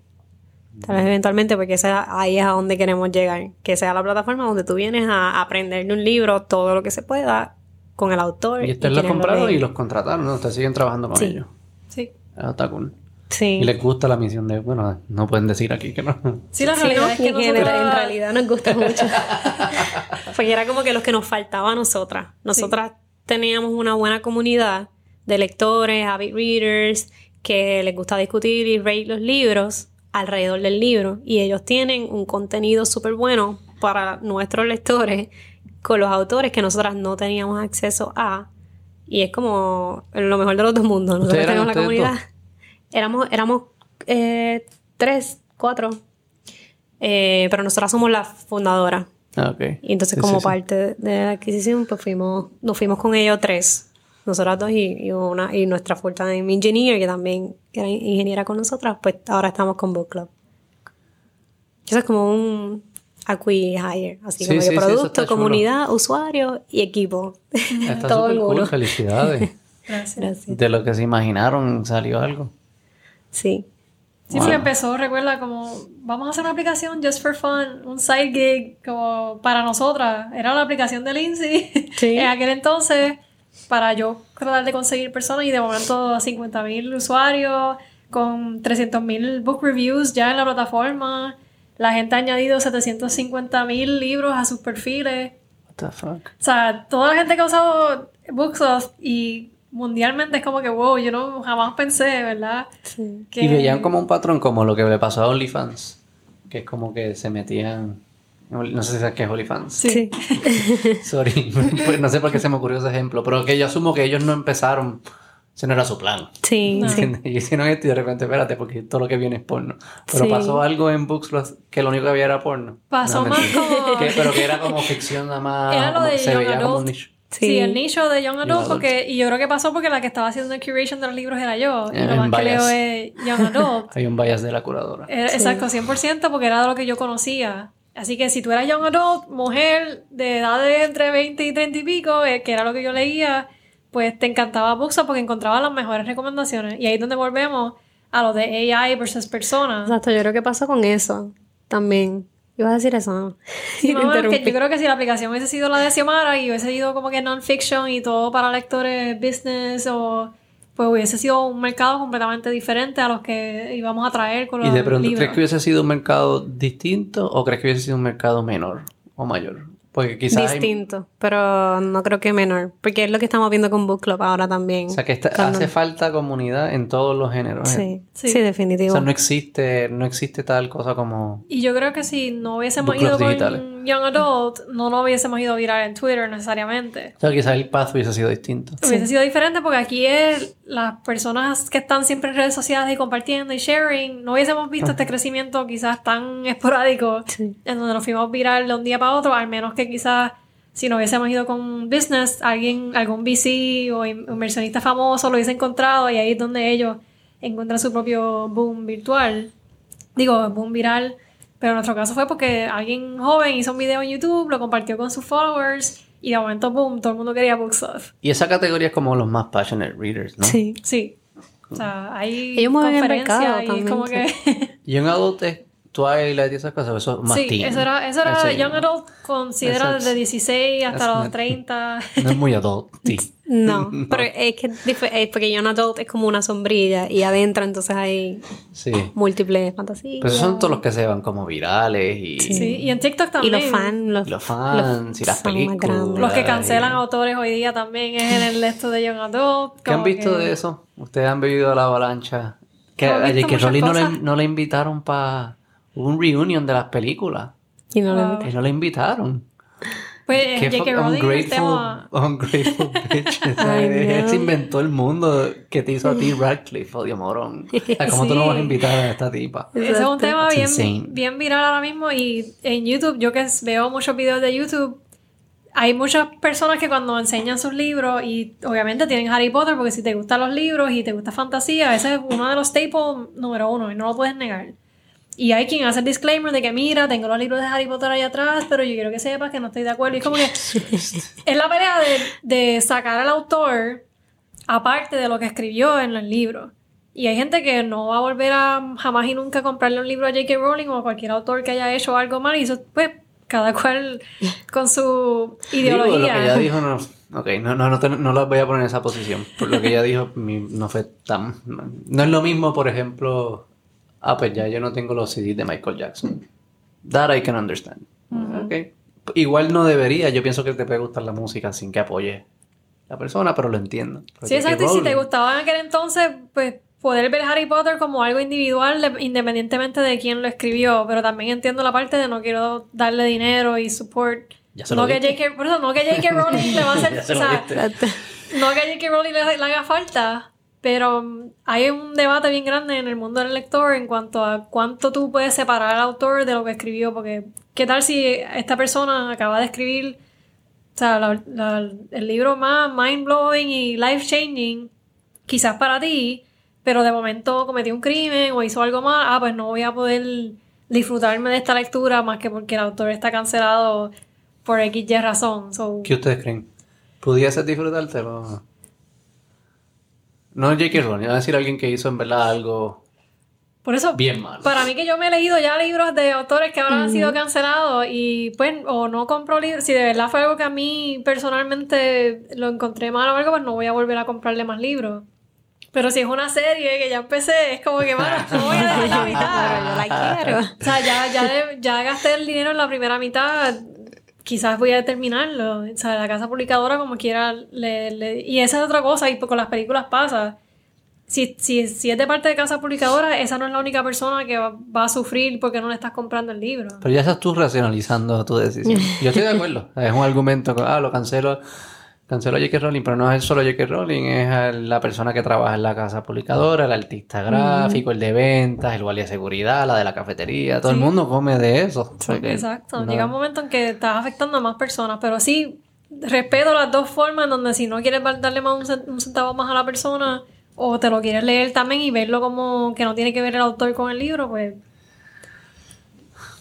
Tal vez eventualmente, porque esa, ahí es a donde queremos llegar. Que sea la plataforma donde tú vienes a aprender de un libro todo lo que se pueda con el autor. Y ustedes los compraron y los contrataron, ¿no? Ustedes siguen trabajando con Sí. ellos. Sí. Ah, está cool. Sí. Y les gusta la misión de, bueno, no pueden decir aquí que no. Sí, la Sí, realidad ¿no? es que en, nosotros... en realidad nos gusta mucho. Porque era como que los que nos faltaba a nosotras. Nosotras teníamos una buena comunidad de lectores, avid readers, que les gusta discutir y rate los libros alrededor del libro. Y ellos tienen un contenido súper bueno para nuestros lectores con los autores que nosotras no teníamos acceso a. Y es como lo mejor de los dos mundos. Nosotros ¿Ustedes eran tenemos la comunidad. Éramos, éramos eh, tres, cuatro. Eh, pero nosotras somos las fundadoras. Ah. Y entonces, Sí, como sí, sí. parte de la adquisición, pues fuimos, nos fuimos con ellos tres. Nosotras dos y, y una, y nuestra full time engineer, que también era ingeniera con nosotras, pues ahora estamos con Book Club. Eso es como un acqui-hire, así Sí, como sí, que sí, eso producto, está chulo. comunidad, usuario y equipo. Está Todo cool, uno. felicidades. Gracias. Gracias. De lo que se imaginaron salió algo. Sí. Sí, porque empezó, recuerda, como vamos a hacer una aplicación just for fun, un side gig, como para nosotras. Era la aplicación de Lindsay Sí. en aquel entonces, para yo tratar de conseguir personas y de momento 50 mil usuarios, con 300 mil book reviews ya en la plataforma. La gente ha añadido 750 mil libros a sus perfiles. What the fuck? O sea, toda la gente que ha usado Booksoft y mundialmente es como que, wow, yo no jamás pensé, ¿verdad? Sí. Que- Y veían como un patrón como lo que le pasó a OnlyFans. Que es como que se metían... No sé si sabes qué es OnlyFans. Sí. Sorry. Pues no sé por qué se me ocurrió ese ejemplo. Pero que yo asumo que ellos no empezaron... Ese no era su plan. Sí, No. sí. Y hicieron esto y de repente, espérate, porque todo lo que viene es porno. Pero Sí. pasó algo en Booksplot que lo único que había era porno. Pasó No, más como- Que- pero que era como ficción nada más. Era lo como- de se Young veía como un Adult. nicho. Sí. Sí. el nicho de Young Adult, porque, y yo creo que pasó porque la que estaba haciendo el curation de los libros era yo. Y En- lo más que leo bias. es Young Adult. Hay un bias de la curadora. Era- Sí. Exacto, 100% porque era de lo que yo conocía. Así que si tú eras Young Adult, mujer de edad de entre 20 y 30 y pico, eh, que era lo que yo leía, pues te encantaba Buxa porque encontraba las mejores recomendaciones. Y ahí es donde volvemos a lo de AI versus personas. Exacto, yo creo que pasó con eso también. ¿Ibas a decir eso? ¿no? Sí, que yo creo que si la aplicación hubiese sido la de Xiomara y hubiese sido como que non-fiction y todo para lectores business o pues hubiese sido un mercado completamente diferente a los que íbamos a traer con los Y de pronto, libros. ¿crees que hubiese sido un mercado distinto o crees que hubiese sido un mercado menor o mayor? Porque quizás. hay- Distinto, pero no creo que menor. Porque es lo que estamos viendo con Book Club ahora también. o sea, que Cuando- hace falta comunidad en todos los géneros. ¿eh? Sí, sí, Sí. O definitivo. sea, no existe, no existe tal cosa como. Y yo creo que si no hubiésemos ido digitales. Young Adult, no lo hubiésemos ido a virar en Twitter necesariamente. O sea, quizás el path hubiese sido distinto. Hubiese sido diferente porque aquí es las personas que están siempre en redes sociales y compartiendo y sharing, no hubiésemos visto este crecimiento quizás tan esporádico Sí. en donde nos fuimos viral de un día para otro, al menos que quizás si no hubiésemos ido con business, alguien, algún VC o in- inversionista famoso lo hubiese encontrado y ahí es donde ellos encuentran su propio boom virtual. Digo, boom viral. Pero en nuestro caso fue porque alguien joven hizo un video en YouTube, lo compartió con sus followers y de momento, boom, todo el mundo quería Bookstuff. Y esa categoría es como los más passionate readers, ¿no? Sí. Sí. O sea, hay Ellos mueven el mercado y es también, como sí. que... Young Adult es Twilight y esas cosas, eso es más sí, teen. eso era, eso era Ese- Young Adult, considera desde 16 hasta los no- 30. No es muy adult. No, pero es que es porque Young Adult es como una sombrilla y adentro entonces hay Sí. múltiples fantasías. Pues esos son todos los que se van como virales y, Sí, y en TikTok y también. los fans, los, los fans y las películas. Los que cancelan y- autores hoy día también es en el esto de Young Adult. ¿Qué han visto que- de eso? Ustedes han vivido la avalancha. Que muchas Rowling no le, no le invitaron para un reunion de las películas. Y no Wow. le- Y no le invitaron. Pues Qué J.K. Rowling es el ungrateful, tema... ungrateful bitch. Él se inventó el mundo que te hizo a ti Radcliffe, odio morón. O sea, ¿Cómo tú no vas a invitar a esta tipa? Ese es un tema bien, insane. bien viral ahora mismo y en YouTube, yo que veo muchos videos de YouTube, hay muchas personas que cuando enseñan sus libros y obviamente tienen Harry Potter porque si te gustan los libros y te gusta fantasía, ese es uno de los staples número uno y no lo puedes negar. Y hay quien hace el disclaimer de que mira, tengo los libros de Harry Potter ahí atrás, pero yo quiero que sepas que no estoy de acuerdo. Y es como que es la pelea de, de sacar al autor aparte de lo que escribió en el libro. Y hay gente que no va a volver a jamás y nunca comprarle un libro a J.K. Rowling o a cualquier autor que haya hecho algo mal. Y eso, pues, cada cual con su Digo, lo que ideología. ella dijo no... Ok, no, no, no, te- no voy a poner en esa posición. Por lo que ella dijo mi- no fue tan... No es lo mismo, por ejemplo... Ah, pues ya yo no tengo los CDs de Michael Jackson. That I can understand. Ok. igual no debería. Yo pienso que te puede gustar la música sin que apoye la persona, pero lo entiendo. Sí, exacto. Y si te gustaba en aquel entonces, pues poder ver Harry Potter como algo individual, de- independientemente de quién lo escribió. Pero también entiendo la parte de no quiero darle dinero y support. Ya se lo no que. J.K. por eso, no que J.K. Rowling le va a hacer. Ya se o sea, no que J.K. Rowling le, le haga falta, pero mm, hay un debate bien grande en el mundo del lector en cuanto a cuánto tú puedes separar al autor de lo que escribió, porque ¿qué tal si esta persona acaba de escribir el libro más mind-blowing y life-changing, quizás para ti, pero de momento cometió un crimen o hizo algo mal, ah, pues no voy a poder disfrutarme de esta lectura más que porque el autor está cancelado por X razón. So, ¿Qué ustedes creen? ¿Pudieses disfrutártelo? No J.K. Rowling, va a decir alguien que hizo en verdad algo Por eso, bien malo. para mí que yo me he leído ya libros de autores que ahora han sido cancelados y pues o no compro libros, si de verdad fue algo que a mí personalmente lo encontré mal o algo, pues no voy a volver a comprarle más libros. Pero si es una serie que ya empecé, es como que, mano, no voy a dejar la Pero yo mitad. la quiero. O sea, ya, ya gasté el dinero en la primera mitad, quizás voy a terminarlo. O sea, la casa publicadora como quiera, le, y esa es otra cosa, y con las películas pasa. Si, si, si es de parte de casa publicadora, esa no es la única persona que va, a sufrir porque no le estás comprando el libro. Pero ya estás tú racionalizando tu decisión. Yo estoy de acuerdo. Es un argumento ah, lo cancelo, cancelo a J.K. Rowling, pero no es solo J.K. Rowling, es la persona que trabaja en la casa publicadora, el artista gráfico, el de ventas, el guardia de seguridad, la de la cafetería. Todo el mundo come de eso. Exacto. no- Llega un momento en que estás afectando a más personas, pero sí respeto las dos formas en donde si no quieres darle más un centavo más a la persona o te lo quieres leer también y verlo como que no tiene que ver el autor con el libro, pues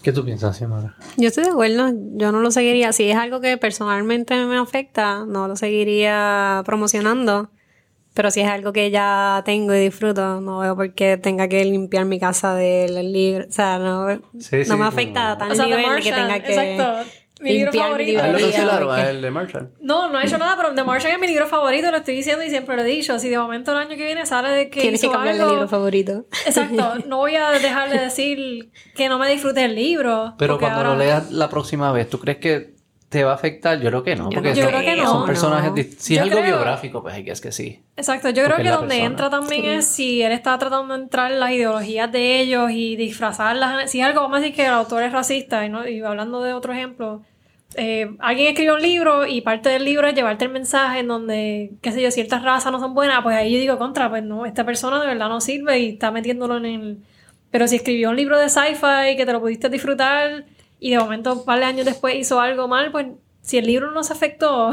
¿Qué tú piensas, Xiomara? Yo estoy de acuerdo, yo no lo seguiría. Si es algo que personalmente me afecta, no lo seguiría promocionando. Pero si es algo que ya tengo y disfruto, no veo por qué tenga que limpiar mi casa del libro. O sea, no, Sí, sí, no me como- afecta a tal O sea, nivel de que tenga que exacto. Mi libro favorito. ¿A él lo librería, cancelaron? porque- ¿A el de Marshall? No, no he hecho nada, pero The Martian es mi libro favorito, lo estoy diciendo y siempre lo he dicho. Si de momento el año que viene sale de que Tienes que cambiar de algo- libro favorito. Exacto, no voy a dejar de decir que no me disfruté el libro. Pero cuando lo leas la próxima vez, ¿tú crees que te va a afectar? Yo creo que no, porque Yo son, creo que no. son personajes... no. dist- Si Yo es algo creo- biográfico, pues hay que es que sí. Exacto, yo creo que donde persona. entra también es si él está tratando de entrar en las ideologías de ellos y disfrazarlas. Si es algo, vamos a decir que el autor es racista, y, no- y hablando de otro ejemplo, eh, alguien escribe un libro y parte del libro es llevarte el mensaje en donde, qué sé yo, ciertas razas no son buenas, pues ahí yo digo contra, pues no, esta persona de verdad no sirve y está metiéndolo en el... Pero si escribió un libro de sci-fi que te lo pudiste disfrutar y de momento un par de años después hizo algo mal, pues si el libro no se afectó,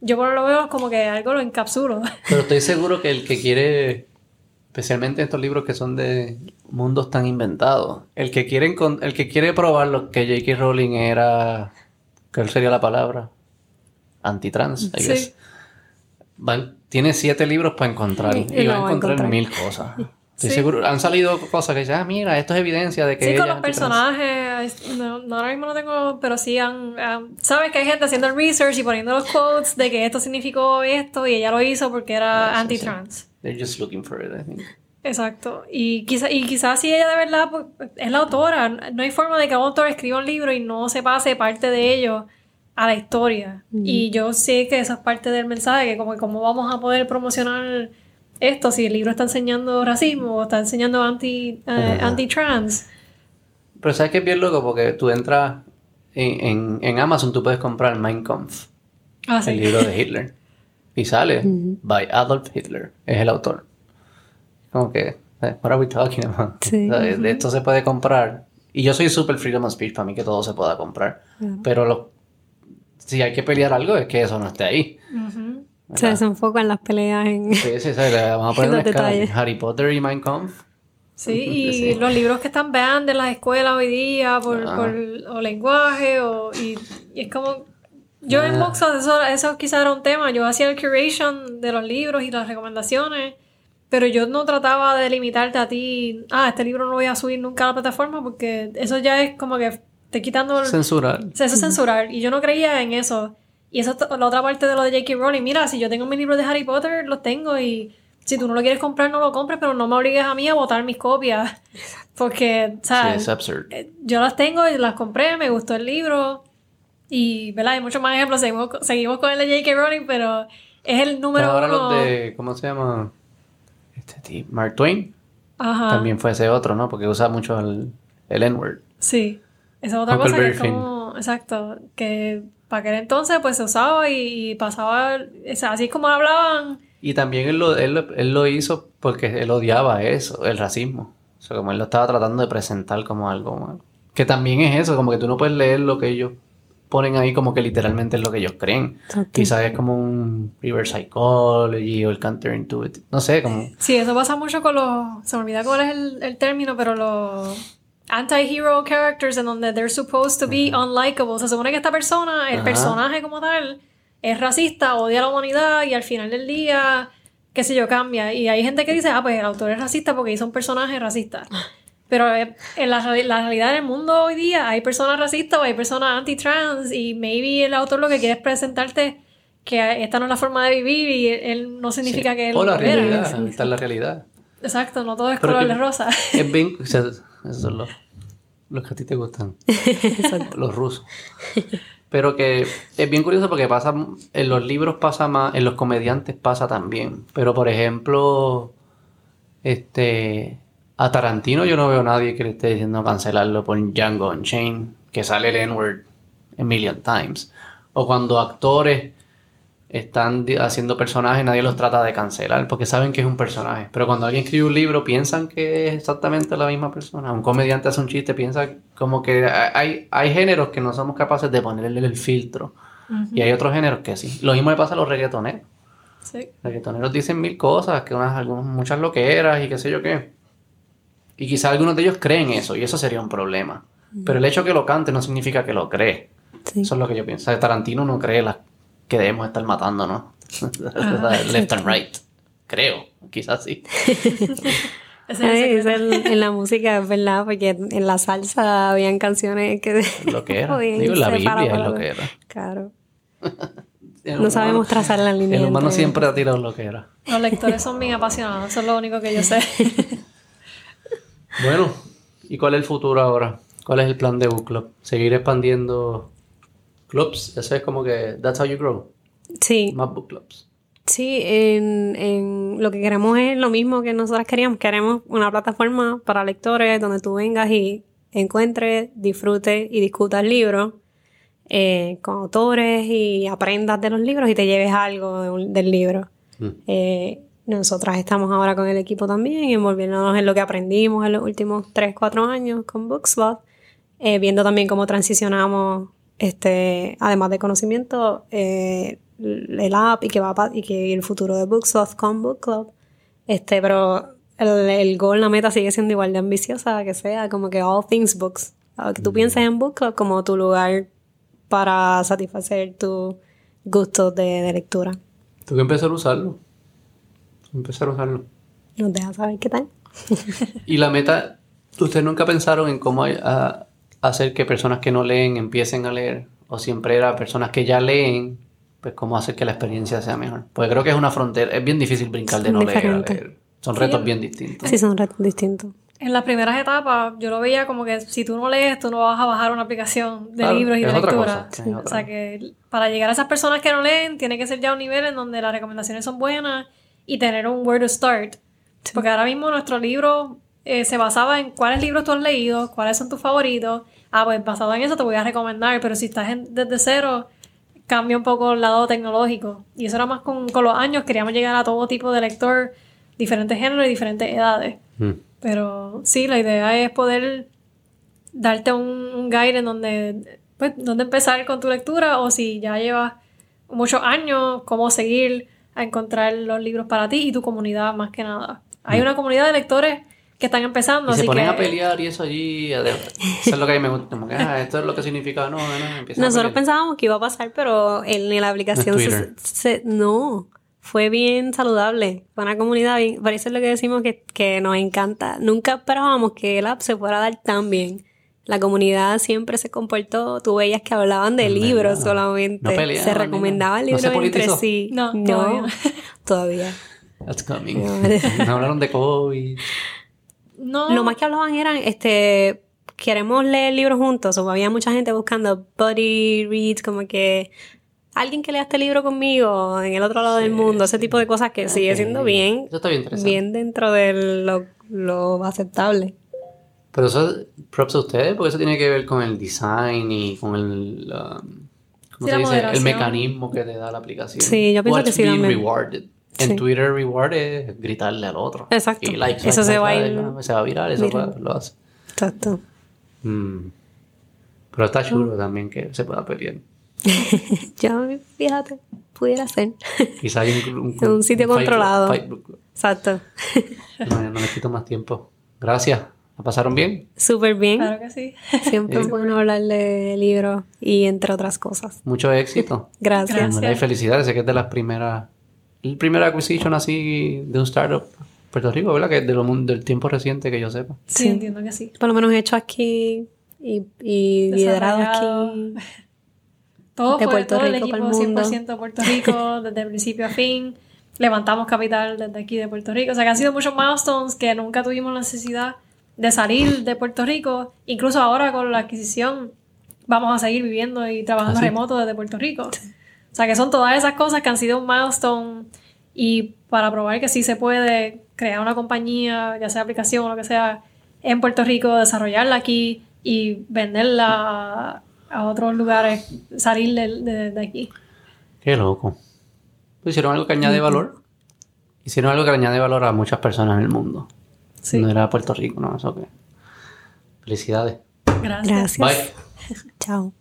yo por lo veo como que algo lo encapsulo. Pero estoy seguro que el que quiere, especialmente estos libros que son de mundos tan inventados, el que quiere, el que quiere probar lo que J.K. Rowling era, ¿cuál sería la palabra? Antitrans, I Sí. guess. Va- tiene siete libros para encontrar Y va a encontrar, encontrar. mil cosas. Sí. seguro, han salido cosas que dicen, ah, mira, esto es evidencia de que Sí, ella con los es antitrans". personajes. No, no, ahora mismo no tengo, pero sí han, han- Sabes que hay gente haciendo el research y poniendo los quotes de que esto significó esto y ella lo hizo porque era Ah, sí, anti-trans. They're just looking for it, I think. Exacto. Y, quizá, y quizás si ella de verdad pues, es la autora, no hay forma de que un autor escriba un libro y no se pase parte de ello a la historia. Y yo sé que eso es parte del mensaje, que como cómo vamos a poder promocionar esto si el libro está enseñando racismo o está enseñando anti, Ajá. anti-trans. Pero sabes que es bien loco porque tú entras en, en, en Amazon, tú puedes comprar Mein Kampf, Ah, sí. el libro de Hitler. Y sale by Adolf Hitler, es el autor. Como que, eh, what are we talking about? Sí. O sea, de- De esto se puede comprar. Y yo soy super freedom of speech, para mí que todo se pueda comprar. Pero lo, si hay que pelear algo es que eso no esté ahí. Ujú. Se desenfoca en las peleas en... Sí, sí, sí, vamos a poner Los una escala. detalles. Harry Potter y Mein Kampf. Sí, y Sí. los libros que están banned en las escuelas hoy día por, Ah. por o lenguaje o y, y es como yo en Ah. Boxos eso, eso quizá era un tema, yo hacía el curation de los libros y las recomendaciones, pero yo no trataba de limitarte a ti, ah, este libro no lo voy a subir nunca a la plataforma porque eso ya es como que te quitando el, Censurar. eso es censurar. Y yo no creía en eso. Y eso es la otra parte de lo de J.K. Rowling. Mira, si yo tengo mis libros de Harry Potter, los tengo. Y si tú no lo quieres comprar, no lo compres, pero no me obligues a mí a botar mis copias. Porque, o Sí, es absurd. eh, yo las tengo y las compré, me gustó el libro. Y, ¿verdad? Hay muchos más ejemplos. Seguimos, seguimos con el de J.K. Rowling, pero es el número Pero ahora uno. los de, ¿cómo se llama? Este tipo, Mark Twain. Ajá. También fue ese otro, ¿no? Porque usa mucho el, el N-word. Sí. Esa es otra cosa que es como... Exacto. Que para aquel entonces pues se usaba y, y pasaba... o sea, así como hablaban... Y también él lo, él, él lo hizo porque él odiaba eso, el racismo. O sea, como él lo estaba tratando de presentar como algo malo. Que también es eso, como que tú no puedes leer lo que ellos ponen ahí como que literalmente es lo que ellos creen. Exacto. Quizás es como un reverse psychology o el counterintuitive. No sé, como... Sí, eso pasa mucho con los... Se me olvida cuál es el, el término, pero los anti-hero characters en donde they're supposed to be unlikable. Se supone que esta persona, el Ajá. personaje como tal, es racista, odia a la humanidad y al final del día, qué sé yo, cambia. Y hay gente que dice, ah, pues el autor es racista porque hizo un personaje racista. Pero eh, en la, la realidad del mundo hoy día hay personas racistas o hay personas anti-trans y maybe el autor lo que quiere es presentarte que esta no es la forma de vivir y él no significa que él o la lo era. realidad, esta es la realidad. Exacto, no todo es color de rosa. Es bien... o sea, esos son los, los que a ti te gustan. los rusos. Pero que es bien curioso porque pasa, en los libros pasa más, en los comediantes pasa también. Pero por ejemplo, este, a Tarantino yo no veo a nadie que le esté diciendo cancelarlo por Django Unchained, que sale el N-word a million times. O cuando actores están haciendo personajes, nadie los trata de cancelar porque saben que es un personaje. Pero cuando alguien escribe un libro, piensan que es exactamente la misma persona. Un comediante hace un chiste, piensa como que hay, hay géneros que no somos capaces de ponerle el filtro. Y hay otros géneros que sí. Lo mismo le pasa a los reggaetoneros. Sí. Los reggaetoneros dicen mil cosas, que unas, algunas, muchas loqueras y qué sé yo qué. Y quizás algunos de ellos creen eso, y eso sería un problema. Pero el hecho que lo cante no significa que lo cree. Sí. Eso es lo que yo pienso. Tarantino no cree las que debemos estar matando, ¿no? Left and right. Creo, quizás sí. Ese Ay, es el es secreto. el- en la música, es verdad, porque en la salsa habían canciones que... Lo que era. Digo, la Biblia es lo que era. Claro. El No sabemos trazar la línea El humano entre- siempre ha tirado lo que era. Los lectores son bien apasionados, eso es lo único que yo sé. Bueno, ¿y cuál es el futuro ahora? ¿Cuál es el plan de Book Club? ¿Seguir expandiendo clubs? Eso es como que, that's how you grow. Sí, Más book clubs. sí, en, en lo que queremos es lo mismo que nosotras queríamos. Queremos una plataforma para lectores donde tú vengas y encuentres, disfrutes y discutas libros eh, con autores y aprendas de los libros y te lleves algo de un- del libro. Mm. Eh, nosotras estamos ahora con el equipo también, envolviéndonos en lo que aprendimos en los últimos 3, 4 años con Bookslot, eh, viendo también cómo transicionamos, este, además de conocimiento, eh, el app y que va pa- y que el futuro de Bookslot con Book Club. Este, pero el, el goal, la meta sigue siendo igual de ambiciosa, que sea como que all things books. Que tú pienses en Book Club como tu lugar para satisfacer tus gustos de, de lectura. Tengo que empezar a usarlo. Empezar a usarlo. Nos deja saber qué tal. Y la meta, ¿ustedes nunca pensaron en cómo a- hacer que personas que no leen empiecen a leer? ¿O siempre era personas que ya leen, pues cómo hacer que la experiencia sea mejor? Pues creo que es una frontera, es bien difícil brincar de no leer a leer. Son retos bien distintos. Sí, son retos distintos. En las primeras etapas yo lo veía como que si tú no lees, tú no vas a bajar una aplicación de Claro, libros y de lectura. cosa, Sí, es O sea que para llegar a esas personas que no leen, tiene que ser ya un nivel en donde las recomendaciones son buenas y tener un where to start. Porque ahora mismo nuestro libro eh, se basaba en cuáles libros tú has leído, cuáles son tus favoritos. Ah, pues basado en eso te voy a recomendar, pero si estás en- desde cero, cambia un poco el lado tecnológico. Y eso era más con, con los años, queríamos llegar a todo tipo de lector, diferentes géneros y diferentes edades. Mm. Pero sí, la idea es poder darte un, un guide en donde, pues, donde empezar con tu lectura o si ya llevas muchos años, cómo seguir a encontrar los libros para ti y tu comunidad más que nada. Hay una comunidad de lectores que están empezando. Y se así ponen que a pelear y eso allí. Eso es lo que a mí me gusta. Como que, ah, esto es lo que significa. No, no, no. Nosotros pensábamos que iba a pasar, pero en, la aplicación En se, no fue bien saludable. Fue una comunidad bien, por eso es lo que decimos que, que nos encanta. Nunca esperábamos que el app se fuera a dar tan bien. La comunidad siempre se comportó, tú veías que hablaban de libros verdad. solamente. No peleaban, se nada. ¿No libros entre sí. No, todavía no. todavía. That's coming. No. no hablaron de COVID. No, Lo más que hablaban eran este queremos leer libros juntos, o había mucha gente buscando buddy reads, como que alguien que lea este libro conmigo en el otro lado del mundo, ese tipo de cosas que sigue siendo bien, Eso está bien interesante. bien dentro de lo, lo aceptable. Pero eso, props a ustedes, porque eso tiene que ver con el design y con el, la- ¿cómo Sí, se la dice? El mecanismo que te da la aplicación. Sí, yo pienso What's que sí being rewarded. En Sí. Twitter, reward es gritarle al otro. Exacto. Y likes, Eso likes, se likes, va a ah, se va a virar, eso va- lo hace. Exacto. Mm. Pero está chulo también que se pueda pelear. Yo, fíjate, pudiera ser. Quizás hay un, un- En un sitio fight controlado. fight club. Exacto. No, no les quito más tiempo. Gracias. ¿La pasaron bien? Súper bien. Claro que sí. Siempre es bueno hablar de libros y entre otras cosas. Mucho éxito. Gracias. Gracias. Y felicidades. Sé que es de las primeras. El primer acquisition así de un startup en Puerto Rico, ¿verdad? Que de lo, del tiempo reciente que yo sepa. Sí, Sí. entiendo que sí. Por lo menos hecho aquí y, y liderado aquí. Todo De fue Puerto todo el Rico equipo pa'l mundo. 100% Puerto Rico, desde el principio a fin. Levantamos capital desde aquí de Puerto Rico. O sea que han sido muchos milestones que nunca tuvimos la necesidad de salir de Puerto Rico. Incluso ahora con la adquisición vamos a seguir viviendo y trabajando ¿Ah, sí? remoto desde Puerto Rico. O sea que son todas esas cosas que han sido un milestone y para probar que sí se puede crear una compañía, ya sea aplicación o lo que sea, en Puerto Rico, desarrollarla aquí y venderla a, a otros lugares, salir de, de- de aquí. Qué loco. Pues hicieron algo que añade valor. Hicieron algo que añade valor a muchas personas en el mundo. Sí. No era Puerto Rico, ¿no? Eso que. Felicidades. Gracias. Gracias. Bye. Chao.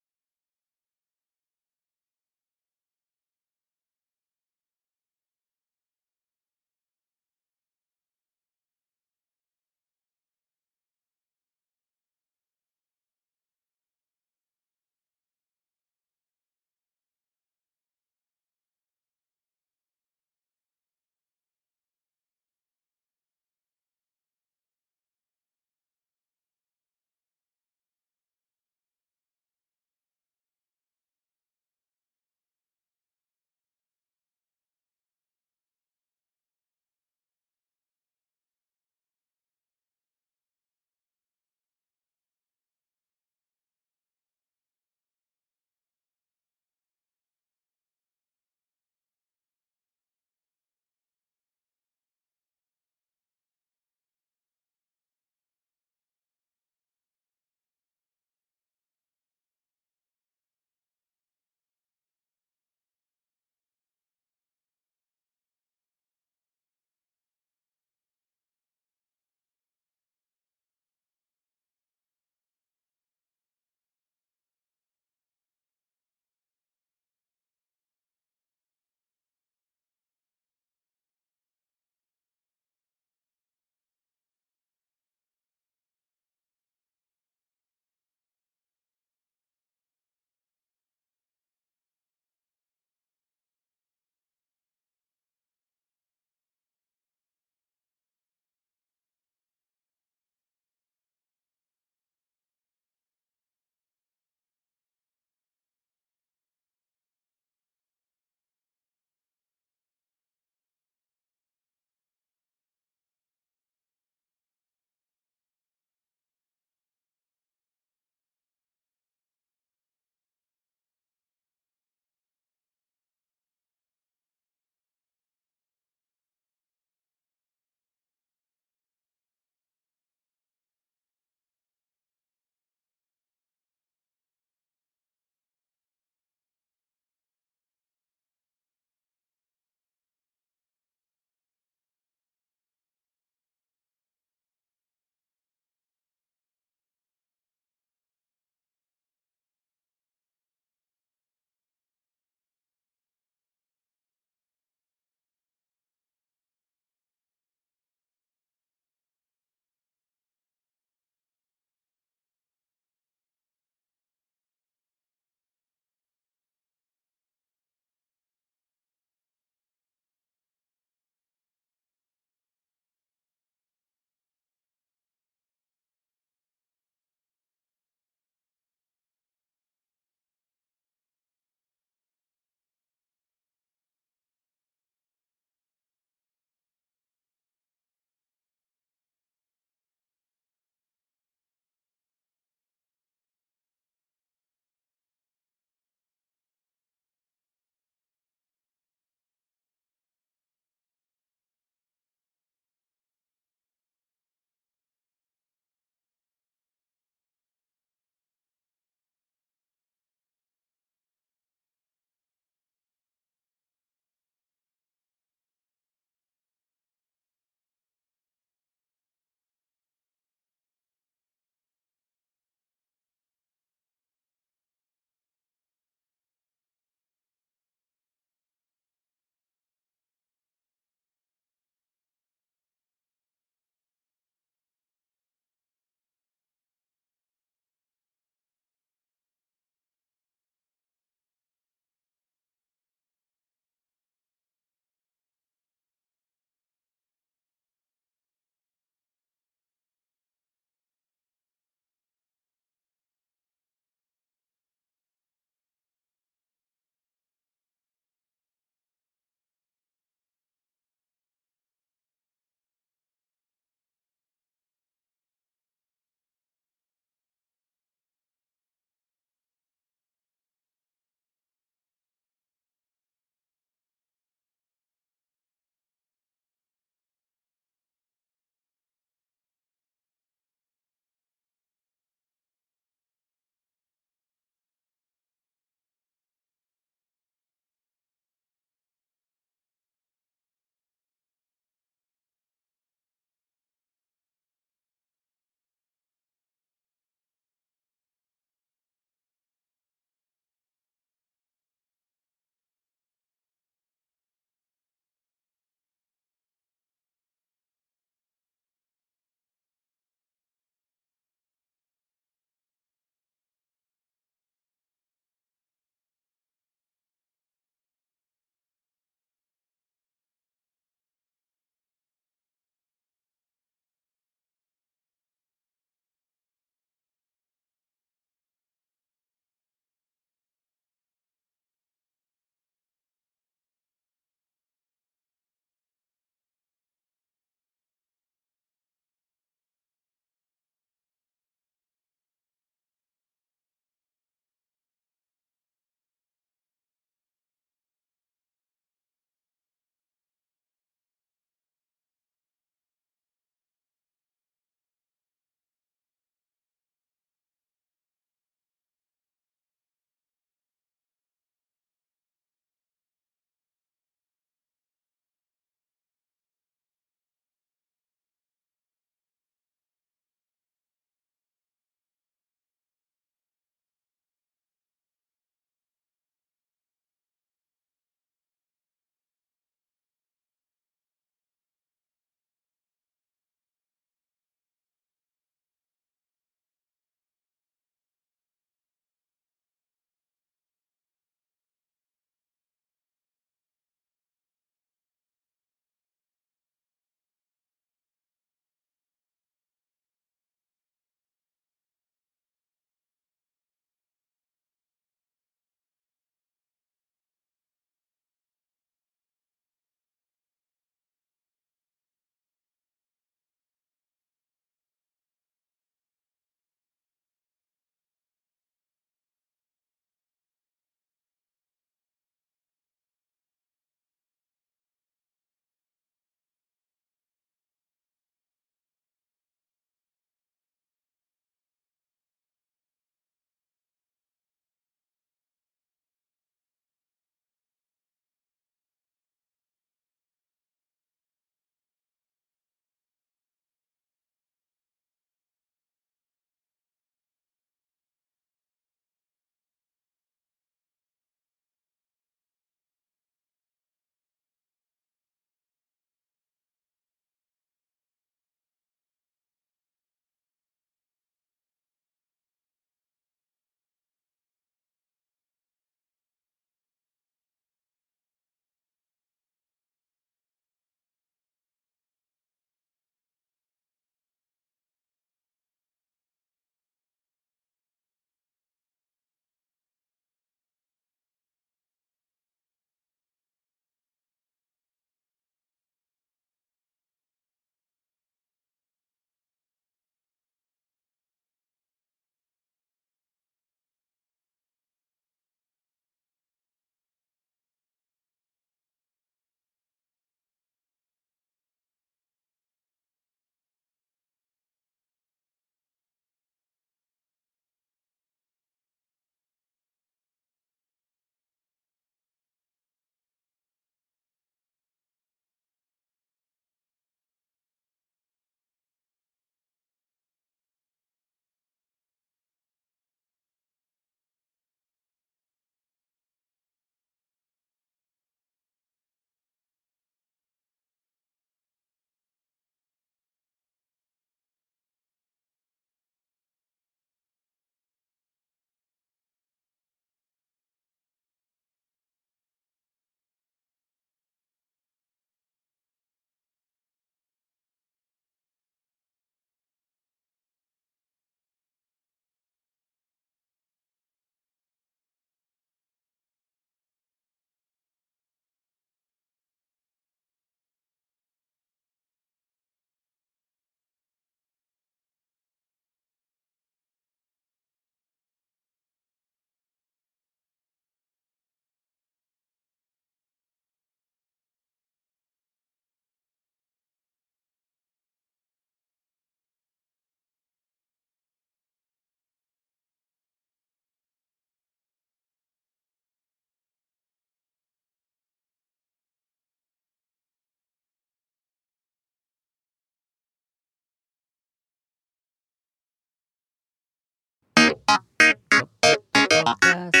podcast.